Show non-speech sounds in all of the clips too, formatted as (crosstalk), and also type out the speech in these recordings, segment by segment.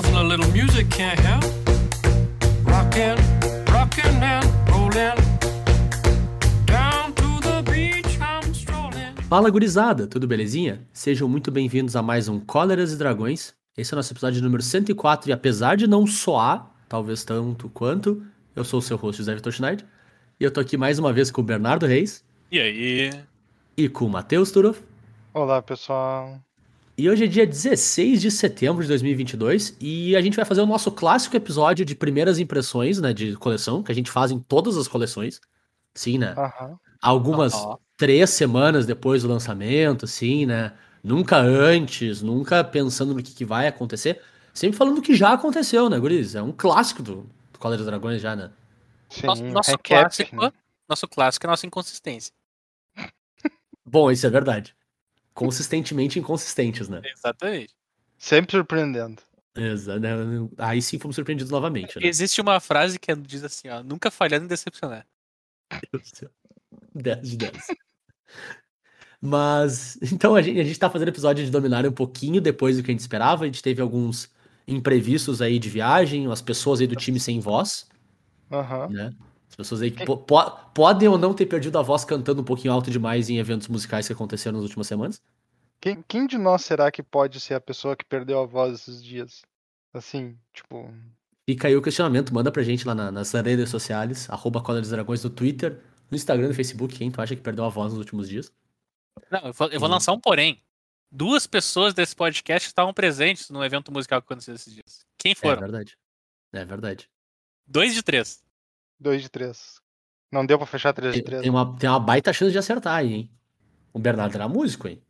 Nothing a little music can't help. Rockin', rockin' and rollin'. Down to the beach I'm strolling. Fala gurizada, tudo belezinha? Sejam muito bem-vindos a mais um Cóleras e Dragões. Esse é o nosso episódio número 104 e apesar de não soar, talvez tanto quanto, eu sou o seu host José Vitor Schneider e eu tô aqui mais uma vez com o Bernardo Reis E aí? e com o Matheus Turoff. Olá, pessoal. E hoje é dia 16 de setembro de 2022 e a gente vai fazer o nosso clássico episódio de primeiras impressões, né, de coleção, que a gente faz em todas as coleções. Sim, né? Aham. Algumas três semanas depois do lançamento, assim, né? Nunca antes, nunca pensando no que, que vai acontecer. Sempre falando do que já aconteceu, né, Guris? É um clássico do, do Cólera dos Dragões já, né? Sim, Nosso, nosso recap, clássico, né? nosso clássico é a nossa inconsistência. Bom, isso é verdade. Consistentemente inconsistentes, né? Exatamente. Sempre surpreendendo. Exa né? Aí sim fomos surpreendidos novamente, né? Existe uma frase que diz assim, ó, nunca falhando em decepcionar. Meu Deus do céu. 10 de 10. Mas, então a gente, a gente tá fazendo episódio de Dominária um pouquinho depois do que a gente esperava. A gente teve alguns imprevistos aí de viagem, as pessoas aí do time sem voz, Aham. né? As pessoas aí que po- po- podem ou não ter perdido a voz cantando um pouquinho alto demais em eventos musicais que aconteceram nas últimas semanas. Quem, quem de nós será que pode ser a pessoa que perdeu a voz esses dias? Assim, tipo. Fica aí o questionamento, manda pra gente lá na- nas redes sociais, arroba Cola dos Dragões no Twitter, no Instagram, no Facebook, quem tu acha que perdeu a voz nos últimos dias. Não, eu vou, eu vou Sim. lançar um porém. Duas pessoas desse podcast estavam presentes no evento musical que aconteceu esses dias. Quem É foram? verdade. É verdade. Dois de três. 2 de 3. Não deu pra fechar 3 de Tem, 3. tem uma, tem uma baita chance de acertar aí, hein? O Bernardo era músico, hein?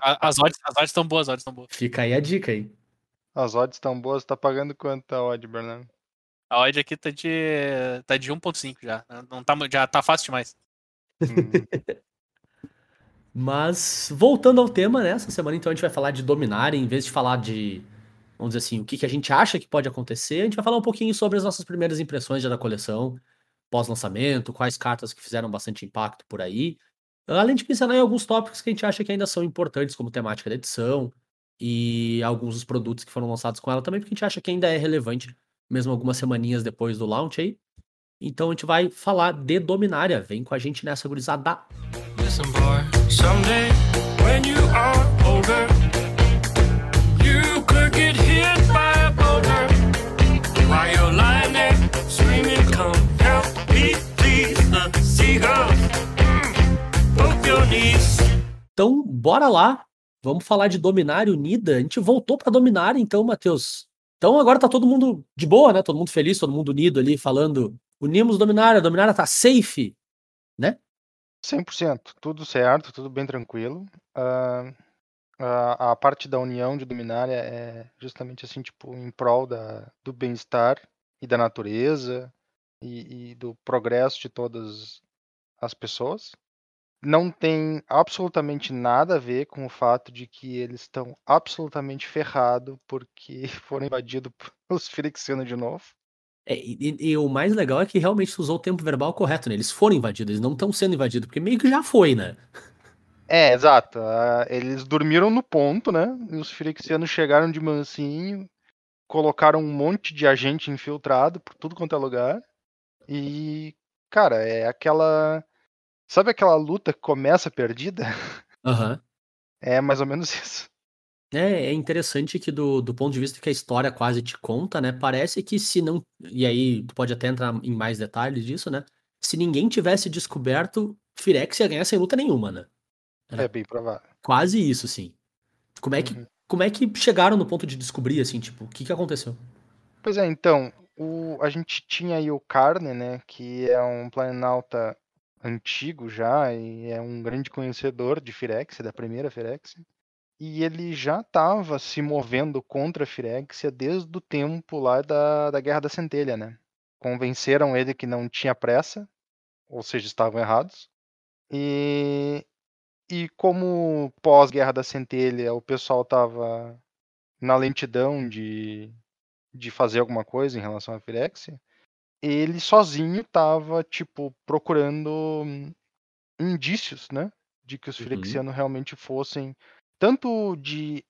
As odds as odds estão boas, as odds estão boas. Fica aí a dica, hein? As odds estão boas, tá pagando quanto a odd, Bernardo? A odd aqui tá de tá de 1.5 já. Não tá, já tá fácil demais. Hum, (laughs) Mas, voltando ao tema, né? Essa semana, então, a gente vai falar de Dominária, em vez de falar de, vamos dizer assim, o que, que a gente acha que pode acontecer, a gente vai falar um pouquinho sobre as nossas primeiras impressões já da coleção, pós-lançamento, quais cartas que fizeram bastante impacto por aí, além de pincelar em alguns tópicos que a gente acha que ainda são importantes, como temática da edição, e alguns dos produtos que foram lançados com ela também, porque a gente acha que ainda é relevante, mesmo algumas semaninhas depois do launch aí. Então a gente vai falar de Dominária. Vem com a gente nessa gurizada. Listen, boy, someday when you are older, Então, bora lá. Vamos falar de Dominária Unida. A gente voltou pra Dominária, então, Matheus. Então agora tá todo mundo de boa, né? Todo mundo feliz, todo mundo unido ali, falando. Unimos Dominária, a Dominária tá safe. 100%. Tudo certo, tudo bem tranquilo. Ah, a, a parte da união de Dominária é justamente assim, tipo, em prol da, do bem-estar e da natureza e, e do progresso de todas as pessoas. Não tem absolutamente nada a ver com o fato de que eles estão absolutamente ferrados porque (laughs) foram invadidos pelos (laughs) Firexianos de novo. É, e, e- o mais legal é que realmente usou o tempo verbal correto, né? Eles foram invadidos, eles não estão sendo invadidos, porque meio que já foi, né? É, exato. ah, eles dormiram no ponto, né? E os Firexianos chegaram de mansinho, colocaram um monte de agente infiltrado por tudo quanto é lugar. E, cara, é aquela. Sabe aquela luta que começa perdida? Aham. (laughs) É mais ou menos isso. É, é interessante que do, do ponto de vista que a história quase te conta, né? Parece que se não. E aí, tu pode até entrar em mais detalhes disso, né? Se ninguém tivesse descoberto, Firex ia ganhar sem luta nenhuma, né? Era É bem provável. quase isso, sim. Como é que, Uhum. como é que chegaram no ponto de descobrir, assim, tipo, o que que aconteceu? Pois é, então, o, a gente tinha aí o Carne, né? Que é um planalta antigo já e é um grande conhecedor de Firexia, da primeira Firexia. E ele já estava se movendo contra a Firexia desde o tempo lá da, da Guerra da Centelha, né? Convenceram ele que não tinha pressa, ou seja, estavam errados. E, e como pós-Guerra da Centelha o pessoal estava na lentidão de, de fazer alguma coisa em relação à Firexia, ele sozinho estava, tipo, procurando indícios, né? De que os Uhum. Firexianos realmente fossem tanto de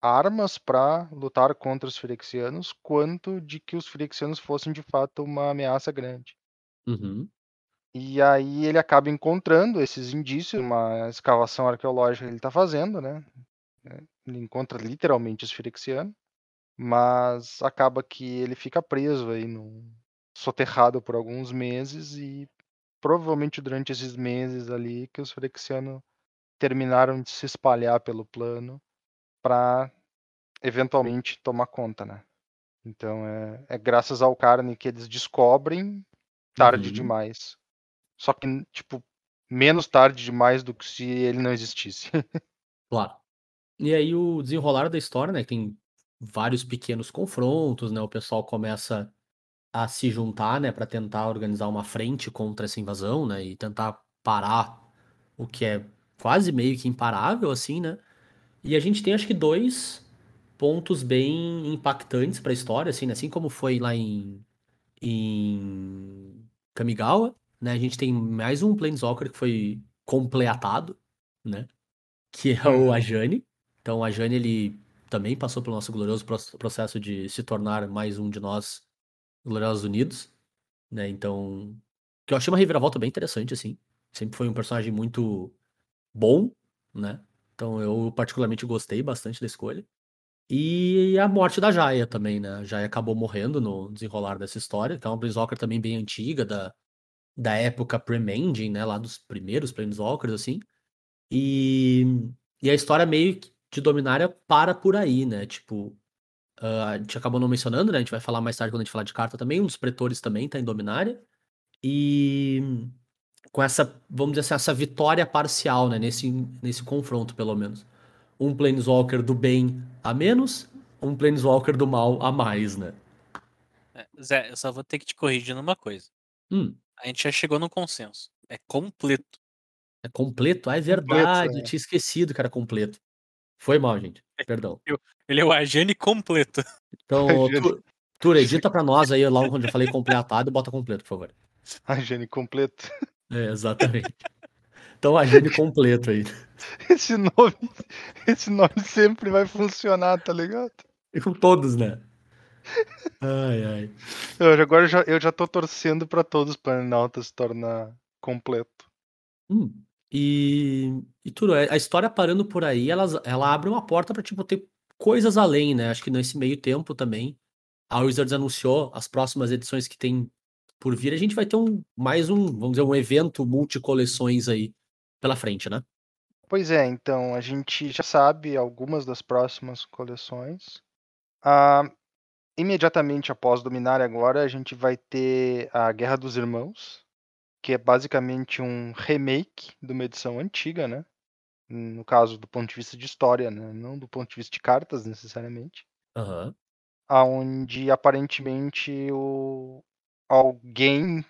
armas para lutar contra os Phyrexianos, quanto de que os Phyrexianos fossem de fato uma ameaça grande. Uhum. E aí ele acaba encontrando esses indícios, uma escavação arqueológica que ele está fazendo, né? É, Ele encontra literalmente os Phyrexianos, mas acaba que ele fica preso aí, no, soterrado por alguns meses e provavelmente durante esses meses ali que os Phyrexianos terminaram de se espalhar pelo plano para eventualmente tomar conta, né? Então é, é graças ao Carne que eles descobrem tarde Uhum. demais. Só que, tipo, menos tarde demais do que se ele não existisse. (laughs) Claro. E aí o desenrolar da história, né, tem vários pequenos confrontos, né, o pessoal começa a se juntar, né, para tentar organizar uma frente contra essa invasão, né, e tentar parar o que é quase meio que imparável, assim, né. E a gente tem, acho que, dois pontos bem impactantes para a história, assim, né, assim como foi lá em, em Kamigawa, né, a gente tem mais um Planeswalker que foi completado, né, que é o Uhum. Ajani. Então, o Ajani, ele também passou pelo nosso glorioso proce- processo de se tornar mais um de nós, Gloriosos Unidos, né? Então, que eu achei uma reviravolta bem interessante, assim. Sempre foi um personagem muito bom, né? Então, eu particularmente gostei bastante da escolha. E a morte da Jaya também, né? A Jaya acabou morrendo no desenrolar dessa história, que é uma Planeswalker também bem antiga, da, da época pre-Mending, né? Lá dos primeiros Planeswalkers, assim. E, e a história meio que de Dominária para por aí, né? Tipo, ah, a gente acabou não mencionando, né? A gente vai falar mais tarde quando a gente falar de carta também. Um dos pretores também tá em Dominária. E com essa, vamos dizer assim, essa vitória parcial, né? Nesse, nesse confronto, pelo menos. Um Planeswalker do bem a menos, um Planeswalker do mal a mais, né? É, Zé, eu só vou ter que te corrigir numa coisa. Hum, A gente já chegou no consenso. É completo. é completo? Ah, é Completo, verdade. é. Eu tinha esquecido que era completo. Foi mal, gente. Perdão. Ele é o Ajani completo. Então. (laughs) Tu- Tur, edita pra nós aí, lá onde eu falei (laughs) completado, bota completo, por favor. A Gene completo. É, exatamente. Então, a Gene completo aí. (laughs) Esse nome, esse nome sempre vai funcionar, tá ligado? E com todos, né? Ai, ai. Eu, agora eu já, eu já tô torcendo pra todos os Planaltas se tornar completo. Hum, e, e Turo, a história parando por aí, ela, ela abre uma porta pra, tipo, ter coisas além, né? Acho que nesse meio tempo também, a Wizards anunciou as próximas edições que tem por vir. A gente vai ter um, mais um, vamos dizer, um evento multi-coleções aí pela frente, né? Pois é, então a gente já sabe algumas das próximas coleções. Ah, imediatamente após Dominar agora, a gente vai ter a Guerra dos Irmãos, que é basicamente um remake de uma edição antiga, né? No caso, do ponto de vista de história, né? Não do ponto de vista de cartas, necessariamente. Aham. Aonde aparentemente o alguém,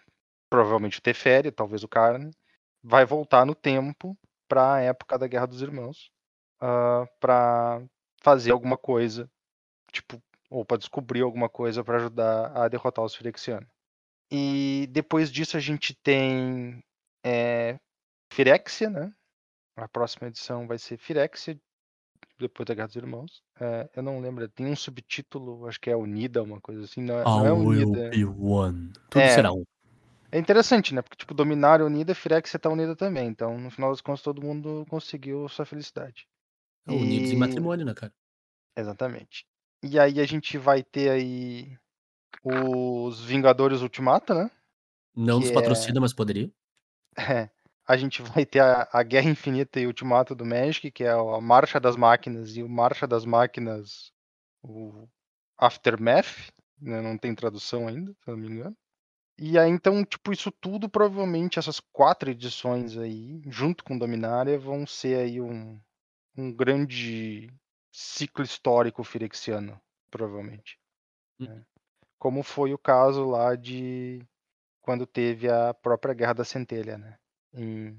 provavelmente o Teferi, talvez o Carne, vai voltar no tempo para a época da Guerra dos Irmãos, para fazer alguma coisa, tipo, ou para descobrir alguma coisa para ajudar a derrotar os Phyrexianos. E depois disso a gente tem é, Phyrexia, né? A próxima edição vai ser Phyrexia, depois da Guerra dos Irmãos. É, eu não lembro, tem um subtítulo, acho que é Unida, uma coisa assim. Não, é- não é will Unida. be one. Tudo É. será um. É interessante, né? Porque, tipo, Dominária unida, Phyrexia tá unida também. Então, no final das contas, todo mundo conseguiu sua felicidade. É Unidos em E- matrimônio, né, cara? Exatamente. E aí a gente vai ter aí os Vingadores Ultimata, né? Não Que nos é- patrocina, mas poderia. (laughs) É, a gente vai ter a, a Guerra Infinita e Ultimato do Magic, que é a Marcha das Máquinas e o Marcha das Máquinas, o Aftermath, né? não tem tradução ainda, se eu não me engano. E aí, então, tipo, isso tudo, provavelmente, essas quatro edições aí, junto com Dominária, vão ser aí um, um grande ciclo histórico firexiano, provavelmente. né? Como foi o caso lá de quando teve a própria Guerra da Centelha, né? Em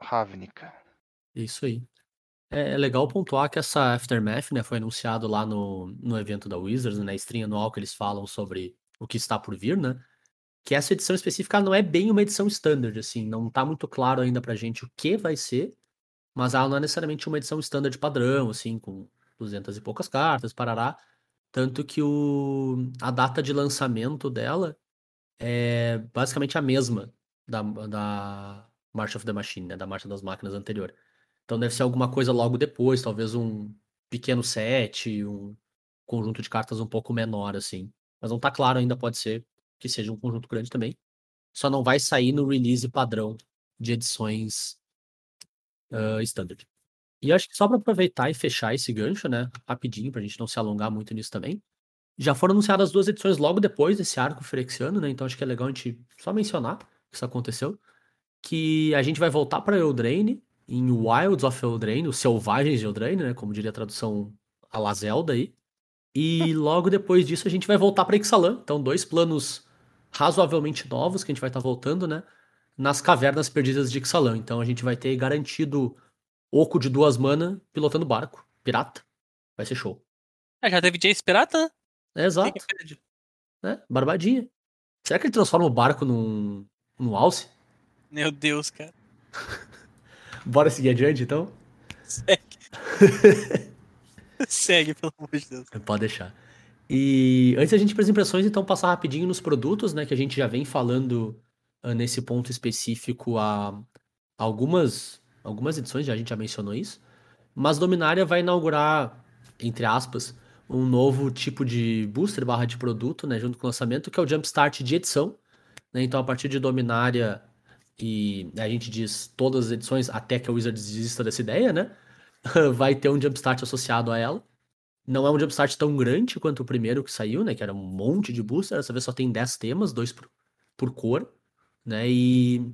Ravnica. Isso aí. É é legal pontuar que essa Aftermath, né, foi anunciado lá no, no evento da Wizards, né, na stream anual que eles falam sobre o que está por vir, né? Que essa edição específica não é bem uma edição standard, assim, não tá muito claro ainda pra gente o que vai ser, mas ela não é necessariamente uma edição standard padrão, assim, com 200 e poucas cartas, parará. Tanto que o, a data de lançamento dela é basicamente a mesma da, da March of the Machine, né? Da Marcha das Máquinas anterior. Então deve ser alguma coisa logo depois, talvez um pequeno set, um conjunto de cartas um pouco menor, assim. Mas não tá claro ainda, pode ser que seja um conjunto grande também. Só não vai sair no release padrão de edições uh, standard. E acho que só para aproveitar e fechar esse gancho, né, rapidinho, pra gente não se alongar muito nisso também. Já foram anunciadas duas edições logo depois desse arco frexiano, né? Então acho que é legal a gente só mencionar que isso aconteceu. Que a gente vai voltar para Eldraine em Wilds of Eldraine, os Selvagens de Eldraine, né? Como diria a tradução a la Zelda aí. E (laughs) logo depois disso a gente vai voltar para Ixalan. Então, dois planos razoavelmente novos que a gente vai estar tá voltando, né? Nas cavernas perdidas de Ixalan. Então a gente vai ter garantido Oco de duas mana pilotando barco. Pirata. Vai ser show. Ah, já teve Jace Pirata? né? É, exato. Né? Barbadinha. Será que ele transforma o barco num, num alce? Meu Deus, cara. (laughs) Bora seguir adiante, então? Segue. (laughs) Segue, pelo amor de Deus. Pode deixar. E antes da gente ir para as impressões, então passar rapidinho nos produtos, né? Que a gente já vem falando ah, nesse ponto específico há algumas, algumas edições, já a gente já mencionou isso. Mas Dominária vai inaugurar, entre aspas, um novo tipo de booster barra de produto, né? Junto com o lançamento, que é o Jumpstart de edição. né, Então, a partir de Dominária, e a gente diz todas as edições, até que a Wizards desista dessa ideia, né? (laughs) Vai ter um Jumpstart associado a ela. Não é um Jumpstart tão grande quanto o primeiro que saiu, né? Que era um monte de booster. Dessa vez só tem 10 temas, dois por, por cor, né? E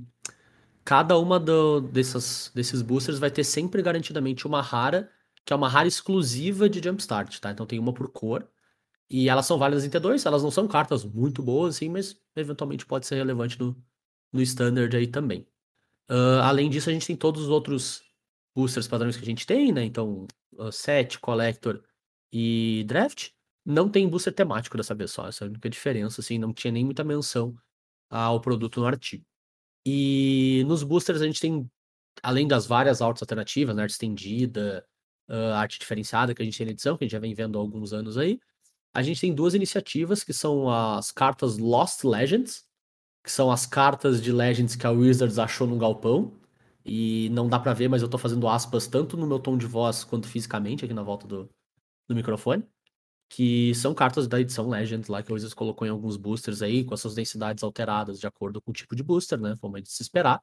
cada uma do, dessas, desses boosters vai ter sempre garantidamente uma rara, que é uma rara exclusiva de Jumpstart, tá? Então tem uma por cor. E elas são válidas em T2, elas não são cartas muito boas, assim, mas eventualmente pode ser relevante no, no Standard aí também. Ah, além disso, a gente tem todos os outros boosters padrões que a gente tem, né? Então, uh, Set, Collector e Draft. Não tem booster temático dessa vez só, essa é a única diferença, assim, não tinha nem muita menção ao produto no artigo. E nos boosters a gente tem, além das várias artes alternativas, né, arte estendida, ah, arte diferenciada que a gente tem na edição, que a gente já vem vendo há alguns anos aí, a gente tem duas iniciativas que são as cartas Lost Legends, que são as cartas de Legends que a Wizards achou no galpão. E não dá pra ver, mas eu tô fazendo aspas tanto no meu tom de voz quanto fisicamente aqui na volta do, do microfone. Que são cartas da edição Legends lá que a Wizards colocou em alguns boosters aí, com as suas densidades alteradas de acordo com o tipo de booster, né? Como é de se esperar.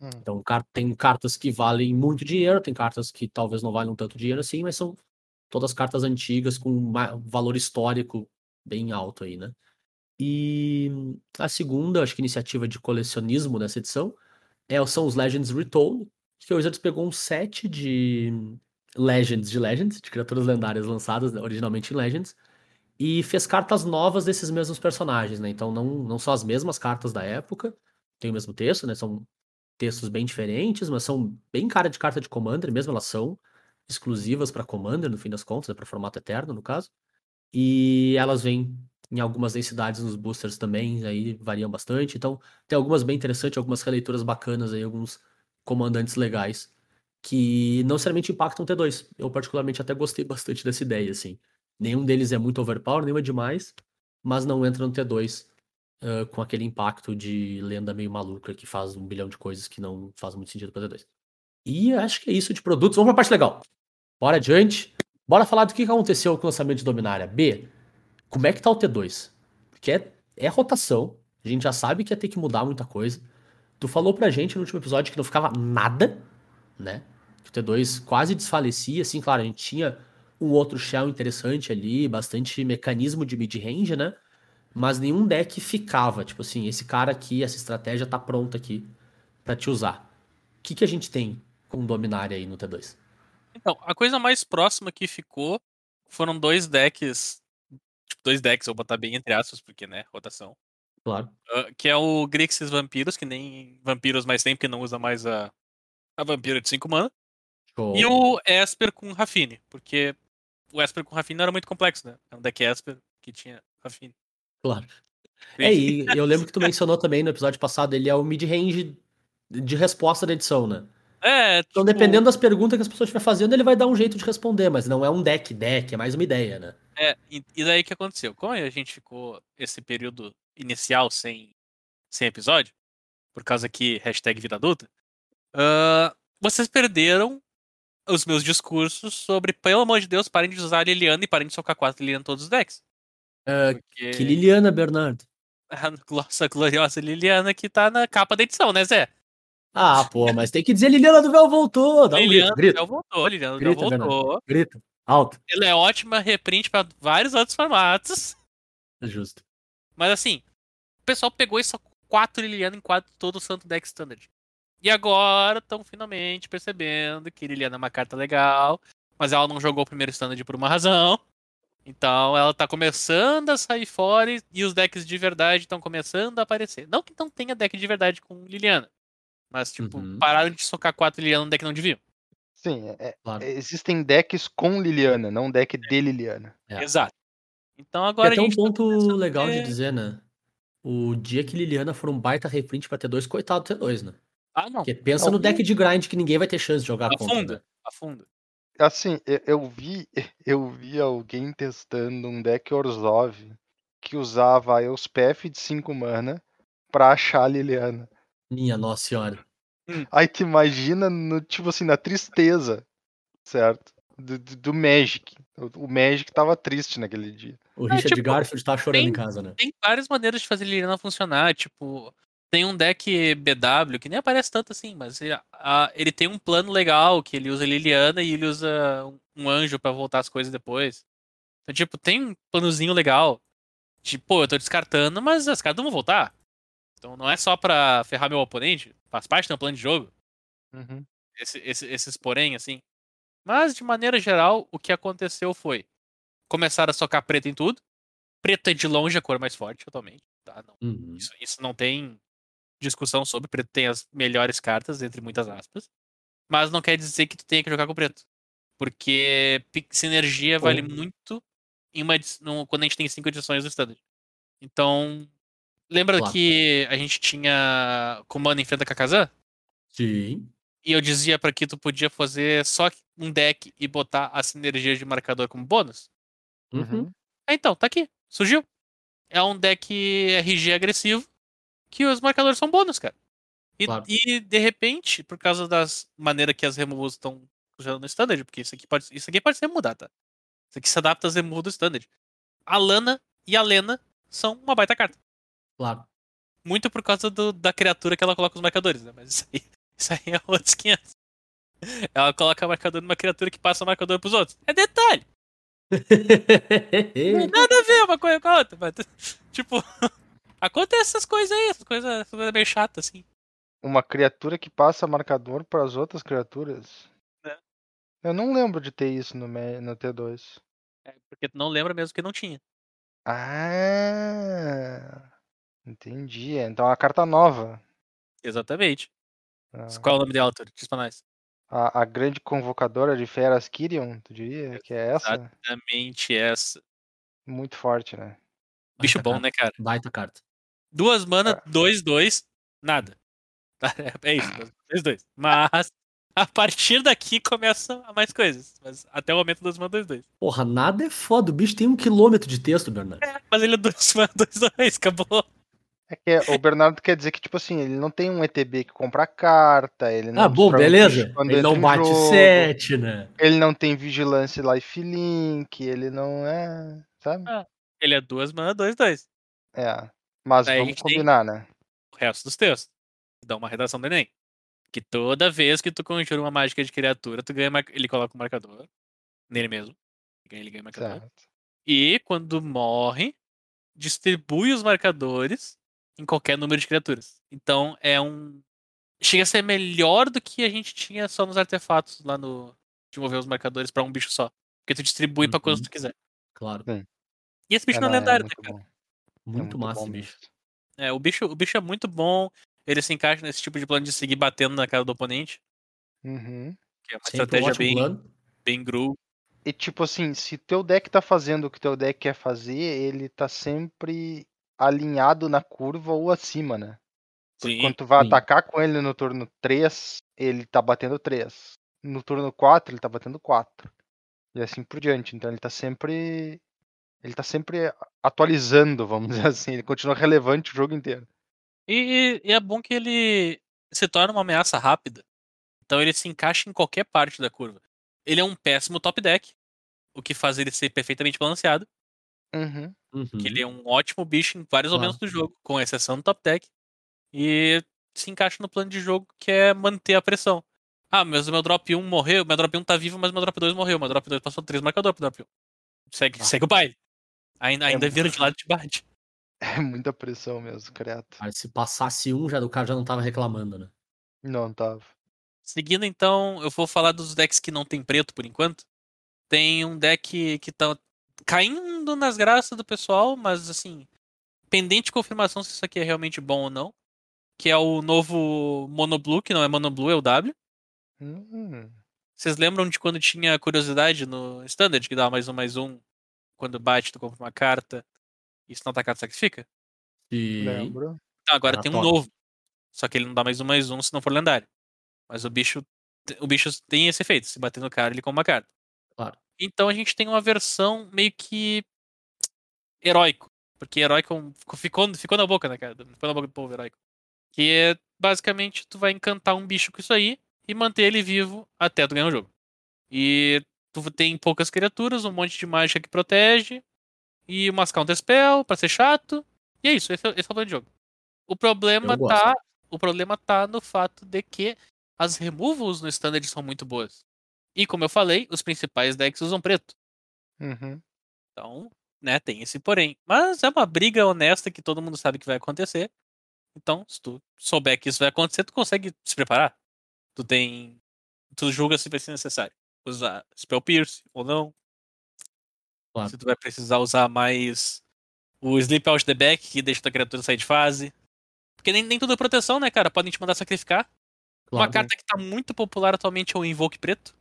Hum. Então, tem cartas que valem muito dinheiro, tem cartas que talvez não valham tanto dinheiro assim, mas são todas cartas antigas com ma- valor histórico bem alto aí, né? E a segunda, acho que iniciativa de colecionismo dessa edição é, são os Legends Retold, que a Wizards pegou um set de Legends de Legends, de criaturas lendárias lançadas né, originalmente em Legends, e fez cartas novas desses mesmos personagens, né? Então não, não são as mesmas cartas da época, tem o mesmo texto, né? São textos bem diferentes, mas são bem cara de carta de Commander, mesmo elas são exclusivas para Commander, no fim das contas, é para formato eterno, no caso. E elas vêm em algumas densidades nos boosters também, aí variam bastante. Então, tem algumas bem interessantes, algumas releituras bacanas aí, alguns comandantes legais que não necessariamente impactam T2. Eu particularmente até gostei bastante dessa ideia, assim. Nenhum deles é muito overpower, nenhum é demais, mas não entra no T2 ah, com aquele impacto de lenda meio maluca que faz um bilhão de coisas que não faz muito sentido para T2. E acho que é isso de produtos. Vamos pra parte legal. Bora adiante. Bora falar do que aconteceu com o lançamento de Dominária. B, como é que tá o T2? Porque é, é rotação. A gente já sabe que ia ter que mudar muita coisa. Tu falou pra gente no último episódio que não ficava nada, né? O T2 quase desfalecia, assim, claro, a gente tinha um outro shell interessante ali, bastante mecanismo de mid-range, né? Mas nenhum deck ficava, tipo assim, esse cara aqui, essa estratégia tá pronta aqui pra te usar. O que, que a gente tem com Dominária aí no T2? Então, a coisa mais próxima que ficou foram dois decks. Tipo, dois decks, eu vou botar bem entre aspas, porque, né, rotação. Claro. Ah, que é o Grixis Vampiros, que nem Vampiros mais tem, porque não usa mais a, a Vampira de 5 mana. Show. E o Esper com Rafine, porque o Esper com Rafine não era muito complexo, né? É um deck Esper que tinha Rafine. Claro. É, e eu lembro que tu mencionou também no episódio passado, ele é o mid-range de resposta da edição, né? É, Então, tipo, dependendo das perguntas que as pessoas estiver fazendo, ele vai dar um jeito de responder, mas não é um deck, deck, é mais uma ideia, né? É, e, daí o que aconteceu? Como a gente ficou esse período inicial sem, sem episódio, por causa que hashtag vida adulta, ah, vocês perderam os meus discursos sobre, pelo amor de Deus, parem de usar a Liliana e parem de socar quatro Liliana em todos os decks. É, Porque Que Liliana, Bernardo. a (laughs) nossa gloriosa Liliana que tá na capa da edição, né, Zé? Ah, pô, mas tem que dizer Liliana do Véu voltou. Dá um Liliana grito, do grita, Véu voltou, Liliana do Véu Grita, Bernardo. voltou. grita, alto. Ela é ótima reprint pra vários outros formatos. É justo. Mas assim, o pessoal pegou e só quatro Liliana em quatro todo o santo deck standard. E agora estão finalmente percebendo que Liliana é uma carta legal, mas ela não jogou o primeiro standard por uma razão. Então ela tá começando a sair fora e- os decks de verdade estão começando a aparecer. Não que não tenha deck de verdade com Liliana, mas tipo, Uhum. pararam de socar quatro Liliana no deck que não deviam. Sim, é- é- Claro. existem decks com Liliana, não deck de Liliana. É. Exato. Então agora até a um gente tá ponto a legal de dizer, né? O dia que Liliana for um baita reprint pra T2, coitado do T2, né? Ah, não. Porque pensa Não, no deck de grind que ninguém vai ter chance de jogar contra. Afunda. Né? Afunda. Assim, eu, vi (laughs) eu vi alguém testando um deck Orzhov que usava a Elspeth de 5 mana pra achar a Liliana. Minha nossa senhora. Aí tu imagina no, tipo assim, na tristeza, certo? Do, do, do Magic. O, o Magic tava triste naquele dia. O É, Richard tipo, Garfield tá chorando tem- em casa, né? tem várias maneiras de fazer Liliana funcionar. Tipo, tem um deck BW que nem aparece tanto assim, mas ele, a- ele tem um plano legal que ele usa Liliana e ele usa um- anjo pra voltar as coisas depois. Então, tipo, tem um planozinho legal. Tipo, pô, eu tô descartando, mas as cartas não vão voltar. Então não é só pra ferrar meu oponente, faz parte do meu plano de jogo. Uhum. esse- esse- esses porém, assim. Mas, de maneira geral, o que aconteceu foi começaram a socar preto em tudo. Preto é de longe a cor mais forte, totalmente. Tá? Não, Uhum. isso, isso não tem discussão sobre. Preto tem as melhores cartas, entre muitas aspas. Mas não quer dizer que tu tenha que jogar com preto. Porque sinergia vale muito em uma, num- quando a gente tem cinco edições do Standard. Então, lembra Claro. que a gente tinha Comando enfrenta Kakazan? Sim. E eu dizia pra que tu podia fazer só um deck e botar a sinergia de marcador como bônus? Uhum. Então, tá aqui. Surgiu. É um deck RG agressivo que os marcadores são bônus, cara. E, Claro. e, de repente, por causa das maneiras que as removals estão funcionando no standard, porque isso aqui pode, isso aqui pode ser mudar, tá? Isso aqui se adapta às removals do standard. A Lana e a Lena são uma baita carta. Claro. Muito por causa do- da criatura que ela coloca os marcadores, né? Mas isso aí, (laughs) isso aí é outros 500. Ela coloca marcador numa criatura que passa o marcador pros outros. É detalhe. Não (laughs) tem nada a ver uma coisa com a outra. Mas, (laughs) tipo, acontece essas coisas aí, essas coisas, essas coisas meio chatas, assim. Uma criatura que passa marcador para as outras criaturas. É. Eu não lembro de ter isso no, no T2. É, porque tu não lembra mesmo que não tinha. Ah, entendi. Então é uma carta nova. Exatamente. Ah, Qual é o nome dela, Arthur? Diz pra nós. A, a grande convocadora de feras Kyrion, tu diria que é essa? Exatamente essa. Muito forte, né? Bicho Baita bom, carta. né, cara? Baita carta. Duas mana, Ah. dois, dois, nada. (laughs) É isso, dois, dois. Mas a partir daqui começam a mais coisas. Mas até o momento, duas mana, dois, dois. Porra, nada é foda. O bicho tem um quilômetro de texto, Bernardo. Mas ele é dois (laughs) mana, dois, dois, acabou. É que o Bernardo quer dizer que, tipo assim, ele não tem um ETB que compra carta, ele não Ah, bom, beleza. Ele não bate jogo, 7, né? Ele não tem vigilância lifelink, ele não é. Sabe? Ah. Ele é duas mana, dois, dois. É. Mas Aí vamos combinar, né? O resto dos textos. Dá uma redação do Enem. Que toda vez que tu conjura uma mágica de criatura, tu ganha mar- ele coloca um marcador nele mesmo. Ele ganha marcador. Certo. E quando morre, distribui os marcadores em qualquer número de criaturas. Então é um. Chega a ser melhor do que a gente tinha só nos artefatos lá no. De mover os marcadores pra um bicho só. Porque tu distribui pra quantos Uhum. tu quiser. Claro. E esse bicho É, não é não, lendário, né, muito cara? bom. É Muito, massa bicho. mesmo. É, o bicho, o bicho é muito bom. Ele se encaixa nesse tipo de plano de seguir batendo na cara do oponente. Uhum. Que é uma Sempre um estratégia ótimo bem, plano. bem gru. E tipo assim, se teu deck tá fazendo o que teu deck quer fazer, ele tá sempre alinhado na curva ou acima, né? Sim. Quando tu vai sim. atacar com ele no turno 3, ele tá batendo 3. No turno 4, ele tá batendo 4. E assim por diante. Então ele tá sempre. Ele tá sempre atualizando, vamos dizer (laughs) assim. Ele continua relevante o jogo inteiro. E, e é bom que ele se torna uma ameaça rápida. Então ele se encaixa em qualquer parte da curva. Ele é um péssimo top deck, o que faz ele ser perfeitamente balanceado. Uhum. Que ele Uhum. é um ótimo bicho em vários Claro. momentos do jogo, com exceção do top deck. E se encaixa no plano de jogo que é manter a pressão. Ah, mas o meu drop 1 morreu, meu drop 1 tá vivo, mas meu drop 2 morreu. Meu drop 2 passou 3 marcador pro drop 1. Segue, Ah. segue o baile. Ainda, ainda vira de lado de bate. (laughs) É muita pressão mesmo, creato. Cara, se passasse um, já, o cara já não tava reclamando, né? Não tava. Seguindo então, eu vou falar dos decks que não tem preto por enquanto. Tem um deck que tá caindo nas graças do pessoal, mas assim, pendente de confirmação se isso aqui é realmente bom ou não. Que é o novo Mono Blue, que não é Mono Blue, é o W. Hum, Vocês lembram de quando tinha curiosidade no Standard, que dava mais um, mais um? Quando bate, tu compra uma carta. E se não tá carta, sacrifica? Sim. lembro. Então, agora Era tem um top. novo. Só que ele não dá mais um, mais um se não for lendário. Mas o bicho, o bicho tem esse efeito. Se bater no cara, ele compra uma carta. Claro. Então a gente tem uma versão meio que heróico. Porque heróico é ficou, ficou na boca, né, cara? Ficou na boca do povo heróico. Que é basicamente tu vai encantar um bicho com isso aí e manter ele vivo até tu ganhar o jogo. E tu tem poucas criaturas, um monte de mágica que protege, e umas counter spell pra ser chato. E é isso, esse é, esse é o plano de jogo. O problema tá. O problema tá no fato de que as removals no standard são muito boas. E como eu falei, os principais decks usam preto. Uhum. Então, né, tem esse porém. Mas é uma briga honesta que todo mundo sabe que vai acontecer. Então, se tu souber que isso vai acontecer, tu consegue se preparar. Tu tem. Tu julga se vai ser necessário. Usar Spell Pierce ou não. Claro. Se tu vai precisar usar mais o Sleep Out the Back, que deixa tua criatura sair de fase. Porque nem, nem tudo é proteção, né, cara? Podem te mandar sacrificar. Uma Claro. carta que tá muito popular atualmente é o Invoke Preto.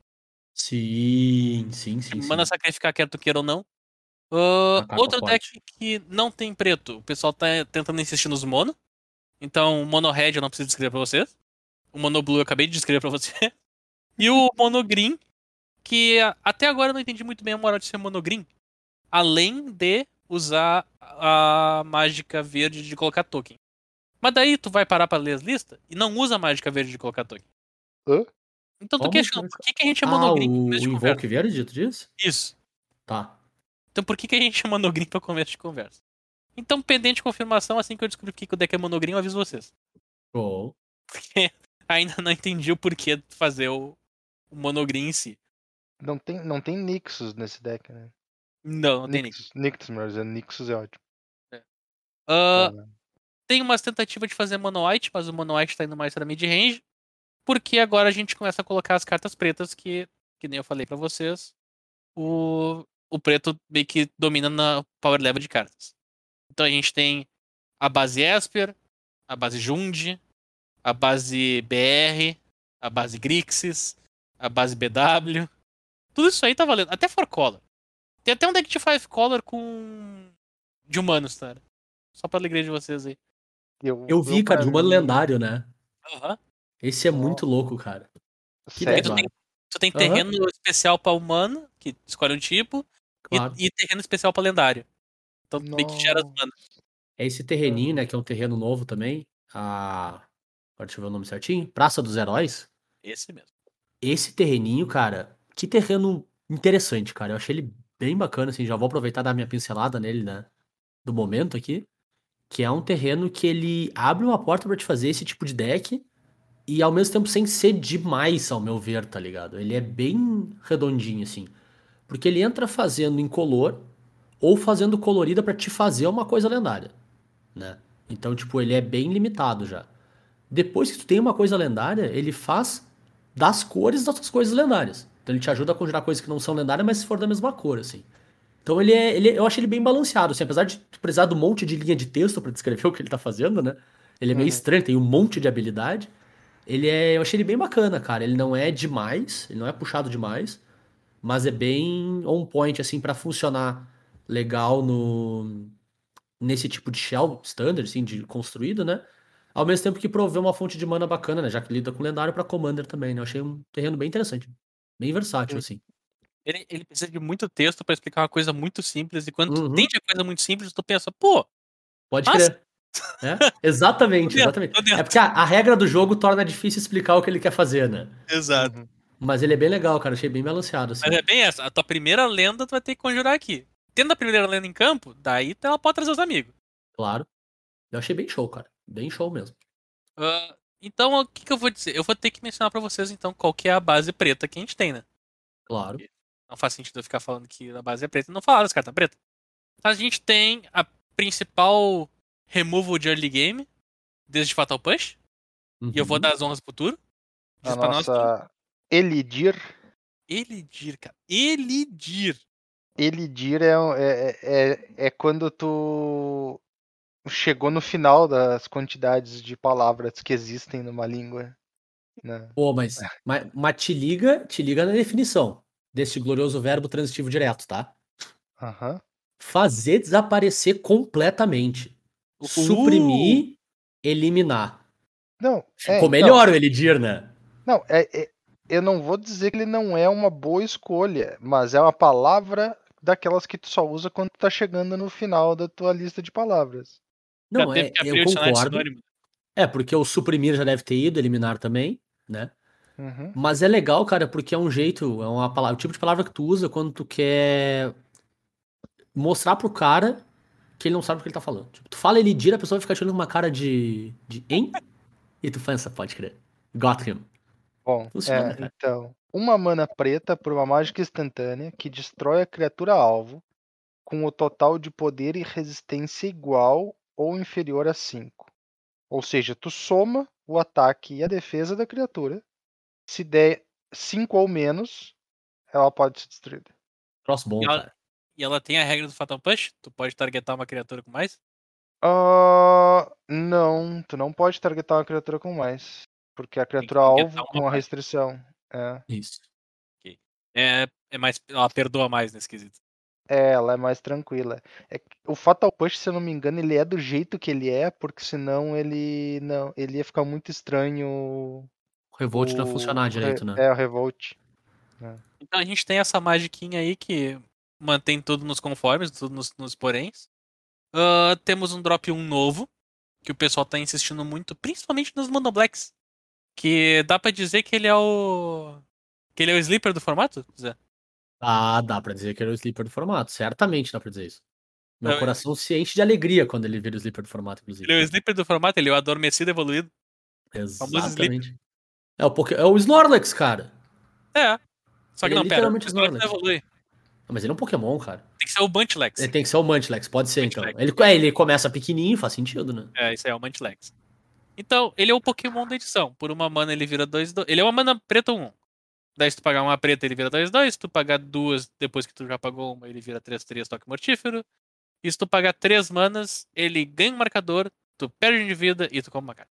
Sim, sim, sim. que sim. manda sacrificar quer tu queira ou não. Ah, Uma carta outro forte. deck que não tem preto, o pessoal tá tentando insistir nos mono. Então, o Mono Red eu não preciso descrever pra vocês. O Mono Blue eu acabei de descrever pra você. (laughs) E o Mono Green, que até agora eu não entendi muito bem a moral de ser Mono Green. Além de usar a mágica verde de colocar token. Mas daí tu vai parar pra ler as listas e não usa a mágica verde de colocar token. Hã? Então tu questiona, por que, que a gente é Ah, Mono o, o começo de conversa? Invoke Verde, tu disse? Isso. Tá. Então por que, que a gente é monogreen pra começo de conversa? Então, pendente de confirmação, assim que eu descobrir que o deck é monogreen, eu aviso vocês. Show. (laughs) Porque ainda não entendi o porquê de fazer o, o monogreen em si. Não tem, não tem Nixus nesse deck, né? Não, não tem nem. Nixus, Nixus, melhor dizendo. Nixus é ótimo. Ah, Tá, né? tem umas tentativas de fazer mono white, mas o mono white tá indo mais pra mid-range. Porque agora a gente começa a colocar as cartas pretas, que, que nem eu falei pra vocês, o, o preto meio que domina na power level de cartas. Então a gente tem a base Esper, a base Jund, a base BR, a base Grixis, a base BW. Tudo isso aí tá valendo. Até For Color. Tem até um deck de Five Color com. de humanos, cara. Só pra alegria de vocês aí. Eu vi, cara, de humano lendário, né? Aham. Esse é muito louco, cara. Que Sério? tu legal. tem, tu tem terreno especial pra humano, que escolhe um tipo, e- Claro. e, terreno especial pra lendário. Então tu meio que gera as Nossa. manas. É esse terreninho, né? Que é um terreno novo também. A. Agora deixa eu ver o nome certinho. Praça dos Heróis. Esse mesmo. Esse terreninho, cara, que terreno interessante, cara. Eu achei ele bem bacana, assim. Já vou aproveitar dar minha pincelada nele, né? Do momento aqui. Que é um terreno que ele abre uma porta pra te fazer esse tipo de deck. E ao mesmo tempo sem ser demais, ao meu ver, tá ligado? Ele é bem redondinho, assim. Porque ele entra fazendo incolor ou fazendo colorida pra te fazer uma coisa lendária, né? Então, tipo, ele é bem limitado já. Depois que tu tem uma coisa lendária, ele faz das cores das tuas coisas lendárias. Então ele te ajuda a conjurar coisas que não são lendárias, mas se for da mesma cor, assim. Então ele é, ele, eu acho ele bem balanceado, assim, apesar de precisar de um monte de linha de texto pra descrever (laughs) o que ele tá fazendo, né? Ele é meio Uhum. estranho, tem um monte de habilidade. Ele é, eu achei ele bem bacana, cara. Ele não é demais, ele não é puxado demais, mas é bem on point assim pra funcionar legal no nesse tipo de shell standard, assim, de construído, né? Ao mesmo tempo que provê uma fonte de mana bacana, né? Já que lida com lendário pra Commander também, né? Eu achei um terreno bem interessante. Bem versátil, Sim. assim. Ele, ele precisa de muito texto pra explicar uma coisa muito simples. E quando tu Uhum. entende a coisa muito simples, tu pensa, pô, Pode Mas- crer. É, exatamente, (laughs) exatamente. É porque a, a regra do jogo torna difícil explicar o que ele quer fazer, né? exato. Uhum. Mas ele é bem legal, cara. Achei bem balanceado, assim. Mas é bem essa. A tua primeira lenda tu vai ter que conjurar aqui. Tendo a primeira lenda em campo, daí ela pode trazer os amigos. Claro. Eu achei bem show, cara. Bem show mesmo. Ah, então, o que, que eu vou dizer? Eu vou ter que mencionar pra vocês, então, qual que é a base preta que a gente tem, né? Claro. Não faz sentido eu ficar falando que a base é preta e não falar das cartas pretas. A gente tem a principal removal de early game, desde Fatal Punch. E eu vou Uhum. dar as honras pro Turo. Diz A pra nós, nossa Elidir. Elidir, cara. Elidir. Elidir é, um- é, é, é quando tu chegou no final das quantidades de palavras que existem numa língua. Né? Pô, mas, mas, mas te liga, te liga na definição desse glorioso verbo transitivo direto, tá? Aham. Fazer desaparecer completamente. Uh! Suprimir, eliminar. Não, é, Ficou melhor o Elidir, né? Não, é, é- eu não vou dizer que ele não é uma boa escolha, mas é uma palavra daquelas que tu só usa quando tu tá chegando no final da tua lista de palavras. Não, Já teve é, que abrir eu concordo. É, porque o suprimir já deve ter ido, eliminar também, né? Uhum. Mas é legal, cara, porque é um jeito, é uma palavra, o tipo de palavra que tu usa quando tu quer mostrar pro cara que ele não sabe o que ele tá falando. Tipo, tu fala ele dira, a pessoa vai ficar te olhando com uma cara de. de hein? E tu pensa, pode crer. Got him. Bom, Funciona, é, então, uma mana preta por uma mágica instantânea que destrói a criatura alvo com o total de poder e resistência igual ou inferior a 5. Ou seja, tu soma o ataque e a defesa da criatura. Se der 5 ou menos, ela pode ser destruída. Troço bom, E ela-. E ela tem a regra do Fatal Punch? Tu pode targetar uma criatura com mais? Ah, não, tu não pode targetar uma criatura com mais. Porque a criatura alvo uma com a mais. restrição. É. Isso. É, é mais. Ela perdoa mais nesse quesito. É, ela é mais tranquila. É o Fatal Push, se eu não me engano, ele é do jeito que ele é, porque senão ele não, ele ia ficar muito estranho. O Revolt não ia o- funcionar o direito, re- né? É, o Revolt. Então a gente tem essa magiquinha aí que mantém tudo nos conformes, tudo nos, nos poréns. Ah, temos um drop 1 novo, que o pessoal tá insistindo muito, principalmente nos Monoblacks. Que dá pra dizer que ele é o. Que ele é o sleeper do formato, Zé? Ah, dá pra dizer que ele é o sleeper do formato. Certamente dá pra dizer isso. Meu Eu- coração se enche de alegria quando ele vira o sleeper do formato, inclusive. Ele é o sleeper do formato, ele é o adormecido evoluído. Exatamente. É o, Poké... é o Snorlax, cara. É. Só que Ele é não, pera. literalmente o Snorlax não Snorlax. evolui. Mas ele é um Pokémon, cara. Tem que ser o Buntlex. Ele tem que ser o Muntlex, pode ser então. Ele, é, ele começa pequenininho, faz sentido, né? É, isso aí é o Muntlex. Então, ele é o Pokémon da edição. Por uma mana ele vira 2, 2. Ele é uma mana preta 1. Daí se tu pagar uma preta ele vira 2, 2. Se tu pagar duas depois que tu já pagou uma, ele vira 3, 3 toque mortífero. E se tu pagar 3 manas, ele ganha um marcador, tu perde um de vida e tu come uma carta.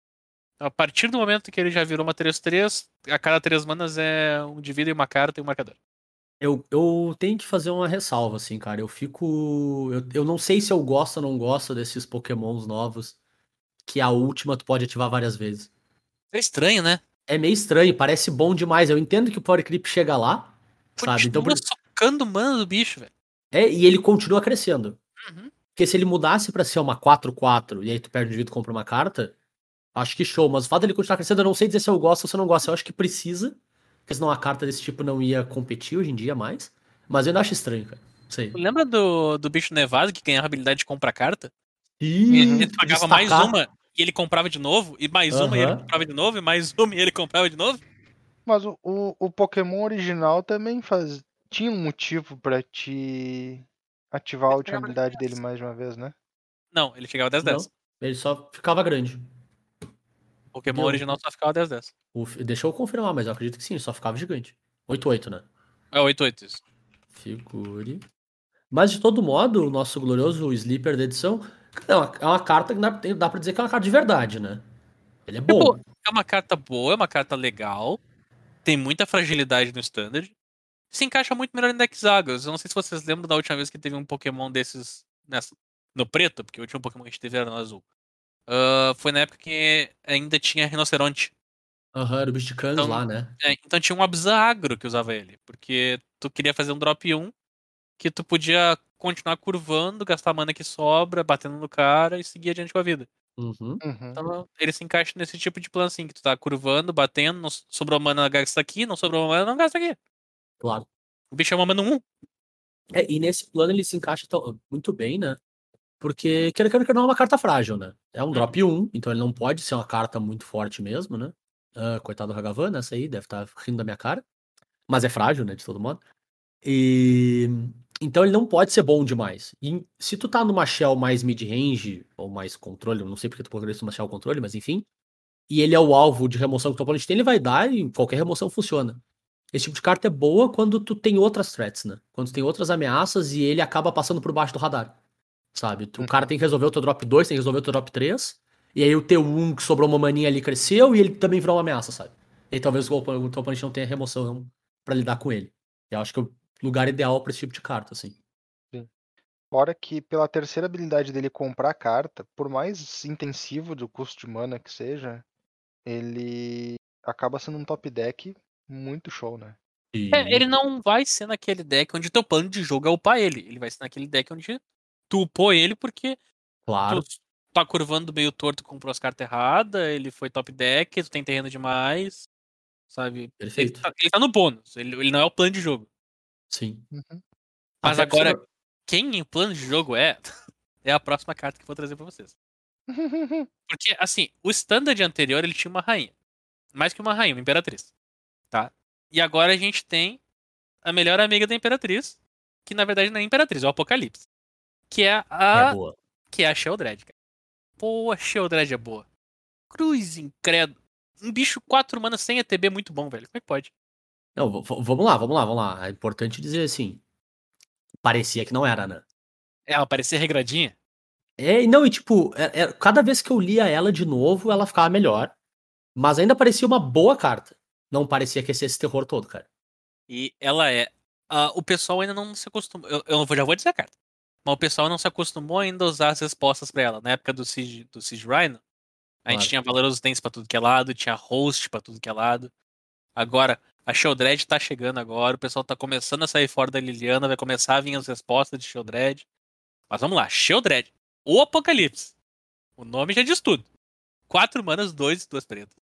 Então, a partir do momento que ele já virou uma 3, 3, a cada 3 manas é um de vida e uma carta e um marcador. Eu, eu tenho que fazer uma ressalva, assim, cara. Eu fico. Eu, eu não sei se eu gosto ou não gosto desses Pokémons novos. Que a última tu pode ativar várias vezes. É estranho, né? É meio estranho, parece bom demais. Eu entendo que o Power Creep chega lá, sabe? Então, Continua por- socando mana do bicho, velho. é, e ele continua crescendo. Uhum. Porque se ele mudasse pra ser uma 4-4 e aí tu perde o indivíduo e compra uma carta, acho que show. Mas o fato dele continuar crescendo, eu não sei dizer se eu gosto ou se eu não gosto. Eu acho que precisa, porque senão a carta desse tipo não ia competir hoje em dia mais. Mas eu ainda acho estranho, cara. Não sei. Lembra do, do bicho nevado que ganhava a habilidade de comprar carta? E Ele pagava mais uma e ele comprava de novo, e mais uma e ele comprava de novo, e mais uma e ele comprava de novo. Mas o, o, o Pokémon original também faz, tinha um motivo pra te ativar a Ele última pegava habilidade dele mais de uma vez, né? Não, ele chegava 10 10. Não, ele só ficava grande. O Pokémon Deu. original só ficava 10 10. O- deixa eu confirmar, mas eu acredito que sim, ele só ficava gigante. 8-8, né? É 8 8 isso. Figure. Mas de todo modo, o nosso glorioso Sleeper da edição é uma, é uma carta que dá, pra dizer que é uma carta de verdade, né? Ele é bom. Tipo, é uma carta boa, é uma carta legal. Tem muita fragilidade no standard. Se encaixa muito melhor em decks águas. Eu não sei se vocês lembram da última vez que teve um Pokémon desses nessa, no preto, porque o último Pokémon que a gente teve era no azul. ah, foi na época que ainda tinha rinoceronte. Aham, era o Canos Então- lá, né? É, então tinha um Abzagro que usava ele. Porque tu queria fazer um drop 1 que tu podia continuar curvando, gastar mana que sobra, batendo no cara e seguir adiante com a vida. Uhum. Uhum. Então ele se encaixa nesse tipo de plano assim, que tu tá curvando, batendo, não sobrou mana, gasta aqui, não sobrou mana, não gasta aqui. Claro. O bicho é uma mana 1. É, e nesse plano ele se encaixa tão- muito bem, né? Porque, quer que não é uma carta frágil, né? É um drop 1, então ele não pode ser uma carta muito forte mesmo, né? Ah, coitado do Hagavan, essa aí, deve estar rindo da minha cara. Mas é frágil, né? De todo modo. E. Então ele não pode ser bom demais. E se tu tá numa shell mais mid-range, ou mais controle, eu não sei porque tu poderia ser uma shell controle, mas enfim. E ele é o alvo de remoção que o teu oponente tem, ele vai dar e qualquer remoção funciona. Esse tipo de carta é boa quando tu tem outras threats, né? Quando tu tem outras ameaças e ele acaba passando por baixo do radar. Sabe? O cara tem que resolver o teu drop 2, tem que resolver o teu drop 3. E aí o teu 1 que sobrou uma maninha ali cresceu e ele também virou uma ameaça, sabe? E aí talvez o, teu oponente não tenha remoção pra lidar com ele. Eu acho que lugar ideal pra esse tipo de carta, assim. Fora que pela terceira habilidade dele comprar carta, por mais intensivo do custo de mana que seja, ele acaba sendo um top deck muito show, né? E... É, ele não vai ser naquele deck onde teu plano de jogo é upar ele. Ele vai ser naquele deck onde tu upou ele porque Claro. tu tá curvando meio torto, comprou as cartas erradas, ele foi top deck, tu tem terreno demais, sabe? Ele Perfeito. tá, ele tá no bônus, ele, ele não é o plano de jogo. Sim. Uhum. Mas Até agora, quem o plano de jogo é, (laughs) é a próxima carta que eu vou trazer pra vocês. (laughs) Porque, assim, o standard anterior ele tinha uma rainha. Mais que uma rainha, uma imperatriz. Tá? E agora a gente tem a melhor amiga da imperatriz, que na verdade não é a imperatriz, é o Apocalipse. Que é a. É boa. que é a Sheldred, cara. Pô, a Sheldred é boa. Cruz incrédulo. Um bicho 4 mana sem ETB muito bom, velho. Como é que pode? Não, vamos lá, vamos lá, vamos lá. É importante dizer assim. Parecia que não era, né? É, ela parecia regradinha. É, e não, e tipo, é- é- cada vez que eu lia ela de novo, ela ficava melhor. Mas ainda parecia uma boa carta. Não parecia que ia ser esse terror todo, cara. E ela é. ah, o pessoal ainda não se acostumou. Eu, eu já vou dizer a carta. Mas o pessoal não se acostumou ainda a usar as respostas pra ela. Na época do Siege, do Siege Rhino, a gente Claro. tinha Valoroso Dance pra tudo que é lado, tinha Host pra tudo que é lado. Agora, a Sheldred tá chegando agora, o pessoal tá começando a sair fora da Liliana, vai começar a vir as respostas de Sheldred. Mas vamos lá, Sheldred, o Apocalipse. O nome já diz tudo. Quatro manas, dois e duas pretas.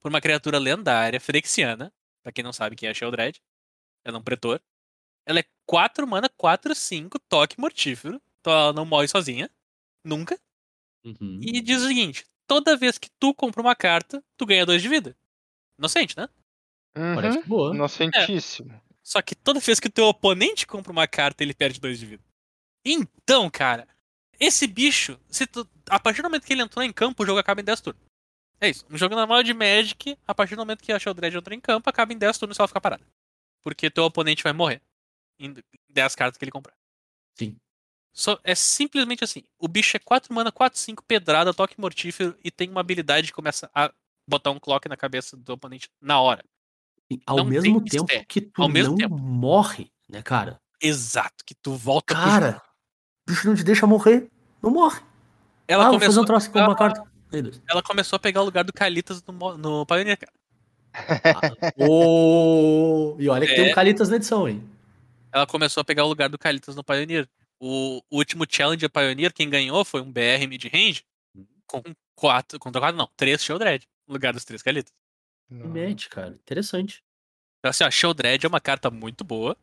Por uma criatura lendária, Phyrexiana. Pra quem não sabe quem é a Sheldred. Ela é um pretor. Ela é 4 mana, 4, 5, toque mortífero. Então ela não morre sozinha. Nunca. Uhum. E diz o seguinte: toda vez que tu compra uma carta, tu ganha 2 de vida. Inocente, né? Parece Uhum. boa. Inocentíssimo. Só que toda vez que o teu oponente compra uma carta, ele perde 2 de vida. Então, cara, esse bicho, se tu, a partir do momento que ele entrou em campo, o jogo acaba em 10 turnos. É isso. Um jogo normal de Magic, a partir do momento que a Sheldred entrou em campo, acaba em 10 turnos e ela fica parada. Porque teu oponente vai morrer. Em 10 cartas que ele comprar. Sim. Só, é simplesmente assim. O bicho é 4 mana, 4, 5, pedrada, toque mortífero e tem uma habilidade que começa a botar um clock na cabeça do oponente na hora. Ao não mesmo tem tempo mistério. que tu não tempo. morre, né, cara? Exato. Que tu volta pro. Cara, o bicho não te deixa morrer. Não morre. Ela ah, começou um troço a com uma pegar- carta. (laughs) Ela começou a pegar o lugar do Calitas no, no Pioneer, cara. Ô, E olha que tem É. um Calitas na edição, hein? Ela começou a pegar o lugar do Calitas no Pioneer. O, o último Challenger Pioneer, quem ganhou foi um BR mid-range com quatro, contra quatro, não, três Sheldred, no lugar dos três Calitas. Mete, cara. Interessante. Então, assim, ó, Sheldred é uma carta muito boa.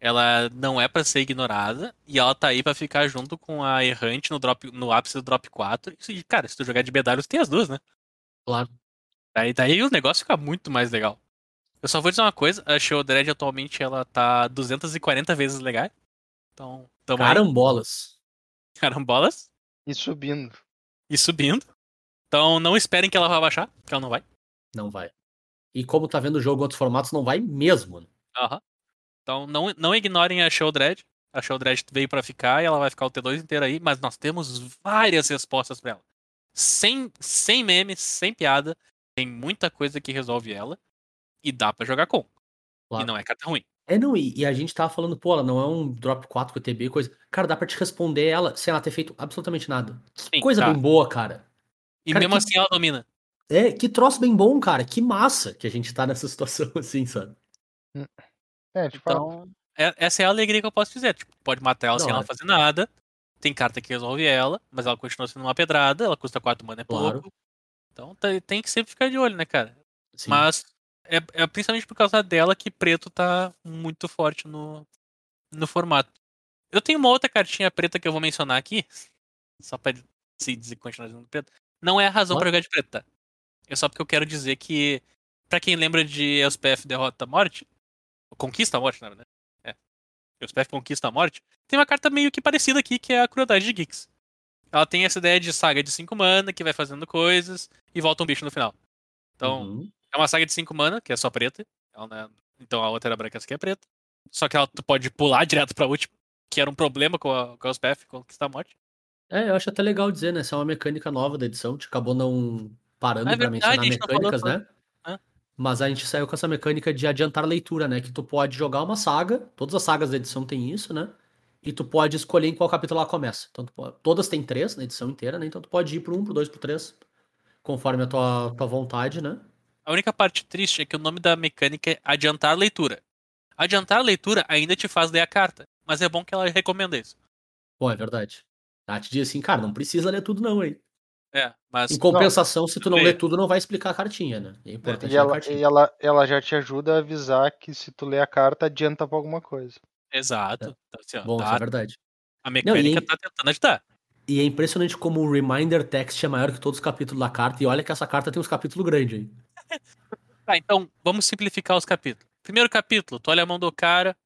Ela não é pra ser ignorada. E ela tá aí pra ficar junto com a Errante no, drop, no ápice do drop 4. E, cara, se tu jogar de tu tem as duas, né? Claro. Daí, daí o negócio fica muito mais legal. Eu só vou dizer uma coisa, a Sheldred atualmente ela tá 240 vezes legal. Então, tamo aí, Carambolas. carambolas, E subindo. e subindo. Então não esperem que ela vá baixar, que ela não vai. Não vai. E como tá vendo o jogo em outros formatos, não vai mesmo. né? Então não, não ignorem a Sheldred. A Sheldred veio pra ficar e ela vai ficar o T2 inteiro aí, mas nós temos várias respostas pra ela. Sem, sem meme, sem piada. Tem muita coisa que resolve ela. E dá pra jogar com. Claro. E não é carta ruim. É, não, e, e a gente tava falando, pô, ela não é um drop 4 com ETB, coisa. Cara, dá pra te responder ela sem ela ter feito absolutamente nada. Sim, coisa tá. bem boa, cara. E Cara, mesmo que- assim ela domina. É, que troço bem bom, cara. Que massa que a gente tá nessa (laughs) situação assim, sabe? É, tipo, Então, é- essa é a alegria que eu posso dizer. Tipo, pode matar ela Da sem ela hora. fazer nada. Tem carta que resolve ela, mas ela continua sendo uma pedrada. Ela custa 4 mana, é Claro. pouco. Então tem- tem que sempre ficar de olho, né, cara? Sim. Mas é, é principalmente por causa dela que preto tá muito forte no, no formato. Eu tenho uma outra cartinha preta que eu vou mencionar aqui. (laughs) Só pra se dizer continuar dizendo preto. Não é a razão pra jogar de preto, tá? É só porque eu quero dizer que, pra quem lembra de Elspeth Derrota a Morte, Conquista a Morte, na verdade. É. Elspeth Conquista a Morte. Tem uma carta meio que parecida aqui, que é a Crueldade de Geeks. Ela tem essa ideia de saga de 5 mana, que vai fazendo coisas e volta um bicho no final. Então, Uhum. é uma saga de 5 mana, que é só preta. É- Então a outra era branca, essa aqui é preta. Só que ela tu pode pular direto pra última, que era um problema com a, com a Elspeth, Conquista a Morte. É, eu acho até legal dizer, né? Essa é uma mecânica nova da edição. Gente acabou não parando É pra verdade, mencionar falou mecânicas, né? É. Mas a gente saiu com essa mecânica de adiantar a leitura, né? Que tu pode jogar uma saga, todas as sagas da edição tem isso, né? E tu pode escolher em qual capítulo ela começa. Então, pode- todas têm três na edição inteira, né? Então tu pode ir pro um, pro dois, pro três, conforme a tua, tua vontade, né? A única parte triste é que o nome da mecânica é adiantar a leitura. Adiantar a leitura ainda te faz ler a carta, mas é bom que ela recomenda isso. Bom, é verdade. Ela te diz assim, cara, não precisa ler tudo não, hein? É, mas Em compensação, se tu não ler tudo, não vai explicar a cartinha, né? É importante E ela, cartinha. e ela, ela já te ajuda a avisar que se tu ler a carta, adianta pra alguma coisa. exato. Então, assim, ó, Bom, isso tá- é verdade. a mecânica e- tá tentando ajudar. E é impressionante como o reminder text é maior que todos os capítulos da carta. E olha que essa carta tem uns capítulos grandes aí. (laughs) Tá, então vamos simplificar os capítulos. Primeiro capítulo, tu olha a mão do cara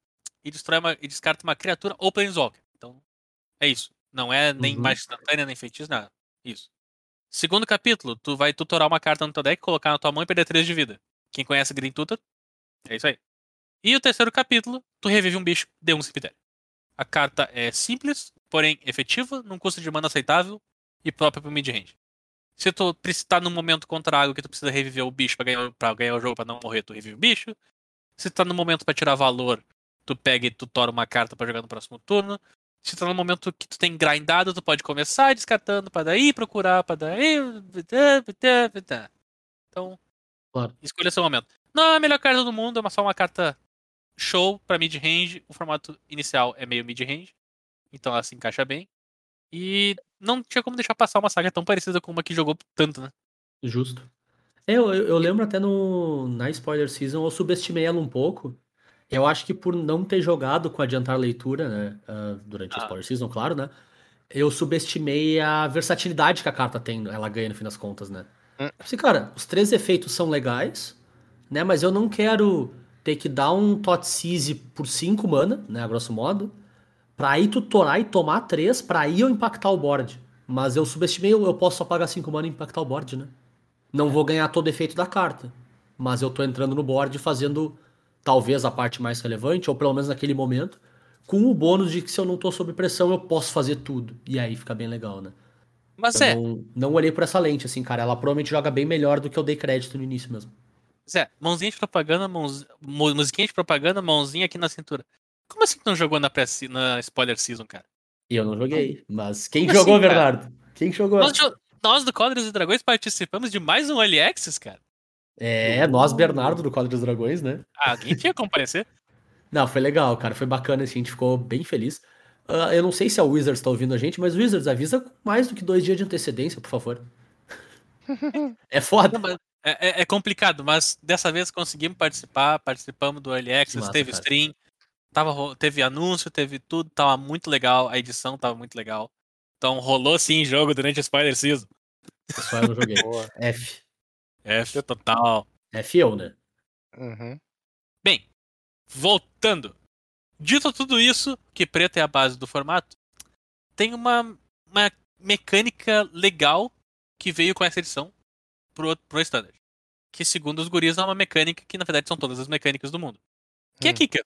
e destrói uma, e descarta uma criatura ou planeswalker. Então, é isso. Não é nem Uhum. mais instantânea, nem feitiço, nada. Isso. Segundo capítulo, tu vai tutorar uma carta no teu deck, colocar na tua mão e perder 3 de vida. Quem conhece Green Tutor, é isso aí. E o terceiro capítulo, tu revive um bicho, deu um cemitério. A carta é simples, porém efetiva, num custo de mana aceitável e própria pro mid-range. Se tu tá num momento contra água que tu precisa reviver o bicho pra ganhar, pra ganhar o jogo, pra não morrer, tu revive o bicho. Se tá no momento pra tirar valor, tu pega e tu tora uma carta pra jogar no próximo turno. Se tá no momento que tu tem grindado, tu pode começar descartando pra daí procurar, pra daí. Então, Claro. escolha seu momento. Não é a melhor carta do mundo, é uma- só uma carta show pra mid-range. O formato inicial é meio mid-range, então ela se encaixa bem. E não tinha como deixar passar uma saga tão parecida com uma que jogou tanto, né? Justo. É, Eu, eu, eu lembro até no, na Spoiler Season, eu subestimei ela um pouco. Eu acho que por não ter jogado com adiantar leitura, né? ah, durante a Ah. Spoiler Season, claro, né? Eu subestimei a versatilidade que a carta tem, ela ganha no fim das contas, né? Hum. Assim, cara, os três efeitos são legais, né? Mas eu não quero ter que dar um Tot Seize por 5 mana, né? A grosso modo, pra aí tutorar e tomar 3, pra aí eu impactar o board. Mas eu subestimei, eu posso só pagar 5 mana e impactar o board, né? Não vou ganhar todo o efeito da carta. Mas eu tô entrando no board fazendo talvez a parte mais relevante, ou pelo menos naquele momento, com o bônus de que se eu não tô sob pressão, eu posso fazer tudo. E aí fica bem legal, né? Mas Eu é, não, não olhei por essa lente, assim, cara. Ela provavelmente joga bem melhor do que eu dei crédito no início mesmo. Zé, mãozinha de propaganda, mãoz... mu- musiquinha de propaganda, mãozinha aqui na cintura. Como assim que não jogou na, pré na spoiler season, cara? Eu não joguei. Mas quem Como jogou, assim? Bernardo? Quem jogou? Nós, nós do Códigos e Dragões participamos de mais um Early Access, cara. É, nós, Bernardo, do Código dos Dragões, né? Ah, alguém tinha que comparecer. (laughs) Não, foi legal, cara. Foi bacana, assim, a gente ficou bem feliz. Ah, eu não sei se a Wizards tá ouvindo a gente, mas Wizards, avisa com mais do que dois dias de antecedência, por favor. (laughs) é foda. Não, mas é, é- é complicado, mas dessa vez conseguimos participar, participamos do Early Access, massa, teve cara. stream, tava, teve anúncio, teve tudo, tava muito legal, a edição tava muito legal. Então rolou sim jogo durante a spoiler season. Só eu não joguei. (laughs) Boa. F. F total. F eu, né? Uhum. Bem, voltando. Dito tudo isso, que preto é a base do formato, tem uma, uma mecânica legal que veio com essa edição pro, pro Standard. Que segundo os guris é uma mecânica que na verdade são todas as mecânicas do mundo. Que é Hum. Kicker.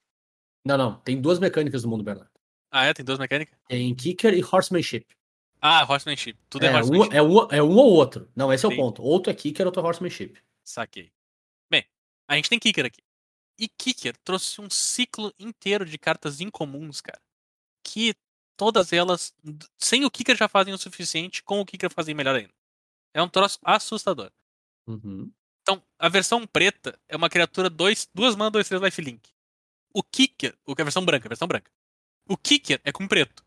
Não, não. Tem duas mecânicas do mundo, Bernardo. Ah, é? Tem duas mecânicas? Tem Kicker e Horsemanship. Ah, Horsemanship. Tudo é, É, um, Horsemanship. é, um, é um ou outro. Não, esse é o ponto. Outro é Kicker, outro é Horsemanship. Saquei. Bem, a gente tem Kicker aqui. E Kicker trouxe um ciclo inteiro de cartas incomuns, cara. Que todas elas, sem o Kicker já fazem o suficiente, com o Kicker fazem melhor ainda. É um troço assustador. Uhum. Então, a versão preta é uma criatura 2, duas mana, 2, 3 lifelink. O Kicker, o que é a versão branca, a versão branca. O Kicker é com preto.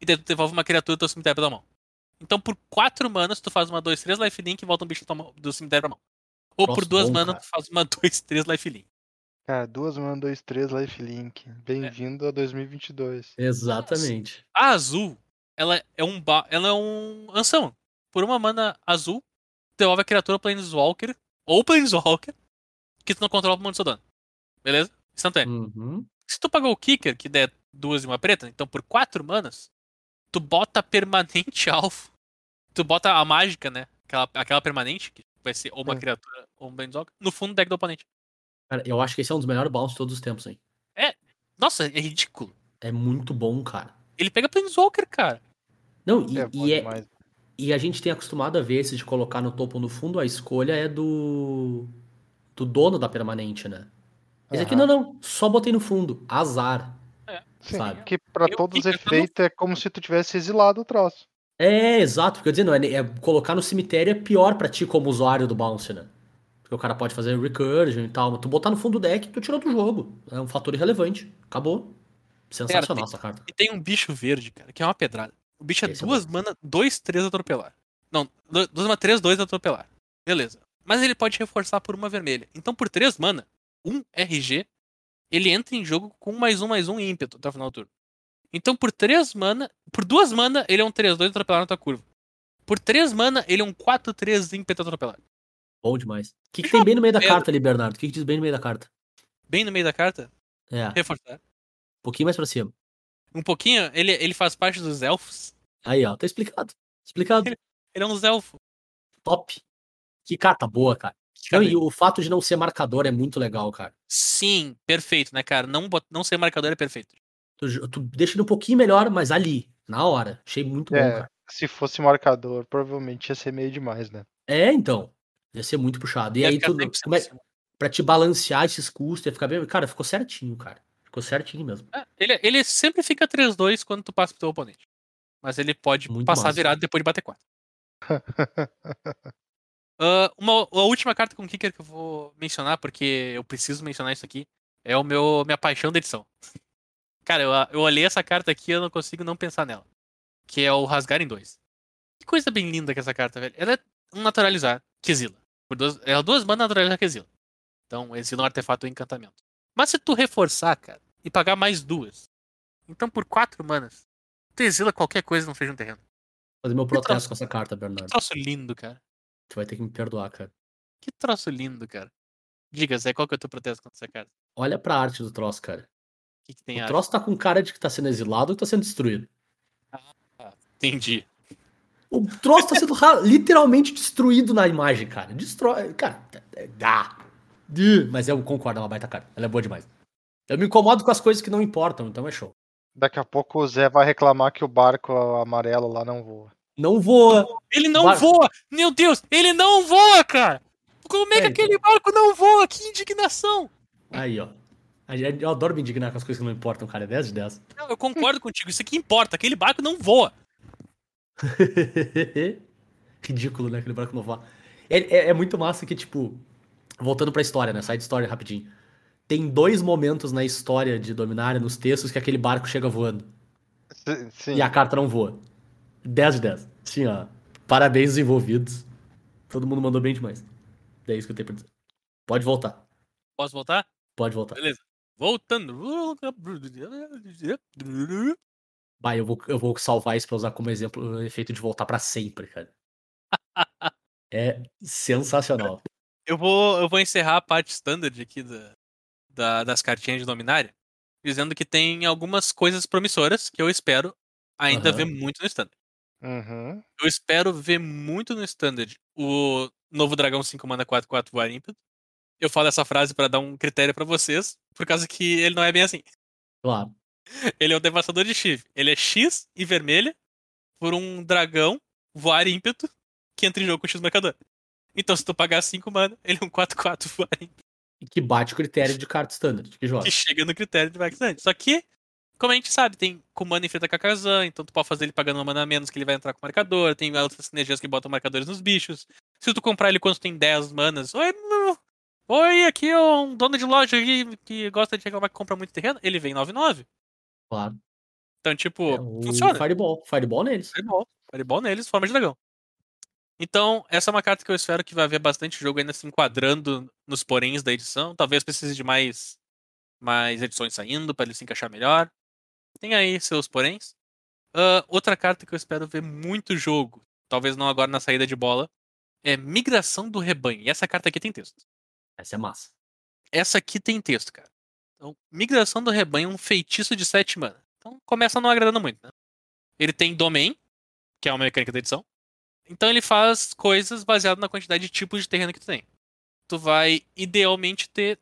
E daí tu devolve uma criatura do teu cemitério pra tua mão. Então, por 4 manas, tu faz uma 2, 3 lifelink e volta um bicho do cemitério pra mão. Ou por Troço duas bom, manas, cara. tu faz uma 2, 3 lifelink. Cara, duas mana, dois, três, lifelink. Bem-vindo a 2022. Exatamente. A azul, ela é um ba... ela é um anção. Por uma mana azul, devolve a criatura Planeswalker ou Planeswalker que tu não controla por seu dano. Beleza? Instantâneo. Uhum. Se tu pagar o Kicker, que der duas e uma preta, então por quatro manas, tu bota permanente (laughs) alvo. Tu bota a mágica, né? Aquela, aquela permanente, que vai ser ou uma É. criatura ou um Planeswalker, no fundo do deck do oponente. Cara, eu acho que esse é um dos melhores bounce de todos os tempos, hein? Nossa, é ridículo. É muito bom, cara. Ele pega Planeswalker, cara. Não, e, É e é, e a gente tem acostumado a ver esses de colocar no topo ou no fundo, a escolha é do. do dono da permanente, né? Esse aqui Aham. não, não. Só botei no fundo. Azar. Sim, sabe? que pra Eu todos os no- efeitos é como se tu tivesse exilado o troço. É, exato. Porque eu dizendo, é, é- colocar no cemitério é pior pra ti como usuário do bounce, né? Porque o cara pode fazer recursion e tal. Mas tu botar no fundo do deck, tu tirou do jogo. É um fator irrelevante. Acabou. Sensacional essa carta. E tem um bicho verde, cara, que é uma pedrada. O bicho é Esse é duas mana, dois, três atropelar. Não, duas mana, três, dois atropelar. Beleza. Mas ele pode reforçar por uma vermelha. Então, por três mana, um RG, ele entra em jogo com mais um, mais um ímpeto até o final do turno. Então, por três mana, por duas mana, ele é um 3-2 atropelar na tua curva. Por três mana, ele é um 4-3 ímpeto atropelar. Bom demais. O que, que tem bem no meio da carta ali, Bernardo? O que, que diz bem no meio da carta? Bem no meio da carta, É, um reforçar. pouquinho mais pra cima. Um pouquinho, ele, ele faz parte dos elfos. Aí, ó. Tá explicado. Explicado. (laughs) Ele é um elfo. Top. Que carta boa, cara. Não, e o fato de não ser marcador é muito legal, cara. Sim, perfeito, né, cara? Não, não ser marcador é perfeito. Tu, tu deixa ele um pouquinho melhor, mas ali, na hora. Achei muito bom, É, cara. se fosse marcador, provavelmente ia ser meio demais, né? É, então. Ia ser muito puxado. E Ia aí, tu, 100% como é, acima. pra te balancear esses custos, ia ficar bem. Cara, ficou certinho, cara. Ficou certinho mesmo. É, ele, ele sempre fica 3-2 quando tu passa pro teu oponente. Mas ele pode Muito passar massa. virado depois de bater 4. (laughs) Ah, uma, a última carta com kicker que eu vou mencionar, porque eu preciso mencionar isso aqui, é o meu minha paixão da edição. (laughs) Cara, eu, eu olhei essa carta aqui e eu não consigo não pensar nela. Que é o Rasgar em 2. Que coisa bem linda que é essa carta, velho. Ela é um naturalizar que exila. Por duas, ela é duas manas naturalizar que exila. Então, exila um artefato ou encantamento. Mas se tu reforçar, cara, e pagar mais duas, então por quatro manas, tu exila qualquer coisa que não seja um terreno. Fazer meu protesto com essa carta, Que Bernardo. troço lindo, cara. Tu vai ter que me perdoar, cara. Que troço lindo, cara. Diga, Zé, qual que é o teu protesto contra essa carta? Olha pra arte do troço, cara. O que, que tem O a troço tá com cara de que tá sendo exilado ou que tá sendo destruído. Entendi. O troço tá sendo ra- (laughs) literalmente destruído na imagem, cara. Destrói. Cara, é- dá. Mas eu concordo, é uma baita carta. Ela é boa demais. Eu me incomodo com as coisas que não importam, então é show. Daqui a pouco o Zé vai reclamar que o barco amarelo lá não voa. Não voa. Ele não Vai. voa! Meu Deus, ele não voa, cara! Como é que É, aquele barco não voa? Que indignação! Aí, ó. Eu adoro me indignar com as coisas que não importam, cara. É 10 de 10. Não, eu concordo (laughs) contigo, isso aqui importa, aquele barco não voa. (laughs) Ridículo, né? Aquele barco não voa. É, é- é muito massa que, tipo, voltando pra história, né? Side story rapidinho. Tem dois momentos na história de Dominária, nos textos, que aquele barco chega voando. Sim. E a carta não voa. 10 de 10. Sim, ó. Parabéns aos envolvidos. Todo mundo mandou bem demais. É isso que eu tenho pra dizer. Pode voltar. Posso voltar? Pode voltar. Beleza. Voltando. Vai, eu vou, eu vou salvar isso pra usar como exemplo o efeito de voltar pra sempre, cara. (laughs) É sensacional. Eu vou, eu vou encerrar a parte standard aqui da, da- das cartinhas de Dominária, dizendo que tem algumas coisas promissoras que eu espero ainda Aham. ver muito no standard. Uhum. Eu espero ver muito no standard o novo dragão 5 mana 4 4 voar ímpeto. Eu falo essa frase pra dar um critério pra vocês, por causa que ele não é bem assim. Claro. (laughs) Ele é o devastador de chifre. Ele é X e vermelha por um dragão voar ímpeto que entra em jogo com X marcador. Então, se tu pagar 5 mana, ele é um 4-4 voar (laughs) ímpeto E que bate o critério de carta standard que joga. que chega no critério de Vaxland. Só que como a gente sabe, tem mana enfrenta Kakazan, então tu pode fazer ele pagando uma mana a menos que ele vai entrar com marcador. Tem outras sinergias que botam marcadores nos bichos. Se tu comprar ele quando tu tem 10 manas, oi, meu- oi, aqui é um dono de loja que gosta de reclamar que compra muito terreno, ele vem 9-9. Claro. Então, tipo, É o funciona. Fireball. Fireball neles. Fireball. Fireball neles, forma de dragão. Então, essa é uma carta que eu espero que vai haver bastante jogo ainda se enquadrando nos poréns da edição. Talvez precise de mais, mais edições saindo para ele se encaixar melhor. Tem aí seus poréns. Ah, outra carta que eu espero ver muito jogo, talvez não agora na saída de bola, é Migração do Rebanho. E essa carta aqui tem texto. Essa é massa. Essa aqui tem texto, cara. Então, Migração do Rebanho é um feitiço de 7 mana. Então começa não agradando muito, né? Ele tem Domain, que é uma mecânica da edição. Então ele faz coisas baseado na quantidade de tipos de terreno que tu tem. Tu vai idealmente ter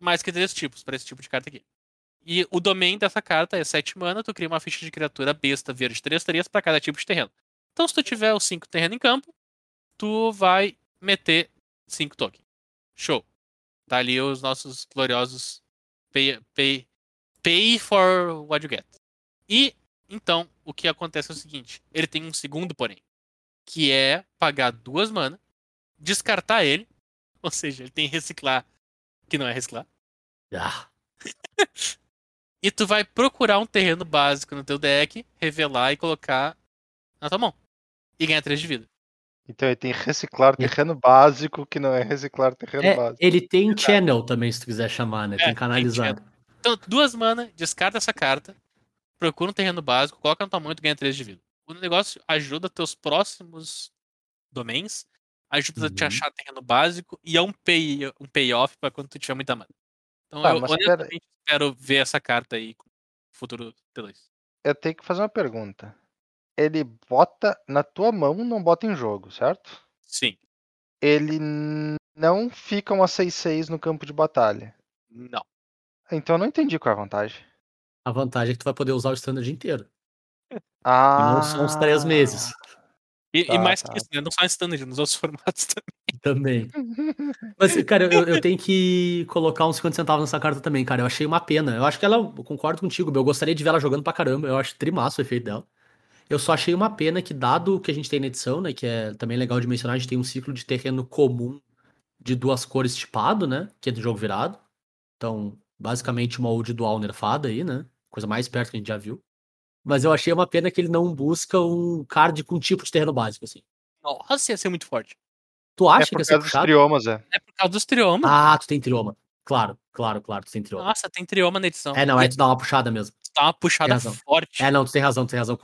mais que três tipos para esse tipo de carta aqui. E o domain dessa carta é 7 mana, tu cria uma ficha de criatura besta verde 3 3 para cada tipo de terreno. Então se tu tiver os 5 terrenos em campo, tu vai meter 5 tokens. Show. Tá ali os nossos gloriosos pay, pay, pay for what you get. E então o que acontece é o seguinte: ele tem um segundo, porém, que é pagar duas mana, descartar ele, (laughs) ou seja, ele tem reciclar, que não é reciclar, Ah, (laughs) e tu vai procurar um terreno básico no teu deck, revelar e colocar na tua mão. E ganhar 3 de vida. Então ele tem reciclar E- terreno básico, que não é reciclar terreno é, básico. ele tem channel também, se tu quiser chamar, né? É, Tem tem canalizado. Então, duas mana, descarta essa carta, procura um terreno básico, coloca na tua mão e tu ganha 3 de vida. O negócio ajuda teus próximos domains, ajuda a te Uhum. achar terreno básico e é um, pay, um payoff pra quando tu tiver muita mana. Então Tá, eu honestamente espero ver essa carta aí no futuro T2. Eu tenho que fazer uma pergunta. Ele bota na tua mão, não bota em jogo, certo? Sim. Ele não fica uma 6-6 no campo de batalha. Não. Então eu não entendi qual é a vantagem. A vantagem é que tu vai poder usar o standard inteiro. Ah, E não são os três meses. E, e Tá, mais tá. que isso, né? Não só em standard, nos outros (laughs) formatos também. Também. (laughs) Mas, cara, eu, eu tenho que colocar uns 50 centavos nessa carta também, cara. Eu achei uma pena. Eu acho que ela, eu concordo contigo, eu gostaria de ver ela jogando pra caramba. Eu acho trimaço o efeito dela. Eu só achei uma pena que, dado o que a gente tem na edição, né, que é também legal de mencionar, a gente tem um ciclo de terreno comum de duas cores tipado, né, que é do jogo virado. Então, basicamente uma old dual nerfada aí, né, coisa mais perto que a gente já viu. Mas eu achei uma pena que ele não busca um card com tipo de terreno básico, assim. Nossa, ia ser muito forte. Tu É acha que por ia ser causa dos triomas, é. É por causa dos triomas. Ah, tu tem trioma. Claro, claro, claro, tu tem trioma. Nossa, tem trioma na edição. É, não, aí tu dá uma puxada mesmo. dá uma puxada forte. É, não, tu tem razão, tu tem razão.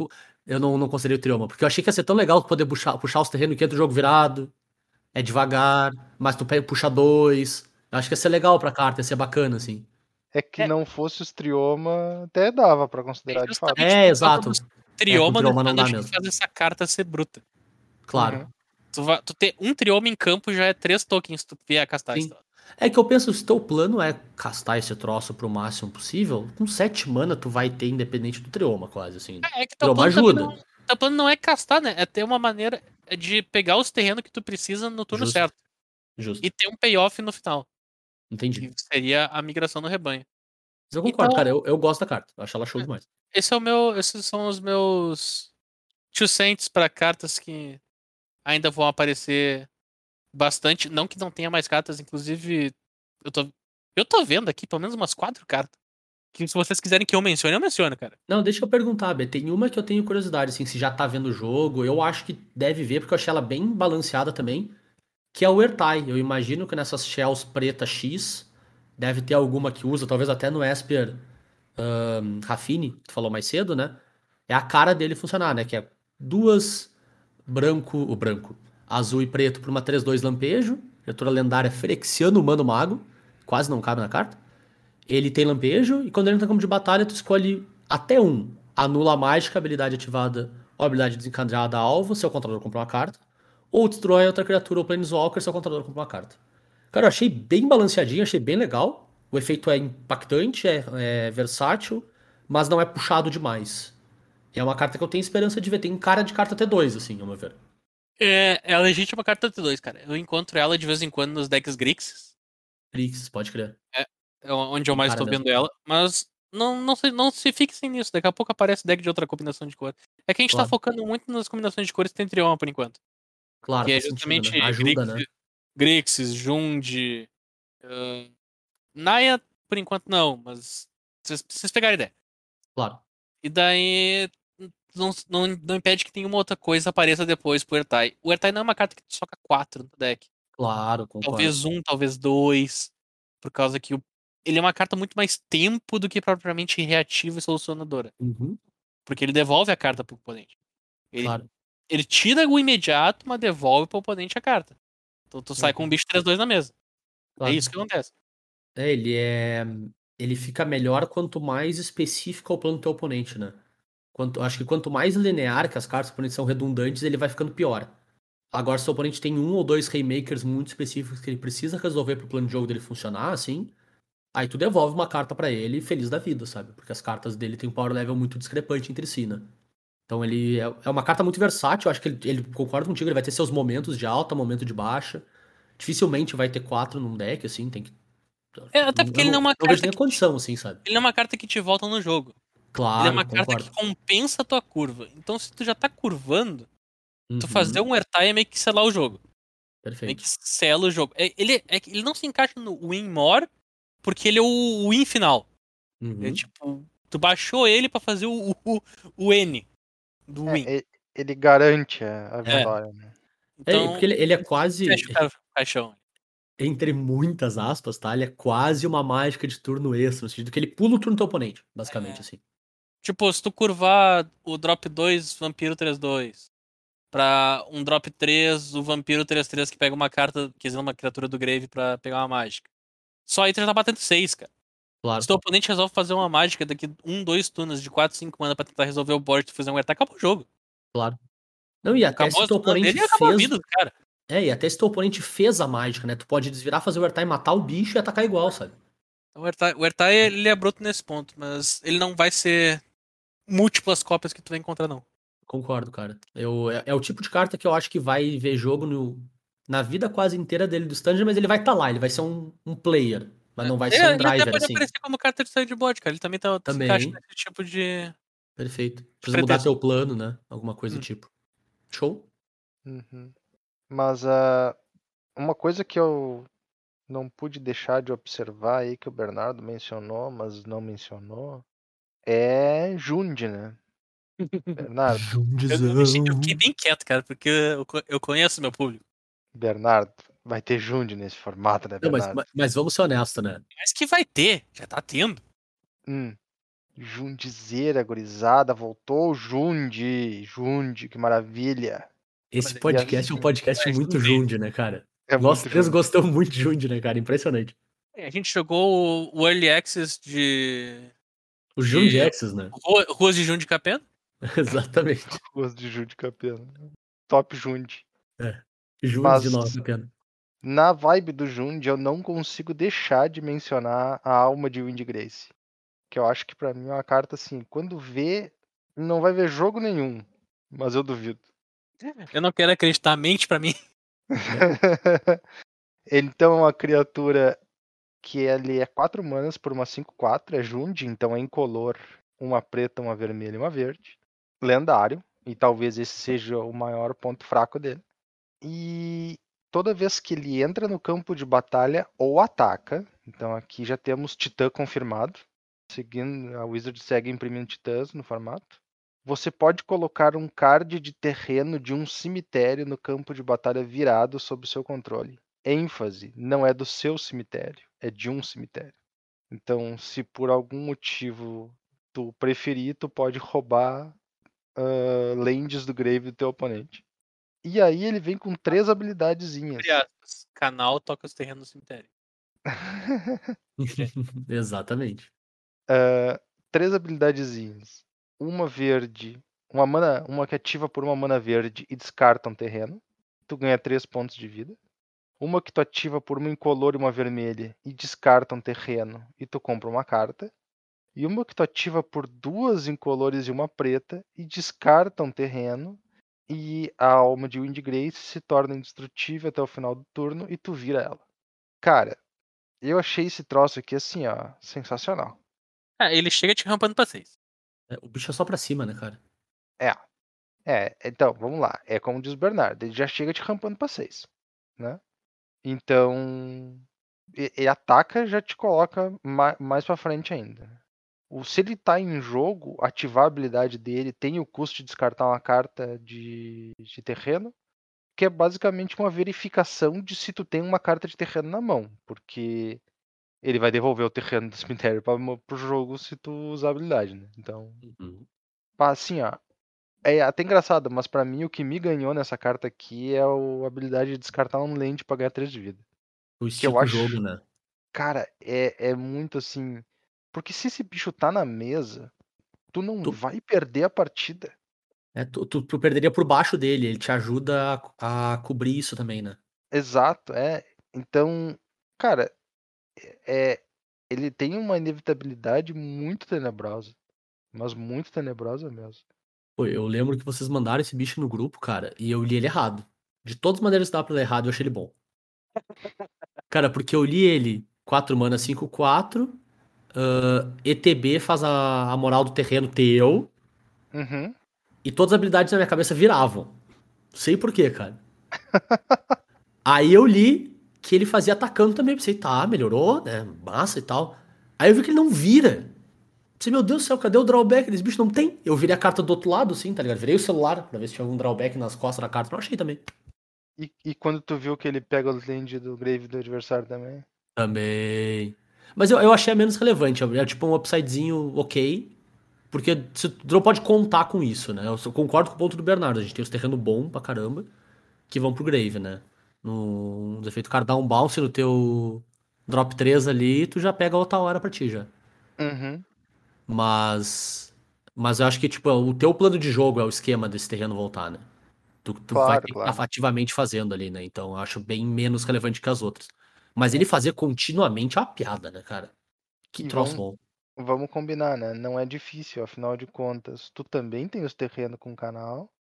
Eu não, não considerei o trioma, porque eu achei que ia ser tão legal tu poder puxar, puxar os terrenos que entra o jogo virado. É devagar, mas tu pega, puxa dois. Eu acho que ia ser legal pra carta, ia ser bacana, assim. É que É. não fosse os trioma, até dava pra considerar de fato. É, exato. dos Trioma trioma no não dá mesmo. faz essa carta ser bruta. Claro. Uhum. Tu, vai, tu ter um trioma em campo já é três tokens se tu vier castar Sim. isso. É que eu penso, se teu plano é castar esse troço pro máximo possível, com sete mana tu vai ter independente do trioma, quase, assim. É, é que teu Trioma plano, ajuda. não, teu plano não é castar, né? É ter uma maneira de pegar os terrenos que tu precisa no turno Justo. certo. Justo. E ter um payoff no final. Entendi. Que seria a migração no rebanho. Mas eu concordo, Então- cara, eu, eu gosto da carta. Eu acho ela show É. demais. Esse é o meu, esses são os meus two cents para cartas que ainda vão aparecer bastante. Não que não tenha mais cartas, inclusive eu tô, eu tô vendo aqui pelo menos umas quatro cartas. Que se vocês quiserem que eu mencione, eu menciono, cara. Não, deixa eu perguntar, Bê. Tem uma que eu tenho curiosidade, assim, se já tá vendo o jogo. Eu acho que deve ver, porque eu achei ela bem balanceada também. Que é o Ertai. Eu imagino que nessas shells preta X deve ter alguma que usa, talvez até no Esper ahn, Rafine, tu falou mais cedo, né? É a cara dele funcionar, né? Que é duas branco, o branco, azul e preto por uma 3-2 lampejo. Criatura lendária Frexiano Humano Mago. Quase não cabe na carta. Ele tem lampejo, e quando ele entra campo de batalha, tu escolhe até um. Anula a mágica, habilidade ativada ou habilidade desencadeada alvo, seu controlador compra uma carta. Ou destrói outra criatura ou planeswalker, seu controlador compra uma carta. Cara, eu achei bem balanceadinho, achei bem legal. O efeito é impactante, é, é versátil, mas não é puxado demais. É uma carta que eu tenho esperança de ver. Tem cara de carta T2, assim, ao meu ver. É, é legítima carta T2, cara. Eu encontro ela de vez em quando nos decks Grixis. Grixis, pode crer. é onde eu mais mesmo. vendo ela. Mas Não, não, se, não se fixem nisso, daqui a pouco aparece deck de outra combinação de cor. É que a gente Claro. tá focando muito nas combinações de cores que tem Trioma por enquanto. Claro, que é faz sentido, justamente né? Ajuda, né? Grixis, Grixis, Jund. ah, Naya, por enquanto não, mas vocês, vocês pegaram a ideia. Claro. E daí não, não, não impede que nenhuma outra coisa apareça depois pro Ertai. O Ertai não é uma carta que tu soca 4 no deck. Claro, concordo. Talvez um, talvez dois. Por causa que o- ele é uma carta muito mais tempo do que propriamente reativa e solucionadora. Uhum, Porque ele devolve a carta pro oponente. Ele, claro. Ele tira o imediato, mas devolve pro oponente a carta. Então tu sai com um Uhum. bicho 3-2 na mesa. claro. É isso que acontece. É, ele é. Ele fica melhor quanto mais específico é o plano do teu oponente, né? Quanto, acho que quanto mais linear que as cartas do oponente são redundantes, ele vai ficando pior. Agora, se o oponente tem um ou dois Haymakers muito específicos que ele precisa resolver pro plano de jogo dele funcionar, assim, aí tu devolve uma carta pra ele feliz da vida, sabe? Porque as cartas dele têm um power level muito discrepante entre si, né? Então ele é, é uma carta muito versátil, eu acho que ele, ele concorda contigo, ele vai ter seus momentos de alta, momento de baixa. Dificilmente vai ter quatro num deck, assim, tem que. É, até porque ele não é uma carta que- condição, assim, sabe? Ele não é uma carta que te volta no jogo. Claro, ele é uma carta concordo. que compensa a tua curva. Então se tu já tá curvando, tu Uhum, fazer um Ertai é meio que selar o jogo. Meio Perfeito. que sela o jogo. É, ele, é, que ele não se encaixa no win more, porque ele é o win final. Uhum. É tipo, tu baixou ele pra fazer o, o, o N do win. É, e- ele garante a, É. vitória. né? É, Então, porque ele, ele é quase, fecha o ca- caixão. entre muitas aspas, tá? Ele é quase uma mágica de turno extra, no sentido que ele pula o turno do teu oponente, basicamente, É. assim. Tipo, se tu curvar o drop 2, Vampiro 3-2, pra um drop 3, o Vampiro 3-3 que pega uma carta, que exila uma criatura do Grave pra pegar uma mágica. Só aí tu já tá batendo 6, cara. Claro. Se teu oponente resolve fazer uma mágica daqui um, dois turnos de 4, 5 mana pra tentar resolver o board e fazer um attack, acabou o jogo. Claro. Não, e até Acabou se teu oponente dele e fez. vida cara. É, e até se teu oponente fez a mágica, né? Tu pode desvirar, fazer o airtime, matar o bicho e atacar igual, sabe? Então, O o Ertai, ele é bruto nesse ponto, mas ele não vai ser múltiplas cópias que tu vai encontrar, não. Concordo, cara. Eu, é, é o tipo de carta que eu acho que vai ver jogo no, na vida quase inteira dele do Standard, mas ele vai estar lá, ele vai ser um, um player, mas não vai Ele- ser um ele driver, pode assim. aparecer como carta de sideboard, cara. Ele também tá Também. se encaixa nesse tipo de. Perfeito. Precisa mudar teu plano, né? Alguma coisa Hum. do tipo. Show? Uhum. Mas ah, uma coisa que eu não pude deixar de observar aí que o Bernardo mencionou, mas não mencionou, é Jund, né? (laughs) Bernardo, Eu, eu, eu fiquei bem quieto, cara, porque eu, eu conheço meu público. Bernardo, vai ter Jund nesse formato, né, Não, mas, mas- vamos ser honestos, né? Mas que vai ter, já tá tendo. Hum. Jundizeira, gurizada, voltou o Jund, Jund, que maravilha. Esse Mas- podcast é um podcast Mas muito não tem. Jund, né, cara? É Nós três gostamos muito de Jund, né, cara? Impressionante. A gente jogou o- Early Access de O Jund E- Access, né? Ru- Ruas de Junho (laughs) de Capena. Exatamente. Gosto de Jund Capena. Top Jund. Jund Mas- de novo, pena. Na vibe do Jund, eu não consigo deixar de mencionar a alma de Wind Grace. Que eu acho que pra mim é uma carta assim, quando vê, não vai ver jogo nenhum. Mas eu duvido. Eu não quero acreditar, mente pra mim. (laughs) então é uma criatura que ele é 4 manas por uma 5-4, é Jund, então é incolor, uma preta, uma vermelha e uma verde. Lendário, e talvez esse seja o maior ponto fraco dele. E toda vez que ele entra no campo de batalha ou ataca, então aqui já temos Titã confirmado, seguindo a Wizard segue imprimindo Titãs no formato. Você pode colocar um card de terreno de um cemitério no campo de batalha virado sob seu controle. ênfase não é do seu cemitério, é de um cemitério. Então, se por algum motivo tu preferir, tu pode roubar uh, lands do grave do teu oponente. E aí ele vem com três habilidadezinhas. Aspas, canal toca os terrenos no cemitério. (laughs) Exatamente. Uh, três habilidadezinhas. Uma verde, uma mana, uma que ativa por uma mana verde e descarta um terreno. Tu ganha três pontos de vida. Uma que tu ativa por uma incolor e uma vermelha e descarta um terreno e tu compra uma carta. E uma que tu ativa por duas incolores e uma preta e descarta um terreno. E a alma de Windgrace se torna indestrutível até o final do turno e tu vira ela. Cara, eu achei esse troço aqui assim, ó, sensacional. É, ele chega te rampando pra 6. É, o bicho é só pra cima, né, cara? É, então, vamos lá. É como diz o Bernardo, ele já chega te rampando pra 6, né? Então, e, e ataca já te coloca ma- mais pra frente ainda. O, se ele tá em jogo, ativar a habilidade dele tem o custo de descartar uma carta de, de terreno, que é basicamente uma verificação de se tu tem uma carta de terreno na mão, porque ele vai devolver o terreno do cemitério pra, pro jogo se tu usar a habilidade, né? Então, Uhum. Assim, ó. É até engraçado, mas pra mim o que me ganhou nessa carta aqui é a habilidade de descartar um land pra ganhar 3 de vida. O estilo acho- jogo, né? Cara, é, é muito assim. Porque se esse bicho tá na mesa, tu não Tu- vai perder a partida. É, tu, tu, tu perderia por baixo dele, ele te ajuda a, a cobrir isso também, né? Exato, é. Então, cara, é, ele tem uma inevitabilidade muito tenebrosa. Mas muito tenebrosa mesmo. Pô, eu lembro que vocês mandaram esse bicho no grupo, cara, e eu li ele errado. De todas as maneiras que dá pra ler errado, eu achei ele bom. Cara, porque eu li ele 4 mana 5, 4. Ah, ETB faz a, a moral do terreno teu. Uhum. E todas as habilidades na minha cabeça viravam. Sei por quê, cara. (laughs) Aí eu li que ele fazia atacando também. Pensei, tá, melhorou, né? Massa e tal. Aí eu vi que ele não vira. Pensei, meu Deus do céu, cadê o drawback? Esse bicho não tem. Eu virei a carta do outro lado, assim, tá ligado? Virei o celular pra ver se tinha algum drawback nas costas da carta. Não achei também. E, e quando tu viu que ele pega o land do grave do adversário também? Também. Mas eu, eu achei a menos relevante. É tipo um upsidezinho ok. Porque você não pode contar com isso, né? Eu concordo com o ponto do Bernardo. A gente tem os terrenos bons pra caramba que vão pro Grave, né? No defeito cara dá um bounce no teu drop 3 ali, tu já pega outra hora pra ti já. Uhum. Mas. Mas eu acho que, tipo, o teu plano de jogo é o esquema desse terreno voltar, né? Tu, tu vai Claro, ter que claro. estar ativamente fazendo ali, né? Então eu acho bem menos relevante que as outras. Mas ele fazer continuamente é uma piada, né, cara? Que E troço vamos- bom. Vamos combinar, né? Não é difícil, afinal de contas. Tu também tem os terrenos com canal.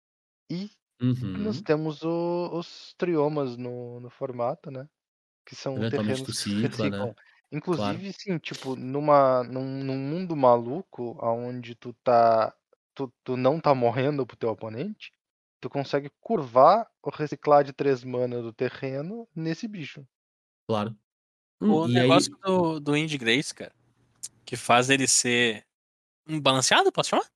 E Uhum. nós temos o- os triomas no, no formato, né? Que são terrenos que se né? reciclam. Inclusive, sim, tipo, numa, num, num mundo maluco, onde tu tá. Tu, tu não tá morrendo pro teu oponente, tu consegue curvar o reciclar de três mana do terreno nesse bicho. Claro. Hum, O e negócio aí. do, do Indie Grace, cara, que faz ele ser um balanceado, posso chamar?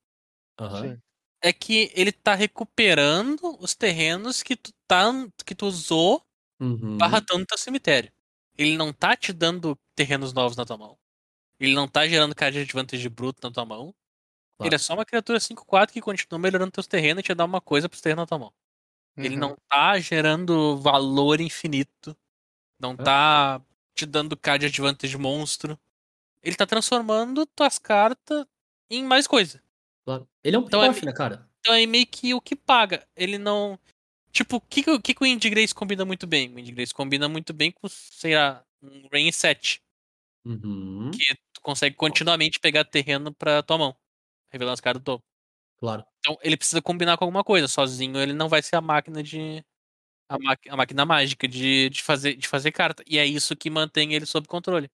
Aham. Sim. É que ele tá recuperando os terrenos que tu, tá, que tu usou Uhum. barratando teu cemitério. Ele não tá te dando terrenos novos na tua mão. Ele não tá gerando card de advantage bruto na tua mão. Claro. Ele é só uma criatura 5-4 que continua melhorando teus terrenos e te dá uma coisa pros terrenos na tua mão. Ele Uhum. não tá gerando valor infinito. Não É. tá te dando card advantage monstro. Ele tá transformando tuas cartas em mais coisa. Ele é um Então é pick-off, né, cara? Então é meio que o que paga. Ele não. Tipo, o que, que, o que o Indie Grace combina muito bem? O Indie Grace combina muito bem com, sei lá, um Rain 7. Uhum. Que tu consegue continuamente pegar terreno pra tua mão. Revelando as caras do topo. Claro. Então ele precisa combinar com alguma coisa. Sozinho ele não vai ser a máquina de. A, ma- a máquina mágica de, de, fazer, de fazer carta. E é isso que mantém ele sob controle.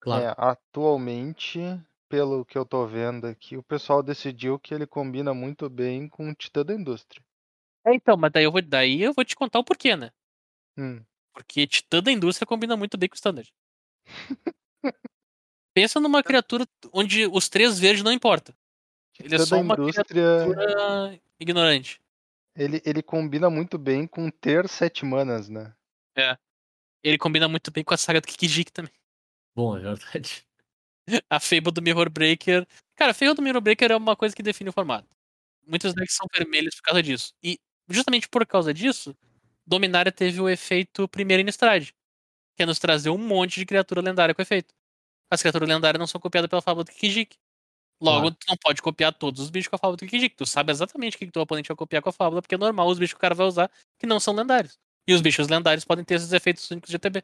Claro. É, atualmente, pelo que eu tô vendo aqui, o pessoal decidiu que ele combina muito bem com o Titã da Indústria. É, então, mas daí eu vou, daí eu vou te contar o porquê, né? Hum, Porque Titã da Indústria combina muito bem com o Standard. (laughs) Pensa numa criatura onde os três verdes não importam. Ele é só uma Indústria, criatura ignorante. Ele, ele combina muito bem com ter sete manas, né? Ele combina muito bem com a saga do Kikijik também. Bom, é verdade. (laughs) A Fable do Mirror Breaker. Cara, a Fable do Mirror Breaker é uma coisa que define o formato. Muitos decks são vermelhos por causa disso. E justamente por causa disso, Dominária teve o efeito primeiro Innistrad. Que é nos trazer um monte de criatura lendária com efeito. As criaturas lendárias não são copiadas pela Fábula do Kikijik. Logo, Claro. tu não pode copiar todos os bichos com a Fábula do Kikijik. Tu sabe exatamente o que que teu oponente vai copiar com a Fábula, porque é normal os bichos que o cara vai usar que não são lendários. E os bichos lendários podem ter esses efeitos únicos de TB.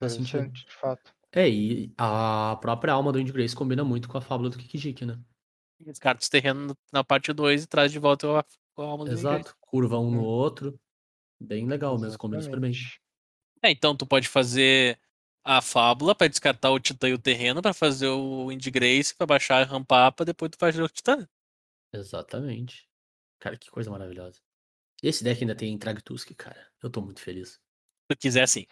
Faz sentido. De fato. É, e a própria alma do Indie Grace combina muito com a fábula do Kikijiki, né? Descarta os terrenos na parte 2 e traz de volta a, a alma do. Exato. Curva um no Hum. outro. Bem legal mesmo, combina super bem. É, então tu pode fazer a fábula pra descartar o titã e o terreno pra fazer o Wind Grace pra baixar e rampar pra depois tu fazer o titã. Exatamente. Cara, que coisa maravilhosa. E esse deck ainda tem Tragtusk, cara. Eu tô muito feliz. Se tu quiser sim.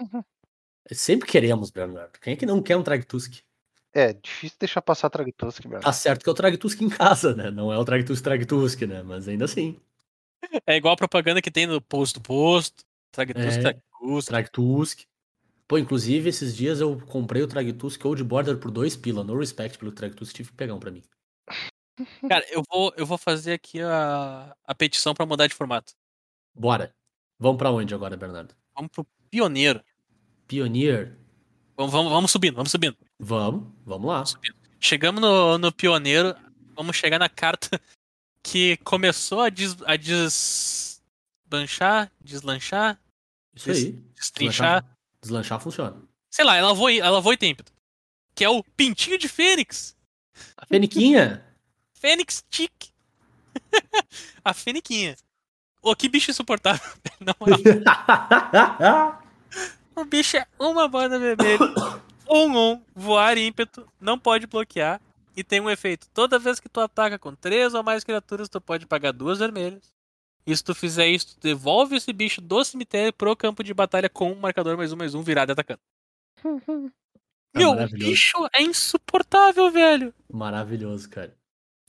Sempre queremos, Bernardo. Quem é que não quer um Tragtusk? É, difícil deixar passar Tragtusk, Bernardo. Tá certo que é o Tragtusk em casa, né? Não é o Tragtusk Tragtusk, né? Mas ainda assim. É igual a propaganda que tem no posto posto. Tragtusk, É. Tragtusk. Tragtusk. Pô, inclusive, esses dias eu comprei o Tragtusk Old Border por dois pila. No respect pelo Tragtusk, tive que pegar um pra mim. (laughs) Cara, eu vou, eu vou fazer aqui a, a petição pra mudar de formato. Bora. Vamos pra onde agora, Bernardo? Vamos pro pioneiro. Pioneer. Vamos, vamos, vamos subindo, vamos subindo. Vamos, vamos lá. Chegamos no, no pioneiro, vamos chegar na carta (laughs) que começou a, des, a desbanchar, deslanchar, Isso aí. destrinchar. Deslanchar, funciona. Sei lá, ela voou, ela voou em ímpeto. Que é o pintinho de Fênix. A Feniquinha. (laughs) Fênix Tick. (laughs) a Fêniquinha. Ô, que bicho insuportável. (laughs) Na moral, o bicho é uma banda vermelha. (coughs) Um, um, voar ímpeto, não pode bloquear. E tem um efeito. Toda vez que tu ataca com três ou mais criaturas, tu pode pagar duas vermelhas. E se tu fizer isso, tu devolve esse bicho do cemitério pro campo de batalha com um marcador mais um, mais um, virado e atacando. (laughs) É Meu, o bicho é insuportável, velho. Maravilhoso, cara.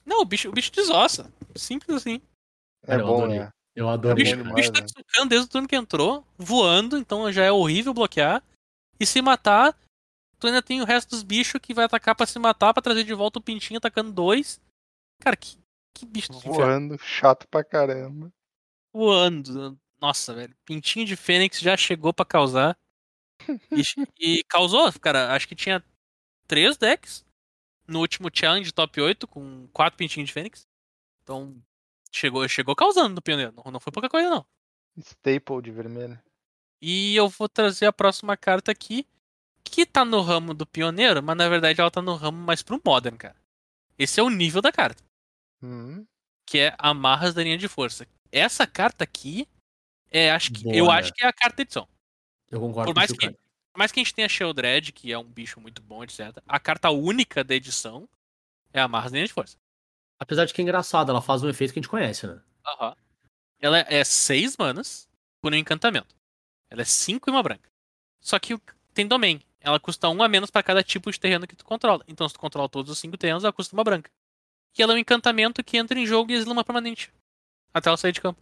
Não, o bicho, o bicho desossa. Simples assim. É Cara, eu bom, adorei. né? Eu O adorei. bicho, bom o bicho tá demais, socando desde o turno que entrou, voando, então já é horrível bloquear. E se matar, tu ainda tem o resto dos bichos que vai atacar pra se matar, pra trazer de volta o pintinho atacando dois. Cara, que, que bicho do inferno. Voando, chato pra caramba. Voando. Nossa, velho. Pintinho de Fênix já chegou pra causar. E, (laughs) e causou, cara. Acho que tinha três decks no último challenge top 8 com quatro pintinhos de Fênix. Então, chegou, chegou causando no pioneiro. Não, não foi pouca coisa, não. Staple de vermelho. E eu vou trazer a próxima carta aqui, que tá no ramo do pioneiro, mas na verdade ela tá no ramo mais pro Modern, cara. Esse é o nível da carta, Hum, que é Amarras da linha de força. Essa carta aqui, é, acho que, Boa, eu né? acho que é a carta edição. Eu concordo Por mais contigo, que- cara. Por mais que a gente tenha Sheldred, que é um bicho muito bom, etc. A carta única da edição é da linha de força. Apesar de que é engraçado, ela faz um efeito que a gente conhece, né? Ela é 6 manas por um encantamento. Ela é 5 e uma branca. Só que tem domain. Ela custa um a menos pra cada tipo de terreno que tu controla. Então, se tu controla todos os 5 terrenos, ela custa uma branca. E ela é um encantamento que entra em jogo e exila uma permanente. Até ela sair de campo.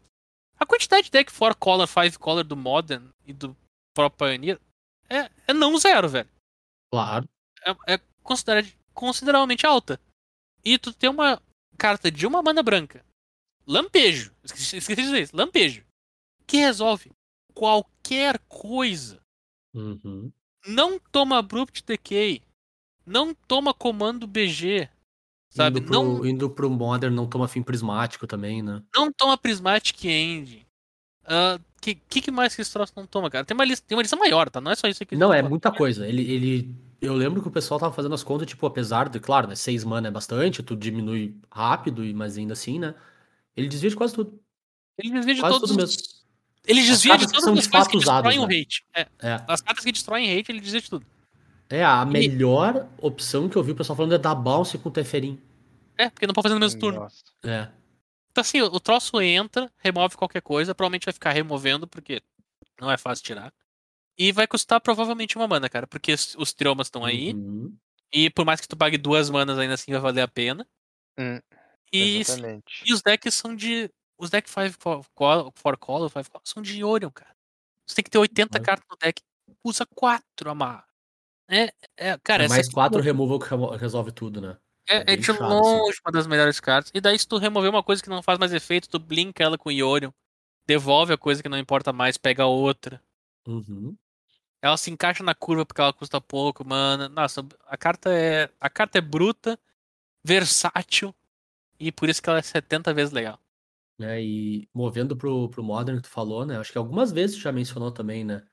A quantidade de deck 4 color, 5 color do Modern e do próprio Pioneer é, é não zero, velho. Claro. É, é considera- consideravelmente alta. E tu tem uma carta de uma mana branca. Lampejo. Esqueci, esqueci de dizer isso. Lampejo. Que resolve qualquer coisa. Uhum. Não toma Abrupt Decay. Não toma comando BG. Sabe? Indo pro, Não, indo pro Modern não toma fim prismático também, né? não toma Prismatic End. Ah, que, que que mais que esse troço não toma, cara? Tem uma lista, tem uma lista maior, tá? Não é só isso aqui. Não, é muita coisa. Ele, ele. Eu lembro que o pessoal tava fazendo as contas, tipo, apesar de, claro, né? Seis mana é bastante, tu diminui rápido, e- mas ainda assim, né? Ele desvia de quase tudo. Ele desvia de Quase todos tudo os... mesmo. Ele desvia de cartas que todas as fato que destroem usadas, o né? hate. É, É. as cartas que destroem hate, ele desvia de tudo. É, a E- melhor opção que eu vi o pessoal falando é dar bounce com Teferin. É, porque não pode fazer no mesmo turno. Nossa. É. Então assim, o troço entra, remove qualquer coisa, provavelmente vai ficar removendo, porque não é fácil tirar. E vai custar provavelmente uma mana, cara, porque os triomas estão aí, Uhum. e por mais que tu pague duas manas, ainda assim vai valer a pena. Hum, E, exatamente. e os decks são de. Os decks 5 for color, for color, five color, são de Orion, cara. Você tem que ter 80 Uhum. cartas no deck. Usa 4 amarra. É, é, cara, É mais aqui quatro removal que resolve tudo, né? É, É é de chato, assim. longe uma das melhores cartas. E daí, se tu remover uma coisa que não faz mais efeito, tu blinka ela com Iorion. Devolve a coisa que não importa mais, pega outra. Uhum. Ela se encaixa na curva porque ela custa pouco, mano. Nossa, a carta é. A carta é bruta, versátil. E por isso que ela é 70 vezes legal. né? E movendo pro, pro Modern que tu falou, né? Acho que algumas vezes tu já mencionou também, né?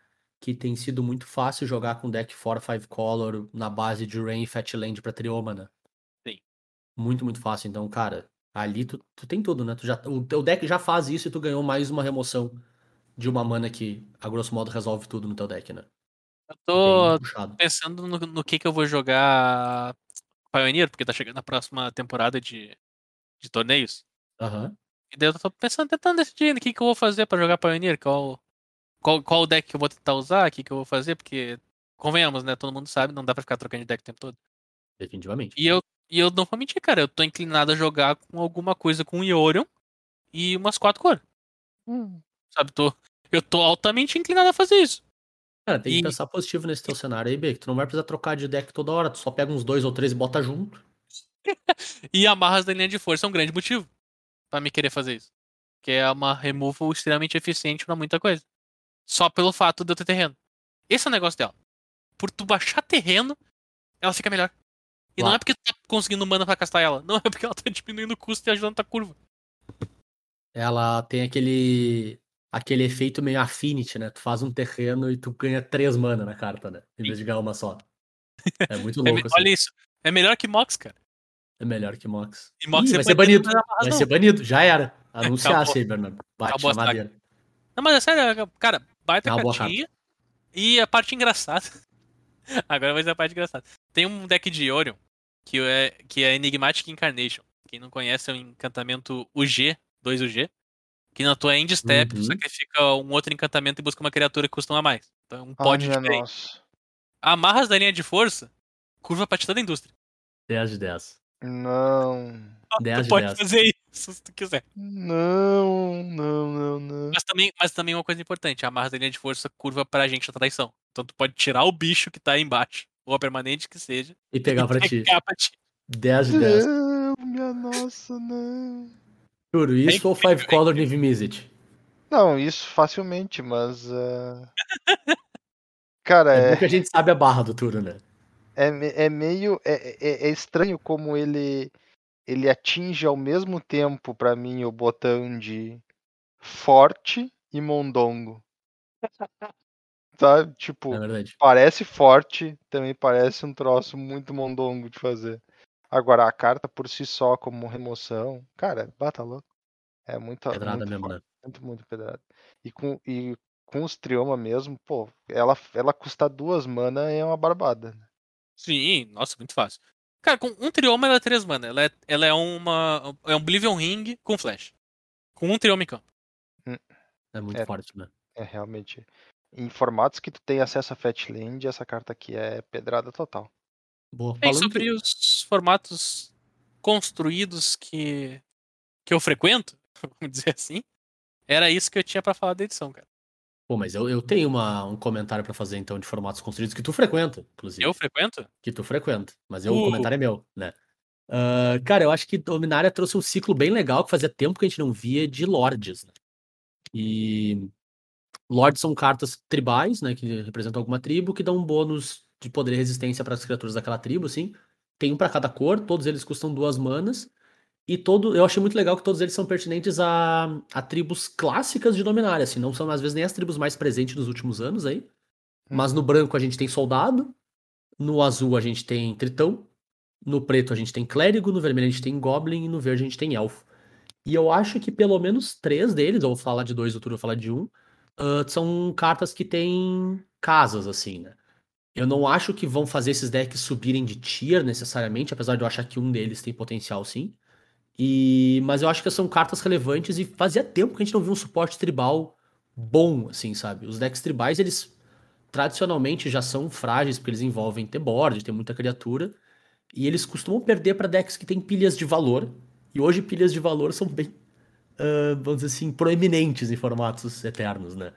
Que tem sido muito fácil jogar com deck 4 5 color na base de Rain e Fatland pra Trioma, né? Sim. Muito, muito fácil. Então, cara, ali tu, tu tem tudo, né? Tu já, o teu deck já faz isso e tu ganhou mais uma remoção de uma mana que, a grosso modo, resolve tudo no teu deck, né? Eu tô pensando no, no que que eu vou jogar Pioneer, porque tá chegando a próxima temporada de, de torneios. Aham. E daí eu tô pensando, tentando decidir o que, que eu vou fazer pra jogar Pioneer, qual, qual, qual deck que eu vou tentar usar, o que, que eu vou fazer, porque, convenhamos, né? Todo mundo sabe, não dá pra ficar trocando de deck o tempo todo. Definitivamente. E eu, e eu não vou mentir, cara, eu tô inclinado a jogar com alguma coisa com Yorion e umas quatro cores. Sabe, tô, eu tô altamente inclinado a fazer isso. Cara, tem que E- pensar positivo nesse teu cenário aí, B, que tu não vai precisar trocar de deck toda hora, tu só pega uns dois ou três e bota junto. (laughs) E amarras da linha de força é um grande motivo pra me querer fazer isso. Que é uma removal extremamente eficiente pra muita coisa. Só pelo fato de eu ter terreno. Esse é o negócio dela. Por tu baixar terreno, ela fica melhor. E não Claro. é porque tu tá conseguindo mana pra castar ela. Não, é porque ela tá diminuindo o custo e ajudando a curva. Ela tem aquele aquele efeito meio affinity, né? Tu faz um terreno e tu ganha três mana na carta, né? Em vez de ganhar uma só. É muito (laughs) É louco, assim. olha isso. É melhor que Mox, cara. É melhor que Mox. E Mox Ih, é vai ser banido Vai não. ser banido. Já era. (laughs) Anunciasse aí, Bernardo. Bate Acabou madeira. Não, mas é sério, cara, baita É cartinha. E a parte engraçada. (laughs) Agora vai ser a parte engraçada. Tem um deck de Orion que é, que é Enigmatic Incarnation. Quem não conhece é o encantamento UG, 2UG. Que na tua end step tu Uhum. sacrifica um outro encantamento e busca uma criatura que custa uma a mais. Então é um pod diferente. nossa. Amarras da linha de força, curva pra titã da indústria. 10 de 10. Não. 10 tu de pode 10. fazer isso se tu quiser. Não, não, não, não. Mas também, mas também uma coisa importante, a amarra da linha de força curva pra gente a traição. Então tu pode tirar o bicho que tá aí embaixo, ou a permanente que seja, E pegar pra ti. pegar pra ti. 10 de 10. Não, minha nossa, não. Juro, isso ou incrível, 5 Color Niv Mizzet? Não, isso facilmente, mas. ah, Cara, É é, bom que a gente sabe a barra do turno, né? é, é meio. É, é- é estranho como ele. Ele atinge ao mesmo tempo, pra mim, o botão de forte e mondongo. Tá? Tipo, É parece forte, também parece um troço muito mondongo de fazer. Agora, a carta por si só, como remoção, cara, bata louco. É muito, Pedrada muito mesmo, forte, né? muito, muito pedrada. E com, e com os trioma mesmo, pô, ela, ela custa duas mana é uma barbada. Sim, nossa, muito fácil. Cara, com um trioma ela é 3 mana. Ela é, ela é uma. É um Oblivion Ring com flash. Com um trioma em campo. É muito É. forte, né? É realmente. Em formatos que tu tem acesso a Fatland, essa carta aqui é pedrada total. Boa. Bem, sobre que- os formatos construídos que, que eu frequento, (laughs) vamos dizer assim, era isso que eu tinha pra falar da edição, cara. Pô, mas eu, eu tenho uma, um comentário pra fazer, então, de formatos construídos que tu frequenta, inclusive. Eu frequento? Que tu frequenta. Mas eu, o Uh. comentário é meu, né? Ah, cara, eu acho que Dominária trouxe um ciclo bem legal que fazia tempo que a gente não via de Lords, né? E Lords são cartas tribais, né? Que representam alguma tribo, que dão um bônus de poder e resistência para as criaturas daquela tribo, assim. Tem um pra cada cor, todos eles custam duas manas. E todo, eu achei muito legal que todos eles são pertinentes a, a tribos clássicas de Dominária, assim. Não são, às vezes, nem as tribos mais presentes dos últimos anos aí. Mas no branco a gente tem soldado, no azul a gente tem tritão, no preto a gente tem clérigo, no vermelho a gente tem goblin e no verde a gente tem elfo. E eu acho que pelo menos três deles, eu vou falar de dois, outro eu vou falar de um, ah, são cartas que têm casas, assim, né? Eu não acho que vão fazer esses decks subirem de tier necessariamente, apesar de eu achar que um deles tem potencial sim. E mas eu acho que são cartas relevantes e fazia tempo que a gente não viu um suporte tribal bom, assim, sabe? Os decks tribais, eles tradicionalmente já são frágeis porque eles envolvem ter board, tem muita criatura, e eles costumam perder para decks que têm pilhas de valor. E hoje pilhas de valor são bem, ah, vamos dizer assim, proeminentes em formatos eternos, né?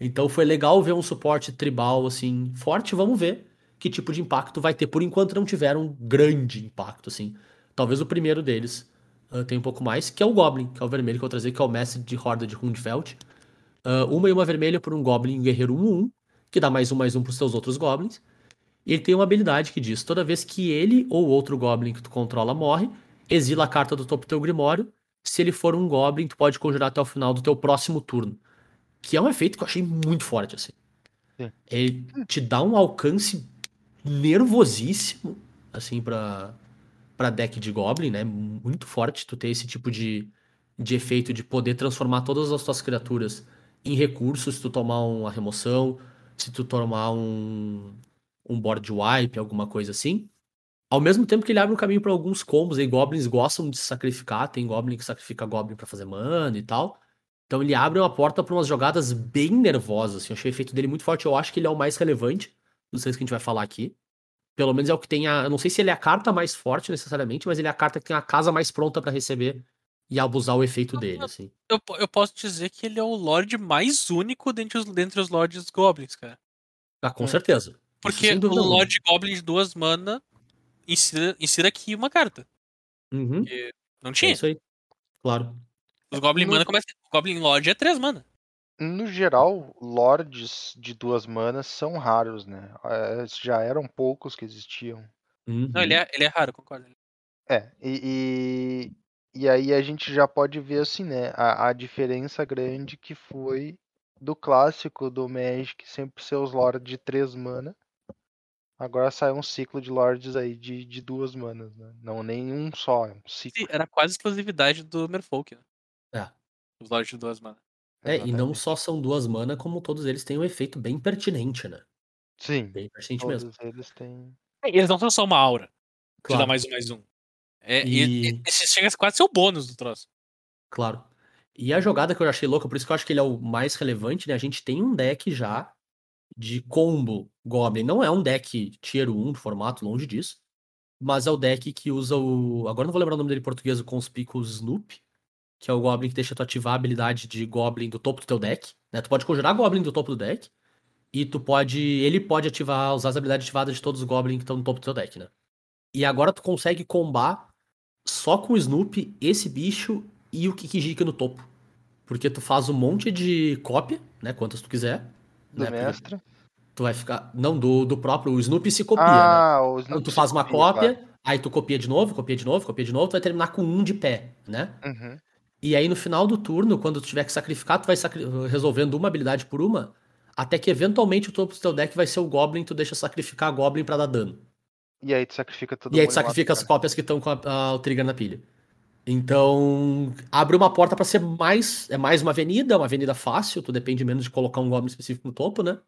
Então foi legal ver um suporte tribal assim forte, vamos ver que tipo de impacto vai ter. Por enquanto não tiveram um grande impacto assim. Talvez o primeiro deles ah, tenha um pouco mais, que é o Goblin, que é o vermelho que eu vou trazer, que é o mestre de Horda de Hundfeld. Ah, uma e uma vermelha por um Goblin Guerreiro 1-1, que dá mais um mais um pros seus outros Goblins. E ele tem uma habilidade que diz: toda vez que ele ou outro Goblin que tu controla morre, exila a carta do topo do teu Grimório. Se ele for um Goblin, tu pode conjurar até o final do teu próximo turno. Que é um efeito que eu achei muito forte, assim. Sim. Ele te dá um alcance nervosíssimo, assim, pra, pra deck de Goblin, né? Muito forte tu ter esse tipo de, de efeito de poder transformar todas as tuas criaturas em recursos, se tu tomar uma remoção. se tu tomar um, um board wipe, alguma coisa assim. Ao mesmo tempo que ele abre um caminho para alguns combos, aí goblins gostam de sacrificar, tem goblin que sacrifica goblin para fazer mana e tal. Então ele abre uma porta para umas jogadas bem nervosas, assim. Eu achei o efeito dele muito forte, eu acho que ele é o mais relevante dos três que a gente vai falar aqui. Pelo menos é o que tem a, eu não sei se ele é a carta mais forte necessariamente, mas ele é a carta que tem a casa mais pronta para receber e abusar o efeito dele, assim. Eu, eu posso dizer que ele é o Lorde mais único dentre os, dentre os Lords Goblins, cara. Ah, com Hum. certeza. Porque o. Lorde Goblin de duas mana insira, insira aqui uma carta. Uhum, Não é tinha. isso aí. Claro. Os Goblin mana começa. O Goblin Lord é três mana. No geral, lords de duas manas são raros, né? Eh, Já eram poucos que existiam. Não, ele Uhum. é, ele é raro, concordo. É, e, e, e aí a gente já pode ver assim, né? A, a diferença grande que foi do clássico do Magic sempre ser os lords de três mana. Agora sai um ciclo de lords aí de, de duas manas, né? Não nem um só, é um ciclo. Sim, Era quase exclusividade do Merfolk, né? É. Os Lords de duas mana. É, e não só são duas mana, como todos eles têm um efeito bem pertinente, né? Sim, Bem pertinente mesmo. todos eles têm. Eles não são só uma aura. Te dá Claro, mais um, mais um. É, e... E- Esse chega a quase a ser o bônus do troço. claro. E a jogada que eu achei louca, por isso que eu acho que ele é o mais relevante, né? A gente tem um deck já de combo Goblin. Não é um deck tier 1 do formato, longe disso. Mas é o deck que usa o. Agora não vou lembrar o nome dele em português, o Conspicuous Snoop. Que é o Goblin que deixa tu ativar a habilidade de Goblin do topo do teu deck. Né? Tu pode conjurar Goblin do topo do deck. E tu pode. Ele pode ativar, usar as habilidades ativadas de todos os Goblins que estão no topo do teu deck, né? E agora tu consegue combar só com o Snoop, esse bicho e o Kikijiki no topo. Porque tu faz um monte de cópia, né? Quantas tu quiser. Do né? Mestre. Tu vai ficar. Não, do, do próprio. O Snoop se copia, né? ah, os Então tu faz uma cópia, aí tu copia de novo, copia de novo, copia de novo, tu vai terminar com um de pé, né? Uhum. E aí no final do turno, quando tu tiver que sacrificar, tu vai sacri- resolvendo uma habilidade por uma, até que eventualmente o topo do teu deck vai ser o Goblin, tu deixa sacrificar Goblin pra dar dano. E aí tu sacrifica todo e aí tu sacrifica as cara. cópias que estão com a- a- o trigger na pilha. Então, abre uma porta pra ser mais. É mais uma avenida, é uma avenida fácil, tu depende menos de colocar um Goblin específico no topo, né?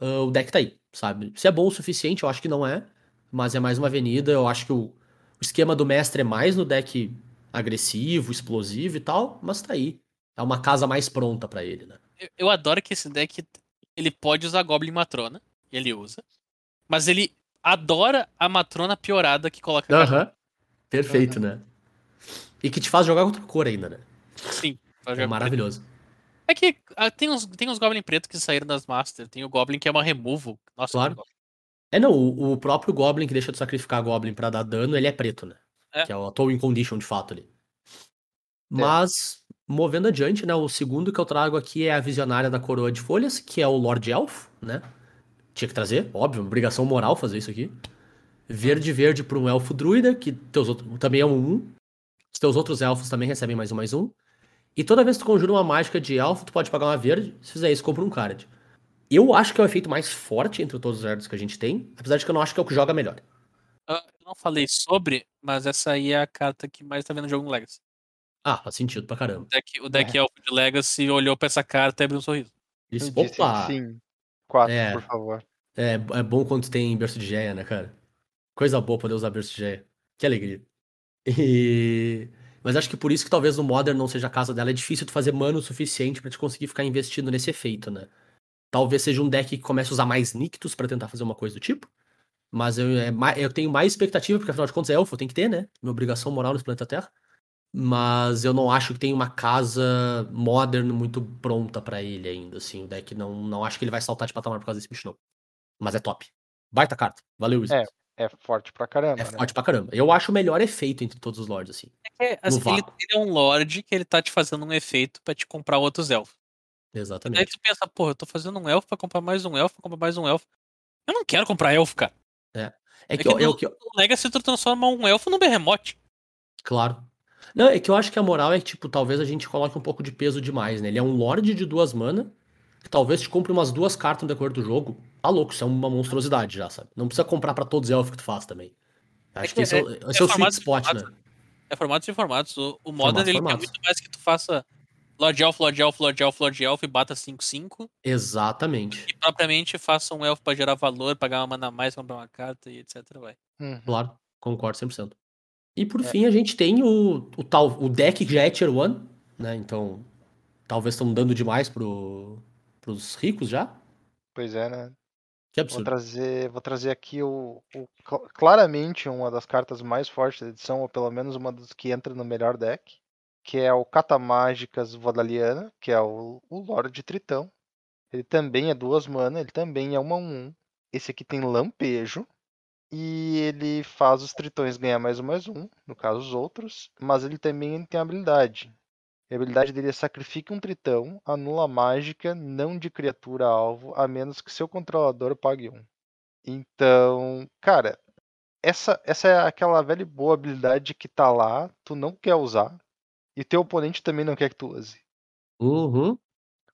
Ah, o deck tá aí, sabe? Se é bom o suficiente, eu acho que não é. Mas é mais uma avenida. Eu acho que o, o esquema do mestre é mais no deck agressivo, explosivo e tal, mas tá aí. É uma casa mais pronta pra ele, né? Eu, eu adoro que esse deck ele pode usar Goblin Matrona. Ele usa. Mas ele adora a Matrona piorada que coloca a carta. Perfeito, né? E que te faz jogar contra cor ainda, né? Sim. É maravilhoso. É que ah, tem uns, tem uns Goblin preto que saíram das Master. Tem o Goblin que é uma removal. Nossa, Claro. É, não, o, o próprio Goblin que deixa tu sacrificar Goblin pra dar dano, ele é preto, né? É. Que é o Towing Condition, de fato, ali. Mas, movendo adiante, né? O segundo que eu trago aqui é a Visionária da Coroa de Folhas, que é o Lord Elfo, né? Tinha que trazer, óbvio, obrigação moral fazer isso aqui. Verde, verde para um elfo druida, que teus outros, também é um 1. Os teus outros elfos também recebem mais um, mais um. E toda vez que tu conjura uma mágica de elfo, tu pode pagar uma verde. Se fizer isso, compra um card. Eu acho que é o efeito mais forte entre todos os verdes que a gente tem, apesar de que eu não acho que é o que joga melhor. Ah, eu não falei sobre, mas essa aí é a carta que mais tá vendo jogo no Legacy. Ah, faz sentido pra O caramba. deck, o deck É. Elfo de Legacy olhou pra essa carta e abriu um sorriso. Isso, opa! sim. Quatro, É. por favor. É, é bom quando tem berço de geia, né, cara? Coisa boa poder usar berço de geia. Que alegria. E... Mas acho que por isso que talvez no Modern não seja a casa dela. É difícil tu fazer mana o suficiente pra te conseguir ficar investindo nesse efeito, né? Talvez seja um deck que comece a usar mais Nictus pra tentar fazer uma coisa do tipo. Mas eu, é eu tenho mais expectativa, porque afinal de contas é elfo, tem que ter, né? Minha obrigação moral nesse planeta Terra. Mas eu não acho que tem uma casa modern muito pronta pra ele ainda, assim. O deck não, não acho que ele vai saltar de patamar por causa desse bicho, não. Mas é top. Baita carta. Valeu, Wizards. É forte pra caramba, É, né? forte pra caramba. Eu acho o melhor efeito entre todos os lords, assim. É, assim, No ele, ele é um Lorde que ele tá te fazendo um efeito pra te comprar outros elfos. Daí Exatamente. tu pensa, porra, eu tô fazendo um elfo pra comprar mais um elfo, pra comprar mais um elfo. Eu não quero comprar elfo, cara. É É que, que é no- o que O Legacy tu transforma um elfo num berremote. Claro. Não, é que eu acho que a moral é que, tipo, talvez a gente coloque um pouco de peso demais, né? Ele é um lord de duas mana, que talvez te compre umas duas cartas no decorrer do jogo. Tá louco, isso é uma monstruosidade já, sabe? Não precisa comprar pra todos os elfos que tu faz também. Acho que que esse é, é- o- esse é é o sweet spot, né? É formatos e formatos. O, o Modern, ele quer formatos. muito mais que tu faça Lord Elf, Lord Elf, Lord Elf, Lord Elf e bata 5-5. Exatamente. E propriamente faça um elfo pra gerar valor, pagar uma mana a mais, comprar uma carta e etc. Vai. Uhum. Claro, concordo 100%. E por É. fim, a gente tem o, o tal o deck que já é Tier 1, né? Então, talvez estão dando demais pro, pros ricos já. Pois é, né? Que Vou absurdo. trazer, vou trazer aqui o, o cl- claramente uma das cartas mais fortes da edição, ou pelo menos uma das que entra no melhor deck, que é o Catamágicas Vodaliana, que é o, o Lorde Tritão. Ele também é duas mana, ele também é uma 1-1. Esse aqui tem lampejo. E ele faz os tritões ganhar mais um mais um, no caso os outros, mas ele também tem habilidade. A habilidade dele é sacrifique um tritão, anula mágica, não de criatura alvo, a menos que seu controlador pague um. Então, cara, essa, essa é aquela velha e boa habilidade que tá lá, tu não quer usar, e teu oponente também não quer que tu use. Uhum.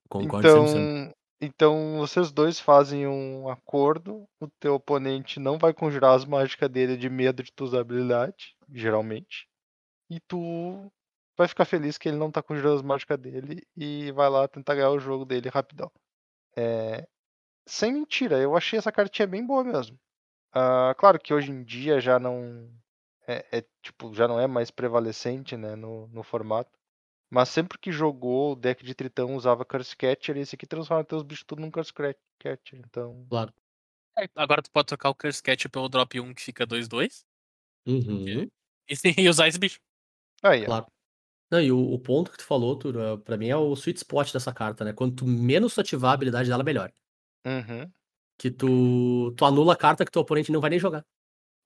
Concordo 100%. Então, então vocês dois fazem um acordo, o teu oponente não vai conjurar as mágicas dele de medo de tu usar habilidade, geralmente. E tu vai ficar feliz que ele não tá conjurando as mágicas dele e vai lá tentar ganhar o jogo dele rapidão. É, Sem mentira, eu achei essa cartinha bem boa mesmo. Ah, claro que hoje em dia já não é, é, tipo já não é mais prevalecente né, no, no formato. Mas sempre que jogou o deck de Tritão usava Curse Catcher, e esse aqui transforma teus bichos tudo num Curse Catcher. Então, Claro. É, Agora tu pode trocar o Curse Cat pelo drop 1 que fica 2-2 Uhum. e, (laughs) e usar esse bicho. aí. Claro. Não, e o, o ponto que tu falou, Turo, é- pra mim é o sweet spot dessa carta, né? Quanto menos tu ativar a habilidade dela, melhor. Uhum, Que tu, tu anula a carta que teu oponente não vai nem jogar.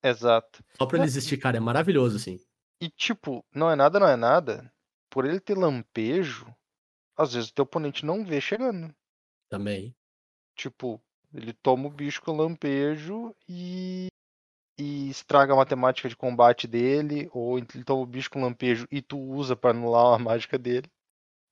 Exato. Só pra ele existir, cara. É maravilhoso, assim. E tipo, não é nada, não é nada. Por ele ter lampejo, às vezes o teu oponente não vê chegando. Também. Tipo, ele toma o bicho com lampejo e, e estraga a matemática de combate dele, ou ele toma o bicho com lampejo e tu usa pra anular a mágica dele.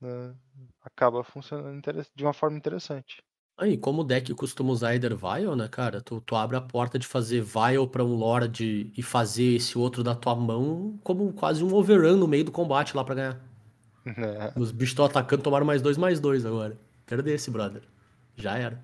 né? Acaba funcionando de uma forma interessante. Aí, como o deck costuma usar Either Vial, né, cara? Tu, tu abre a porta de fazer Vial pra um Lord e fazer esse outro da tua mão como quase um overrun no meio do combate lá pra ganhar. (laughs) Os bichos estão atacando, tomaram mais dois, mais dois agora. Perder esse, brother. Já era.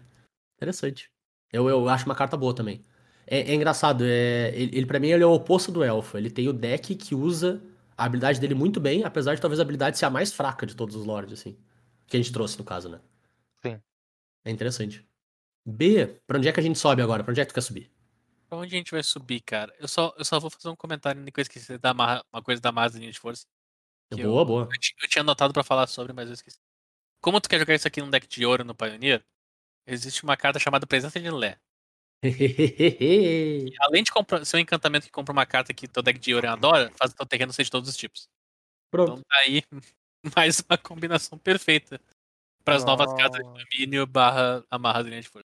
Interessante. Eu, eu acho uma carta boa também. É, é engraçado, é, ele, ele pra mim ele é o oposto do elfo. Ele tem o deck que usa a habilidade dele muito bem, apesar de talvez a habilidade ser a mais fraca de todos os lords, assim. Que a gente trouxe, no caso, né? É interessante. B, pra onde é que a gente sobe agora? Pra onde é que tu quer subir? Pra onde a gente vai subir, cara? Eu só, eu só vou fazer um comentário que eu esqueci da uma coisa da marra da linha de força. Boa, boa. Eu, eu tinha anotado pra falar sobre, mas eu esqueci. Como tu quer jogar isso aqui num deck de ouro no Pioneer, existe uma carta chamada Presença de Lé. (laughs) Além de comprar, ser um encantamento que compra uma carta que teu deck de ouro adora, faz o teu terreno ser de todos os tipos. Então Pronto. tá aí (laughs) mais uma combinação perfeita para as novas cartas de Oh. domínio barra amarra da linha de força.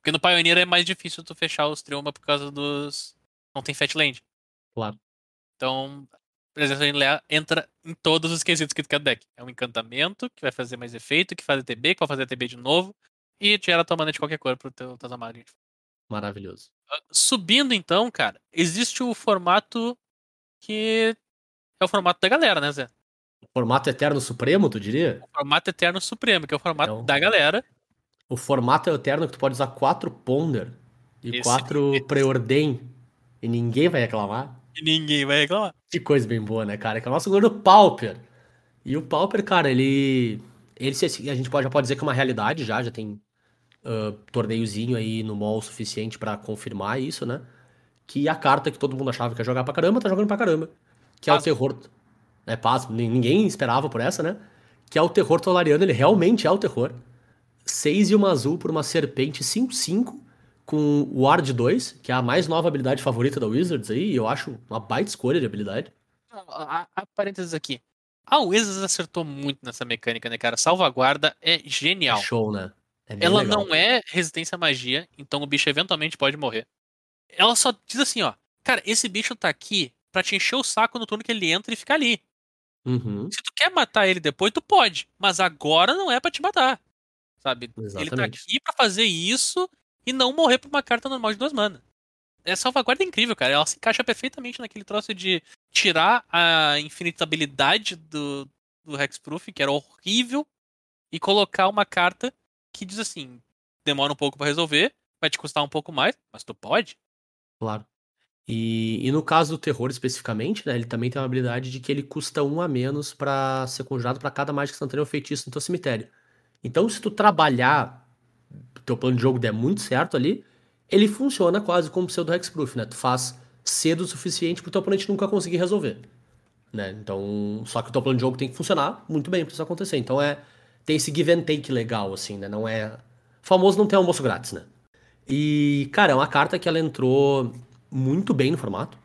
Porque no Pioneer é mais difícil tu fechar os Trioma por causa dos. Não tem Fat Land. Claro. Então, presença de Lé entra em todos os quesitos que tu quer do deck. É um encantamento que vai fazer mais efeito, que faz ETB, que vai fazer ETB de novo. E gera tua mana de qualquer cor pro teu, tuas amarras. Maravilhoso. Subindo então, cara, existe o formato que é o formato da galera, né, Zé? Formato Eterno Supremo, tu diria? O formato Eterno Supremo, que é o formato Então. da galera. O formato Eterno que tu pode usar quatro Ponder e Esse- quatro esse- Preordain e ninguém vai reclamar. E ninguém vai reclamar. Que coisa bem boa, né, cara? Que é o nosso gordo Pauper. E o Pauper, cara, ele. Ele a gente pode, já pode dizer que é uma realidade já, já tem ah, torneiozinho aí no mall suficiente pra confirmar isso, né? Que a carta que todo mundo achava que ia jogar pra caramba, tá jogando pra caramba. Que é o terror. É, nin- ninguém esperava por essa, né? Que é o terror tolariano, ele realmente é o terror. 6 e uma azul por uma serpente 5-5 com o Ward 2, que é a mais nova habilidade favorita da Wizards aí, e eu acho uma baita escolha de habilidade. A, a, parênteses aqui. A Wizards acertou muito nessa mecânica, né, cara? Salvaguarda é É genial. show, né? É Ela legal. não é resistência à magia, então o bicho eventualmente pode morrer. Ela só diz assim, ó. Cara, esse bicho tá aqui pra te encher o saco no turno que ele entra e ficar ali. Uhum, Se tu quer matar ele depois, tu pode. Mas agora não é pra te matar. Sabe? Ele tá exatamente. aqui pra fazer isso e não morrer por uma carta normal de duas mana. Essa salvaguarda é incrível, cara. Ela se encaixa perfeitamente naquele troço de tirar a infinitabilidade do, do Hexproof, que era horrível, e colocar uma carta que diz assim: demora um pouco pra resolver, vai te custar um pouco mais, mas tu pode. Claro. E, e no caso do terror especificamente, né, ele também tem uma habilidade de que ele custa um a menos pra ser conjurado pra cada mágica instantânea ou feitiço no teu cemitério. Então, se tu trabalhar, teu plano de jogo der muito certo ali, ele funciona quase como o seu do Hexproof, né? Tu faz cedo o suficiente pro teu oponente nunca conseguir resolver. Né? Então, só que o teu plano de jogo tem que funcionar muito bem pra isso acontecer. Então é tem esse give and take legal assim, né? Não é famoso não tem almoço grátis, né? E, cara, é uma carta que ela entrou muito bem no formato.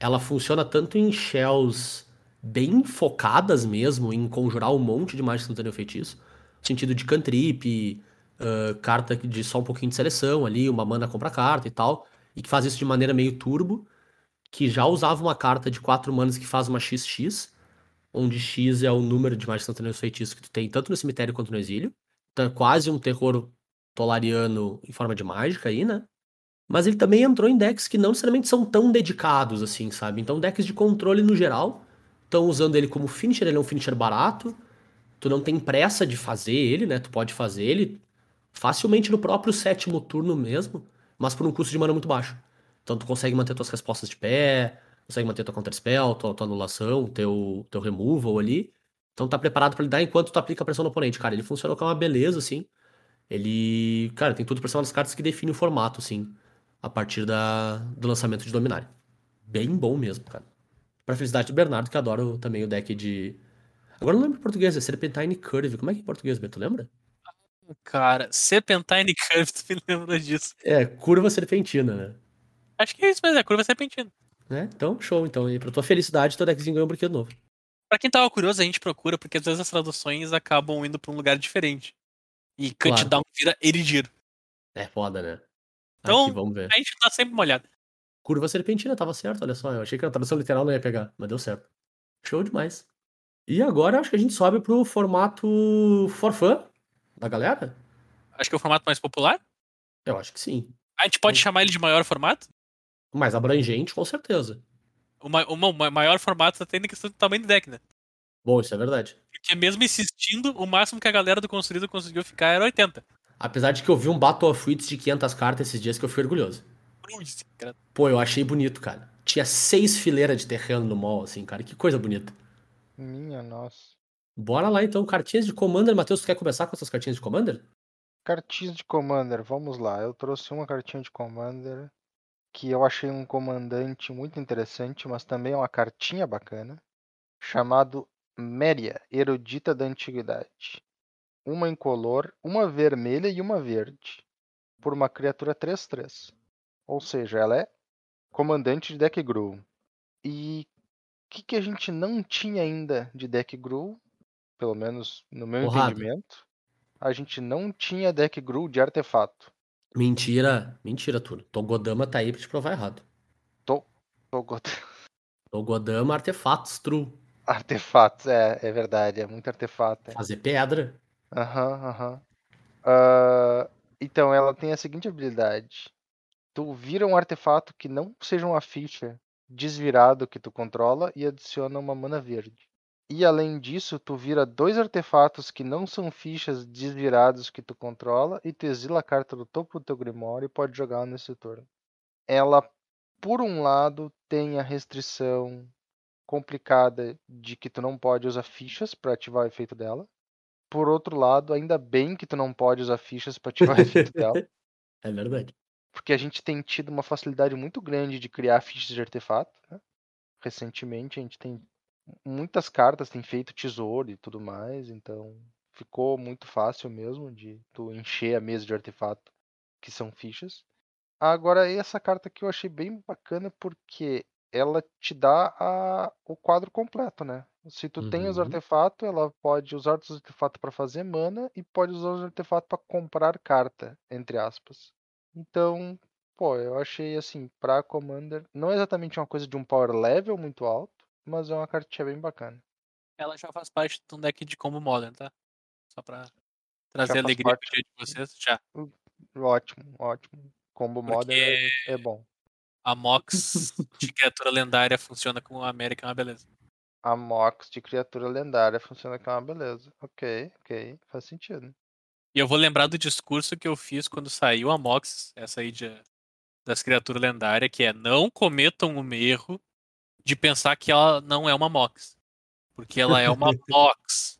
Ela funciona tanto em shells bem focadas mesmo em conjurar um monte de mágica instantânea feitiço, no sentido de cantrip, uh, carta de só um pouquinho de seleção ali, uma mana compra carta e tal, e que faz isso de maneira meio turbo, que já usava uma carta de 4 manas que faz uma XX, onde X é o número de mágica instantânea feitiço que tu tem tanto no cemitério quanto no exílio. Então é quase um terror tolariano em forma de mágica aí, né? Mas ele também entrou em decks que não necessariamente são tão dedicados assim, sabe? Então decks de controle no geral estão usando ele como finisher, ele é um finisher barato. Tu não tem pressa de fazer ele, né? Tu pode fazer ele facilmente no próprio sétimo turno mesmo, mas por um custo de mana muito baixo. Então tu consegue manter tuas respostas de pé, consegue manter tua counterspell, tua, tua anulação, teu, teu removal ali. Então tá preparado para lidar enquanto tu aplica a pressão no oponente. Cara, ele funciona com uma beleza, assim. Ele, cara, tem tudo pra ser uma das cartas que define o formato, assim a partir da, do lançamento de Dominário. Bem bom mesmo, cara. Pra felicidade do Bernardo, que adora também o deck de. Agora eu não lembro em português, é Serpentine Curve. Como é que é em português, Beto? Lembra? Cara, Serpentine Curve, (laughs) tu me lembra disso. É, curva serpentina, né? Acho que é isso mesmo, é curva serpentina. É, então, show. Então, e pra tua felicidade, teu deckzinho ganhou um brinquedo novo. Pra quem tava curioso, a gente procura, porque às vezes as traduções acabam indo pra um lugar diferente. E Claro. Countdown vira Eridir. É foda, né? Então, Aqui, vamos ver. A gente tá sempre molhado. Curva serpentina, tava certo, olha só. Eu achei que a tradução literal não ia pegar, mas deu certo. Show demais. E agora acho que a gente sobe pro formato for fun da galera? Acho que é o formato mais popular. Eu acho que sim. A gente pode Sim. chamar ele de maior formato? Mais abrangente, com certeza. O, ma- o ma- maior formato tem na questão do tamanho do deck, né? Bom, isso é verdade. Porque mesmo insistindo, o máximo que a galera do construído conseguiu ficar era 80. Apesar de que eu vi um Battle of Wits de 500 cartas esses dias que eu fui orgulhoso. Pô, eu achei bonito, cara. Tinha seis fileiras de terreno no mall, assim, cara. Que coisa bonita. Minha nossa. Bora lá, então. Cartinhas de Commander. Matheus, tu quer começar com essas cartinhas de Commander? Cartinhas de Commander, vamos lá. Eu trouxe uma cartinha de Commander que eu achei um comandante muito interessante, mas também é uma cartinha bacana, chamado Méria, Erudita da Antiguidade. Uma incolor, uma vermelha e uma verde, por uma criatura 3-3. Ou seja, ela é comandante de deck Gruul. E o que, que a gente não tinha ainda de deck Gruul, pelo menos no meu entendimento, a gente não tinha deck Gruul de artefato. Mentira. Mentira, tudo. Togodama tá aí pra te provar errado. Tô got- (laughs) Togodama, artefatos, true. Artefatos, é, é verdade, é muito artefato. é. Fazer pedra. Aham, aham. Ah, então, ela tem a seguinte habilidade. Tu vira um artefato que não seja uma ficha desvirado que tu controla e adiciona uma mana verde. E além disso, tu vira dois artefatos que não são fichas desvirados que tu controla e tu exila a carta do topo do teu Grimório e pode jogar nesse turno. Ela, por um lado, tem a restrição complicada de que tu não pode usar fichas para ativar o efeito dela. Por outro lado, ainda bem que tu não pode usar fichas para ativar efeito dela, É verdade. porque a gente tem tido uma facilidade muito grande de criar fichas de artefato. né? Recentemente a gente tem muitas cartas, tem feito tesouro e tudo mais, então ficou muito fácil mesmo de tu encher a mesa de artefato que são fichas. Agora essa carta que eu achei bem bacana porque ela te dá a- o quadro completo, né? Se tu tem os Uhum. artefatos, ela pode usar os artefatos para fazer mana e pode usar os artefatos para comprar carta, entre aspas. Então, pô, eu achei assim, pra Commander, não é exatamente uma coisa de um power level muito alto, mas é uma cartinha bem bacana. Ela já faz parte de um deck de combo modern, tá? Só pra trazer alegria parte. pro dia de vocês. Já. Ótimo, ótimo. Combo modern é, é bom. A Mox de criatura lendária funciona com a América, é uma beleza. A Mox de criatura lendária funciona que é uma beleza. Ok, ok, faz sentido. E eu vou lembrar do discurso que eu fiz quando saiu a Mox, essa aí de, das criaturas lendárias, que é não cometam o erro de pensar que ela não é uma Mox. Porque ela é uma (laughs) Mox.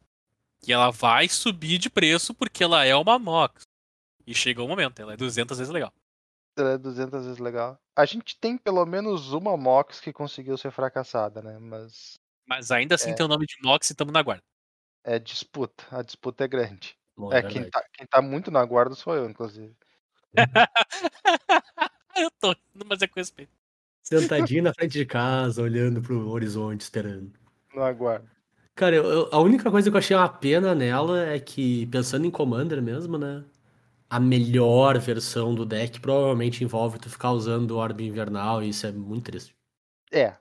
E ela vai subir de preço porque ela é uma Mox. E chegou o momento, ela é 200 vezes legal. Ela é 200 vezes legal. A gente tem pelo menos uma Mox que conseguiu ser fracassada, né? Mas Mas ainda assim É. tem o nome de Mox e estamos na guarda. é disputa. A disputa é grande. Bom, É, é quem tá, quem tá muito na guarda sou eu, inclusive. (laughs) eu tô mas é com respeito. Sentadinho na frente de casa, olhando pro horizonte, esperando. No aguardo. Cara, eu- eu- a única coisa que eu achei uma pena nela é que, pensando em Commander mesmo, né? A melhor versão do deck provavelmente envolve tu ficar usando o Orbe Invernal e isso é muito triste. É,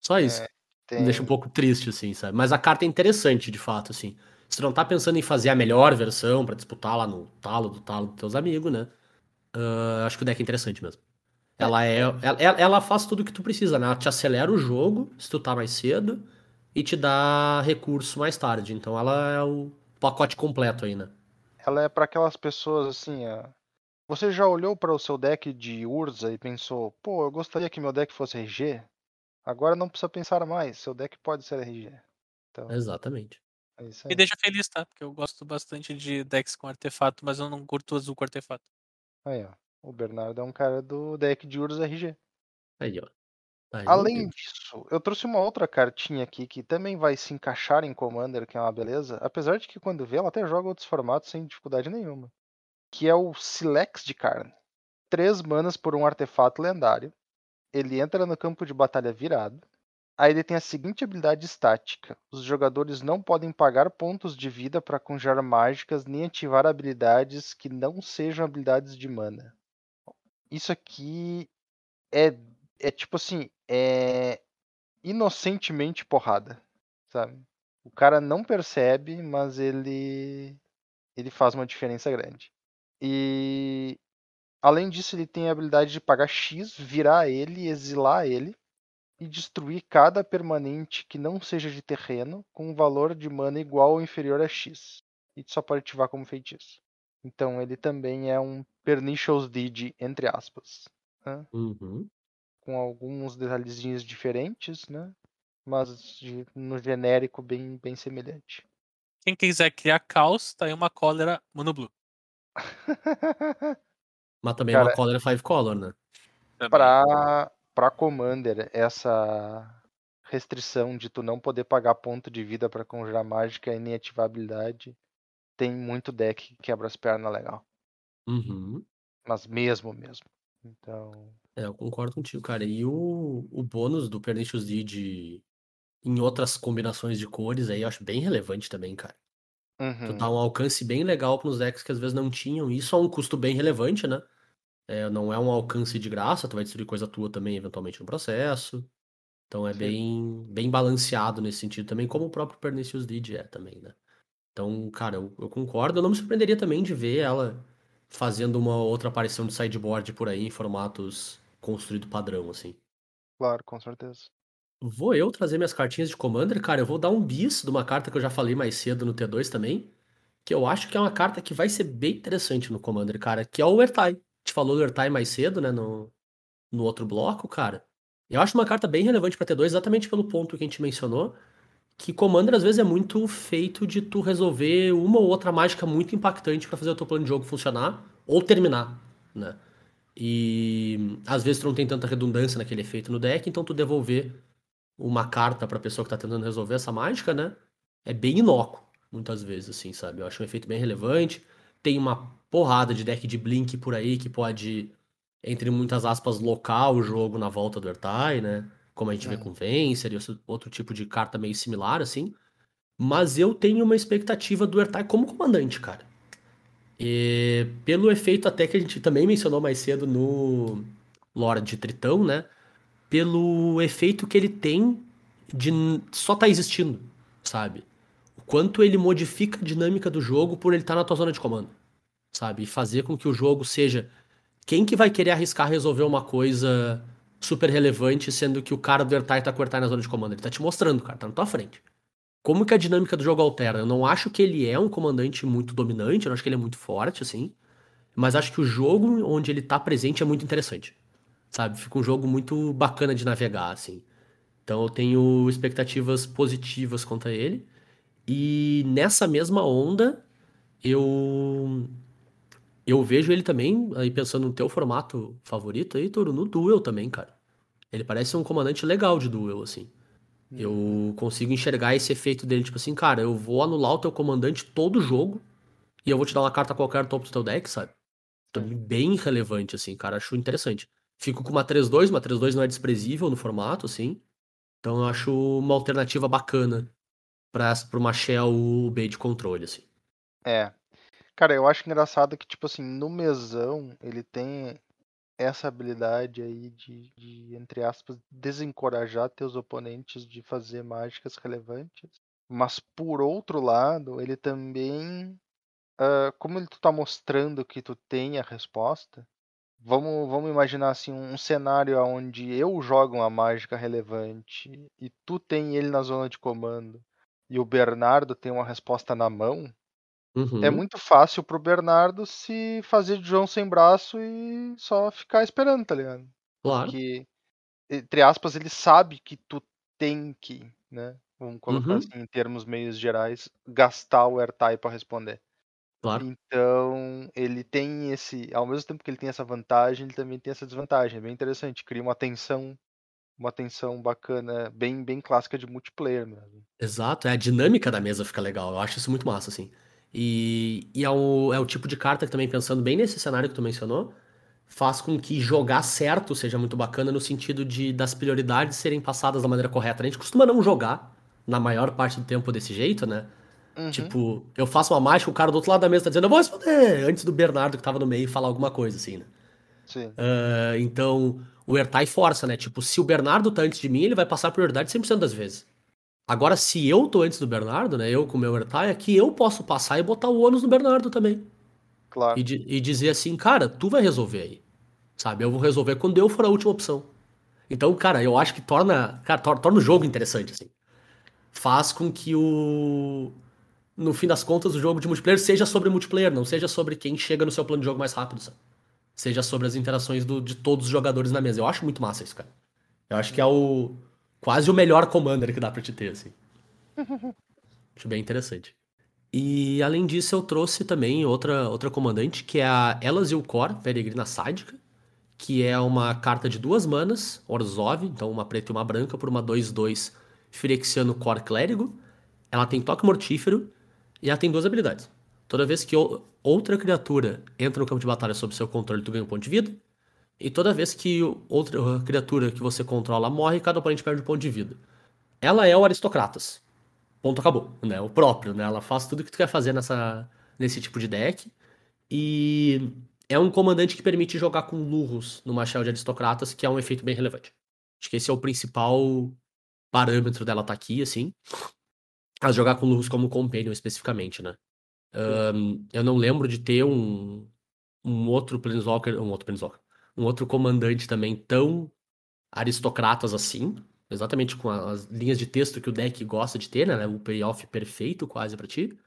Só isso. Tem. Me deixa um pouco triste, assim, sabe? Mas a carta é interessante, de fato, assim. Se tu não tá pensando em fazer a melhor versão pra disputar lá no talo do talo dos teus amigos, né? Ah, acho que o deck é interessante mesmo. Ela é. Ela, ela faz tudo o que tu precisa, né? Ela te acelera o jogo, se tu tá mais cedo, e te dá recurso mais tarde. Então ela é o pacote completo aí, né? Ela é pra aquelas pessoas assim. Você já olhou para o seu deck de Urza e pensou, pô, eu gostaria que meu deck fosse RG? Agora não precisa pensar mais, seu deck pode ser RG. Então, Exatamente. é isso Me deixa feliz, tá? Porque eu gosto bastante de decks com artefato, mas eu não curto azul com artefato. Aí, ó. O Bernardo é um cara do deck de Urza RG. Aí, ó. Aí, Além disso, eu trouxe uma outra cartinha aqui que também vai se encaixar em Commander, que é uma beleza. Apesar de que quando vê, ela até joga outros formatos sem dificuldade nenhuma. Que é o Silex de Carne. Três manas por um artefato lendário. Ele entra no campo de batalha virado. Aí ele tem a seguinte habilidade estática: os jogadores não podem pagar pontos de vida para conjurar mágicas nem ativar habilidades que não sejam habilidades de mana. Isso aqui é, é tipo assim, é inocentemente porrada, sabe? O cara não percebe, mas ele ele faz uma diferença grande. E além disso, ele tem a habilidade de pagar X, virar ele, exilar ele e destruir cada permanente que não seja de terreno com um valor de mana igual ou inferior a X. E só pode ativar como feitiço. Então ele também é um Pernicious Deed, entre aspas. né? Uhum. com alguns detalhezinhos diferentes, né? Mas de- no genérico bem, bem semelhante. Quem quiser criar caos, tá aí uma cólera mono blue. (laughs) Mas também é uma Cara, Color 5 Color, né? Pra, pra Commander, essa restrição de tu não poder pagar ponto de vida pra conjurar mágica e nem ativar habilidade, tem muito deck que quebra as pernas legal. Uhum. Mas mesmo, mesmo. Então, É, eu concordo contigo, cara. E o, o bônus do Pernicious Deed em outras combinações de cores aí eu acho bem relevante também, cara. Tu uhum, dá um alcance bem legal para uns decks que às vezes não tinham. Isso é um custo bem relevante, né? É, não é um alcance de graça, tu vai destruir coisa tua também eventualmente no processo. Então é Sim. bem, bem balanceado nesse sentido também, como o próprio Pernicious Deed é também, né? Então, cara, eu, eu concordo. Eu não me surpreenderia também de ver ela fazendo uma outra aparição de sideboard por aí em formatos construído padrão, assim. claro, com certeza. Vou eu trazer minhas cartinhas de Commander, cara. Eu vou dar um bis de uma carta que eu já falei mais cedo no T2 também. Que eu acho que é uma carta que vai ser bem interessante no Commander, cara. Que é o Ertai. Gente falou do Ertai mais cedo, né? No, no outro bloco, cara. Eu acho uma carta bem relevante pra T2, exatamente pelo ponto que a gente mencionou. Que Commander às vezes é muito feito de tu resolver uma ou outra mágica muito impactante pra fazer o teu plano de jogo funcionar ou terminar, né? E às vezes tu não tem tanta redundância naquele efeito no deck, então tu devolver uma carta pra pessoa que tá tentando resolver essa mágica, né? É bem inócuo, muitas vezes, assim, sabe? Eu acho um efeito bem relevante. Tem uma porrada de deck de Blink por aí que pode, entre muitas aspas, locar o jogo na volta do Ertai, né? Como a gente vê Uhum. com Vencer e outro tipo de carta meio similar, assim. Mas eu tenho uma expectativa do Ertai como comandante, cara. E pelo efeito até que a gente também mencionou mais cedo no Lore de Tritão, né? Pelo efeito que ele tem de só tá existindo, sabe? O quanto ele modifica a dinâmica do jogo por ele estar na tua zona de comando, sabe? E fazer com que o jogo seja quem que vai querer arriscar resolver uma coisa super relevante, sendo que o cara do Ertai tá com o na zona de comando. Ele tá te mostrando, cara, tá na tua frente. Como que a dinâmica do jogo altera? Eu não acho que ele é um comandante muito dominante, eu não acho que ele é muito forte, assim. Mas acho que o jogo onde ele tá presente é muito interessante. Sabe? Fica um jogo muito bacana de navegar, assim. Então eu tenho expectativas positivas quanto a ele. E nessa mesma onda, eu eu vejo ele também, aí pensando no teu formato favorito aí, Toro, no Duel também, cara. Ele parece um comandante legal de Duel, assim. Eu consigo enxergar esse efeito dele, tipo assim, cara, eu vou anular o teu comandante todo jogo e eu vou te dar uma carta qualquer no topo do teu deck, sabe? Então, bem relevante, assim, cara, acho interessante. Fico com uma 3-2, uma 3-2 não é desprezível no formato, assim. Então eu acho uma alternativa bacana pra uma Shell B de controle, assim. É. Cara, eu acho engraçado que, tipo assim, no mesão, ele tem essa habilidade aí de, de, entre aspas, desencorajar teus oponentes de fazer mágicas relevantes. Mas por outro lado, ele também. ah, como ele tu tá mostrando que tu tem a resposta, vamos, vamos imaginar assim um cenário onde eu jogo uma mágica relevante e tu tem ele na zona de comando e o Bernardo tem uma resposta na mão. Uhum. É muito fácil pro Bernardo se fazer de João sem braço e só ficar esperando, tá ligado? Claro. Porque, entre aspas, ele sabe que tu tem que, né? Vamos colocar Uhum. assim em termos meios gerais, gastar o airtime pra responder. Claro. Então, ele tem esse. Ao mesmo tempo que ele tem essa vantagem, ele também tem essa desvantagem. É bem interessante. Cria uma tensão, uma tensão bacana, bem, bem clássica de multiplayer mesmo. Exato, é a dinâmica da mesa fica legal. Eu acho isso muito massa, assim. E, e é, o, é o tipo de carta que também, pensando bem nesse cenário que tu mencionou, faz com que jogar certo seja muito bacana no sentido de das prioridades serem passadas da maneira correta. A gente costuma não jogar, na maior parte do tempo, desse jeito, né? Uhum. Tipo, eu faço uma mágica, o cara do outro lado da mesa tá dizendo, eu vou responder, antes do Bernardo que tava no meio falar alguma coisa, assim, né? Sim. Ah, então, o Ertai força, né? Tipo, se o Bernardo tá antes de mim, ele vai passar a prioridade 100% das vezes. Agora, se eu tô antes do Bernardo, né? Eu com o meu Ertai, aqui eu posso passar e botar o ônus no Bernardo também. Claro. E, e dizer assim, cara, tu vai resolver aí. Sabe? Eu vou resolver quando eu for a última opção. Então, cara, eu acho que torna, cara, tor- torna o jogo interessante, assim. Faz com que o. No fim das contas, o jogo de multiplayer seja sobre multiplayer, não seja sobre quem chega no seu plano de jogo mais rápido, sabe? Seja sobre as interações do- de todos os jogadores na mesa. Eu acho muito massa isso, cara. Eu acho que é o. Quase o melhor commander que dá pra te ter, assim. (laughs) Acho bem interessante. E além disso, eu trouxe também outra, outra comandante, que é a Elas e o Cor, Peregrina Sádica, que é uma carta de duas manas, Orzhov, então uma preta e uma branca, por uma 2-2 Firexiano Cor Clérigo. Ela tem toque mortífero e ela tem duas habilidades. Toda vez que o- outra criatura entra no campo de batalha sob seu controle, tu ganha um ponto de vida. E toda vez que outra criatura que você controla morre, cada oponente perde um ponto de vida. Ela é o Aristocratas. Ponto, acabou. Né? O próprio, né? Ela faz tudo que tu quer fazer nessa, nesse tipo de deck. E é um comandante que permite jogar com lurros no Machel de Aristocratas, que é um efeito bem relevante. Acho que esse é o principal parâmetro dela tá aqui, assim. A jogar com lurros como companion especificamente, né? Ahn, eu não lembro de ter um, um outro Planeswalker, um outro Planeswalker, um outro comandante também tão aristocratas assim, exatamente com as linhas de texto que o deck gosta de ter, né? O payoff perfeito quase pra ti.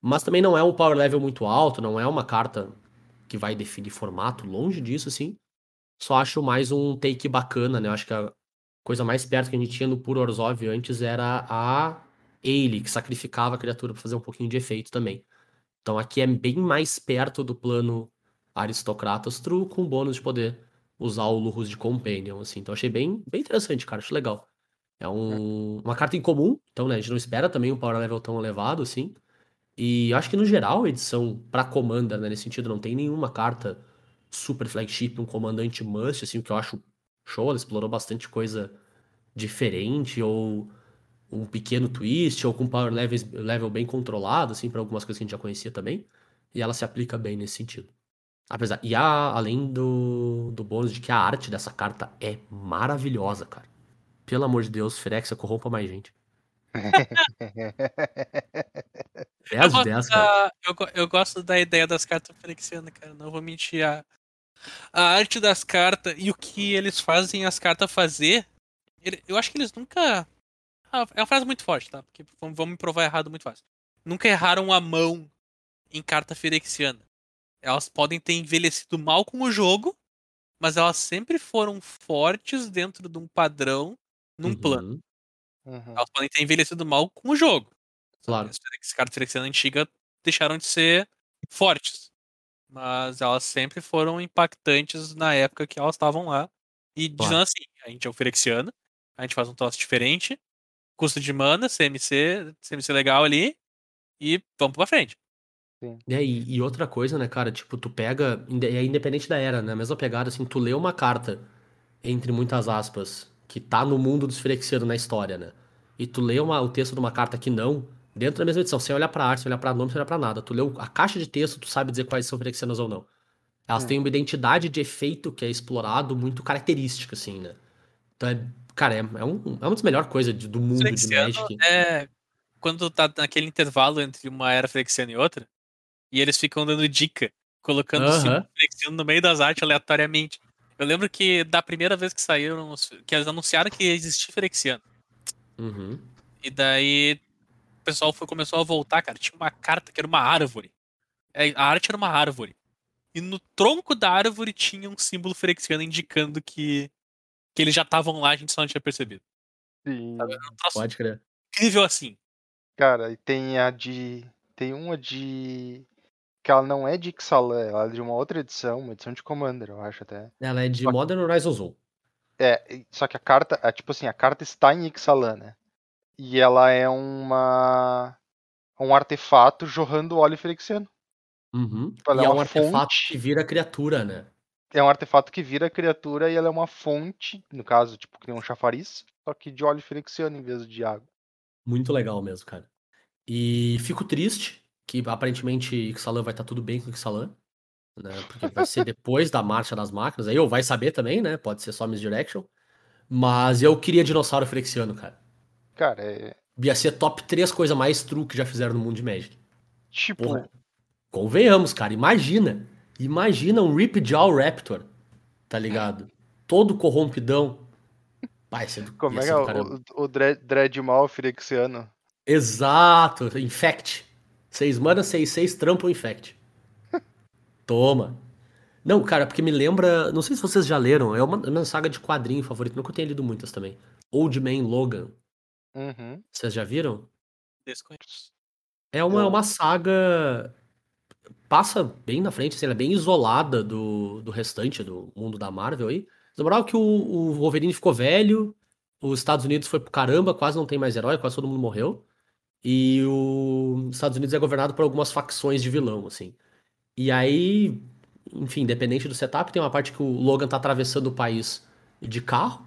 Mas também não é um power level muito alto, não é uma carta que vai definir formato, longe disso, assim. Só acho mais um take bacana, né? Eu acho que a coisa mais perto que a gente tinha no puro Orzhov antes era a Ailey, que sacrificava a criatura pra fazer um pouquinho de efeito também. Então aqui é bem mais perto do plano Aristocratas True, com bônus de poder usar o Lurus de Companion, assim. Então achei bem, bem interessante, cara. Acho legal. É um, uma carta incomum, então, né, a gente não espera também um power level tão elevado, assim. E acho que, no geral, a edição pra Commander, né, nesse sentido, não tem nenhuma carta super flagship, um comandante must, assim, o que eu acho show. Ela explorou bastante coisa diferente, ou um pequeno twist, ou com power levels, level bem controlado, assim, pra algumas coisas que a gente já conhecia também. E ela se aplica bem nesse sentido. Apesar, e a, além do, do bônus de que a arte dessa carta é maravilhosa, cara. Pelo amor de Deus, Firexa, corrompa mais gente. (laughs) 10 Eu de gosto, 10, cara. da, eu, eu gosto da ideia das cartas Ferexiana, cara. Não vou mentir. A, a arte das cartas e o que eles fazem as cartas fazer, eu acho que eles nunca. Ah, é uma frase muito forte, tá? Porque vamos me provar errado muito fácil. Nunca erraram a mão em carta firexiana. Elas podem ter envelhecido mal com o jogo, mas elas sempre foram fortes dentro de um padrão, num plano. Uhum, Uhum. Elas podem ter envelhecido mal com o jogo. Claro. As cartas firexianas antigas deixaram de ser fortes. Mas elas sempre foram impactantes na época que elas estavam lá. E dizendo Claro. assim, a gente é o firexiano, a gente faz um troço diferente, custo de mana, CMC, CMC legal ali, e vamos pra frente. É, e, e outra coisa, né, cara? Tipo, tu pega. É independente da era, né? A mesma pegada, assim, tu lê uma carta, entre muitas aspas, que tá no mundo dos Phyrexianos na história, né? E tu lê uma- o texto de uma carta que não, dentro da mesma edição, sem olhar pra arte, sem olhar pra nome, sem olhar pra nada. Tu lê a caixa de texto, tu sabe dizer quais são Phyrexianas ou não. Elas Hum. têm uma identidade de efeito que é explorado muito característica, assim, né? Então, é, cara, é, é, um, é uma das melhores coisas de- do mundo de Firexiano Magic. é quando tá naquele intervalo entre uma era firexiana e outra, e eles ficam dando dica, colocando o Aham. símbolo firexiano no meio das artes aleatoriamente. Eu lembro que da primeira vez que saíram, que eles anunciaram que existia firexiano. Uhum. E daí o pessoal foi, começou a voltar, cara. Tinha uma carta que era uma árvore. É, A arte era uma árvore. E no tronco da árvore tinha um símbolo firexiano indicando que, que eles já estavam lá, a gente só não tinha percebido. Sim. Um Pode crer. incrível assim. Cara, e tem a de. Tem uma de. Que ela não é de Ixalan, ela é de uma outra edição, uma edição de Commander, eu acho até. Ela é de Só que- Modern Horizons 1. É, só que a carta, é, tipo assim, a carta está em Ixalan, né? E ela é uma. um artefato jorrando óleo firexiano. Uhum. Ela E é é um artefato fonte. que vira criatura, né? É um artefato que vira criatura e ela é uma fonte, no caso, tipo, que nem um chafariz, só que de óleo firexiano em vez de água. Muito legal mesmo, cara. E fico triste que aparentemente Ixalan vai estar tudo bem com Ixalan, né? Porque vai ser (laughs) depois da marcha das máquinas. Aí ou vai saber também, né? Pode ser só Misdirection. Mas eu queria dinossauro Frexiano, cara. Cara, é. Ia ser top 3 coisa mais true que já fizeram no mundo de Magic. Tipo, Porra. Convenhamos, cara. Imagina. Imagina um Ripjaw Raptor. Tá ligado? Todo corrompidão. Ser do, como é que é o, o, o Dreadmaw firexiano? Exato, Infect. 6 mana, 6, 6, trampo Infect. (laughs) Toma. Não, cara, porque me lembra. Não sei se vocês já leram, é uma, é uma saga de quadrinho favorita, nunca tenho lido muitas também. Old Man Logan. Uhum. Vocês já viram? Desconheço. É uma, Eu- uma saga. Passa bem na frente, assim, ela é bem isolada do, do restante do mundo da Marvel aí. Na moral que o, o Wolverine ficou velho, os Estados Unidos foi pro caramba, quase não tem mais herói, quase todo mundo morreu. E o- os Estados Unidos é governado por algumas facções de vilão, assim. E aí, enfim, independente do setup, tem uma parte que o Logan tá atravessando o país de carro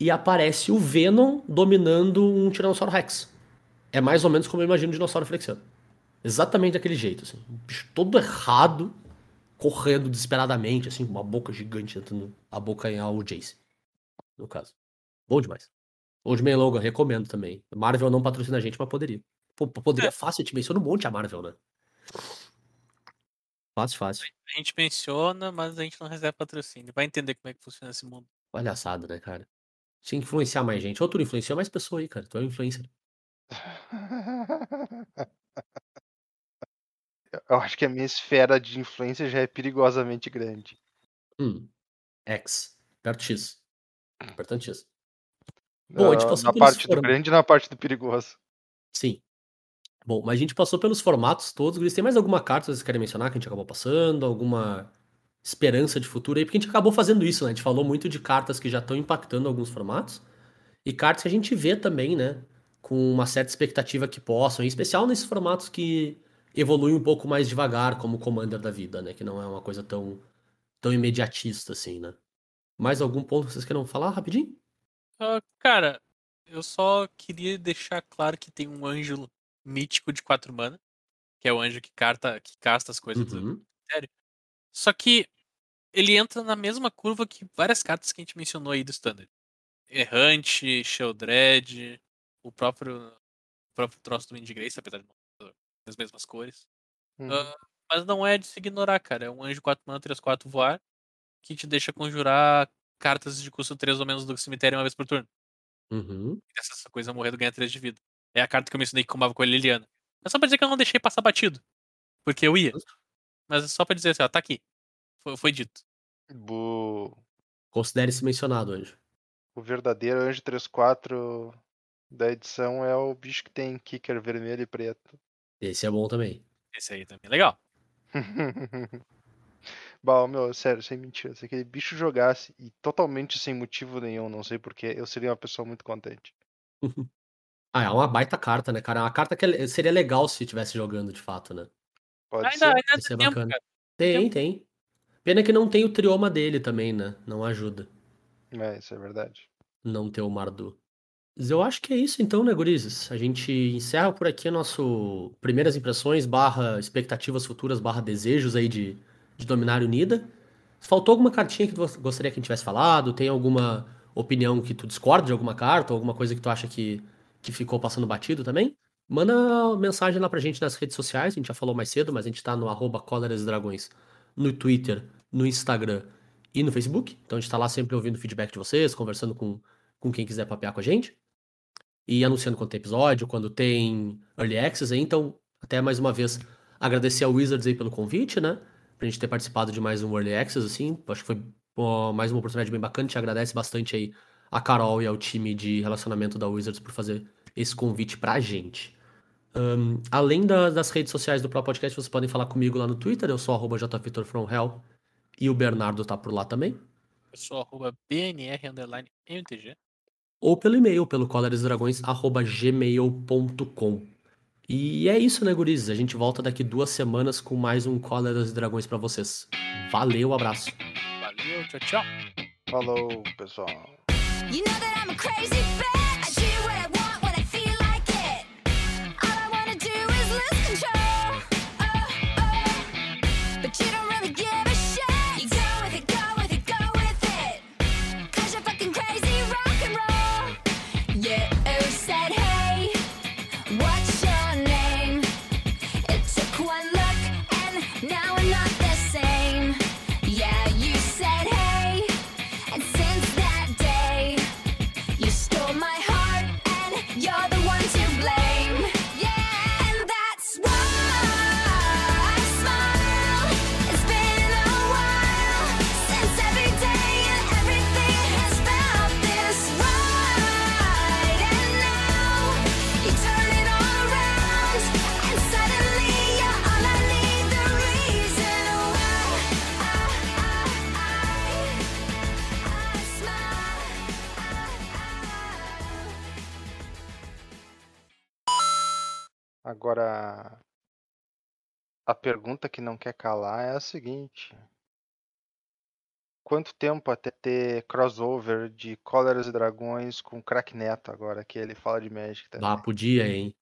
e aparece o Venom dominando um Tiranossauro Rex. É mais ou menos como eu imagino um dinossauro flexiano. Exatamente daquele jeito, assim. Um bicho todo errado, correndo desesperadamente, assim, com uma boca gigante tentando abocanhar o Jace. No caso. Bom demais. Old Man Logan, recomendo também. Marvel não patrocina a gente, mas poderia. Pô, poderia É. fácil, te menciona um monte a Marvel, né? Fácil, fácil. A gente menciona, mas a gente não recebe patrocínio. Vai entender como é que funciona esse mundo. Palhaçada, né, cara? Tinha que influenciar mais gente. Ou tu influenciou mais pessoa aí, cara. Tu é um influencer. (laughs) Eu acho que a minha esfera de influência já é perigosamente grande. Hum. X. Perto X. Apertando X. Bom, a gente passou na parte do grande e na parte do perigoso. Sim. Bom, mas a gente passou pelos formatos todos. Tem mais alguma carta que vocês querem mencionar que a gente acabou passando? Alguma esperança de futuro aí? Porque a gente acabou fazendo isso, né? A gente falou muito de cartas que já estão impactando alguns formatos. E cartas que a gente vê também, né? Com uma certa expectativa que possam, em especial nesses formatos que evoluem um pouco mais devagar, como Commander da vida, né? Que não é uma coisa tão, tão imediatista assim, né? Mais algum ponto que vocês queiram falar rapidinho? Ah, cara, eu só queria deixar claro que tem um anjo mítico de 4 mana, que é o anjo que, carta, que casta as coisas do Uhum. Só que ele entra na mesma curva que várias cartas que a gente mencionou aí do Standard. Errante, Sheldred, o próprio, o próprio troço do Wind Grace, apesar de não as mesmas cores. Uhum. Ah, mas não é de se ignorar, cara. É um anjo 4 mana, 3, 4 voar. que te deixa conjurar cartas de custo 3 ou menos do cemitério uma vez por turno. Uhum. Essa coisa morrer ganha 3 de vida. É a carta que eu mencionei que combava com a Liliana. É só pra dizer que eu não deixei passar batido. Porque eu ia. Mas é só pra dizer assim, ó, tá aqui. Foi, foi dito. Considere-se mencionado, Anjo. O verdadeiro anjo 3-4 da edição é o bicho que tem kicker vermelho e preto. Esse é bom também. Esse aí também é legal. (laughs) Bah, meu, sério, sem mentira. Se aquele bicho jogasse e totalmente sem motivo nenhum, não sei porquê, eu seria uma pessoa muito contente. (laughs) Ah, é uma baita carta, né, cara? É uma carta que é- seria legal se estivesse jogando de fato, né? Pode Ainda, ser. ainda tem tempo, bacana. cara. Tem, tem. Pena que não tem o trioma dele também, né? Não ajuda. É, isso é verdade. Não ter o Mardu. Mas eu acho que é isso então, né, gurizes? A gente encerra por aqui nosso primeiras impressões barra expectativas futuras barra desejos aí de, de Dominar Unida. Faltou alguma cartinha que tu gostaria que a gente tivesse falado? Tem alguma opinião que tu discorda de alguma carta? Alguma coisa que tu acha que, que ficou passando batido também? Manda mensagem lá pra gente nas redes sociais, a gente já falou mais cedo, mas a gente tá no arroba Dragões no Twitter, no Instagram e no Facebook. Então a gente tá lá sempre ouvindo feedback de vocês, conversando com, com quem quiser papear com a gente. E anunciando quando tem episódio, quando tem Early Access aí. Então, até mais uma vez, agradecer ao Wizards aí pelo convite, né? Pra gente ter participado de mais um Early Access, assim. Acho que foi mais uma oportunidade bem bacana. Te agradece bastante aí a Carol e ao time de relacionamento da Wizards por fazer esse convite pra gente. Ahn, além da- das redes sociais do Pro Podcast, vocês podem falar comigo lá no Twitter. Eu sou arroba jvitorfromhell e o Bernardo tá por lá também. Eu sou arroba BNR underline MTG. Ou pelo e-mail, pelo cólerasdragões.gmail.com. E é isso, né, gurizes? A gente volta daqui duas semanas com mais um Cóleras e Dragões pra vocês. Valeu, abraço. Valeu, tchau, tchau. Falou, pessoal. You know Agora, a pergunta que não quer calar é a seguinte: Quanto tempo até ter crossover de Cóleras e Dragões com Crack Neto agora que ele fala de Magic também? Dá, podia, hein?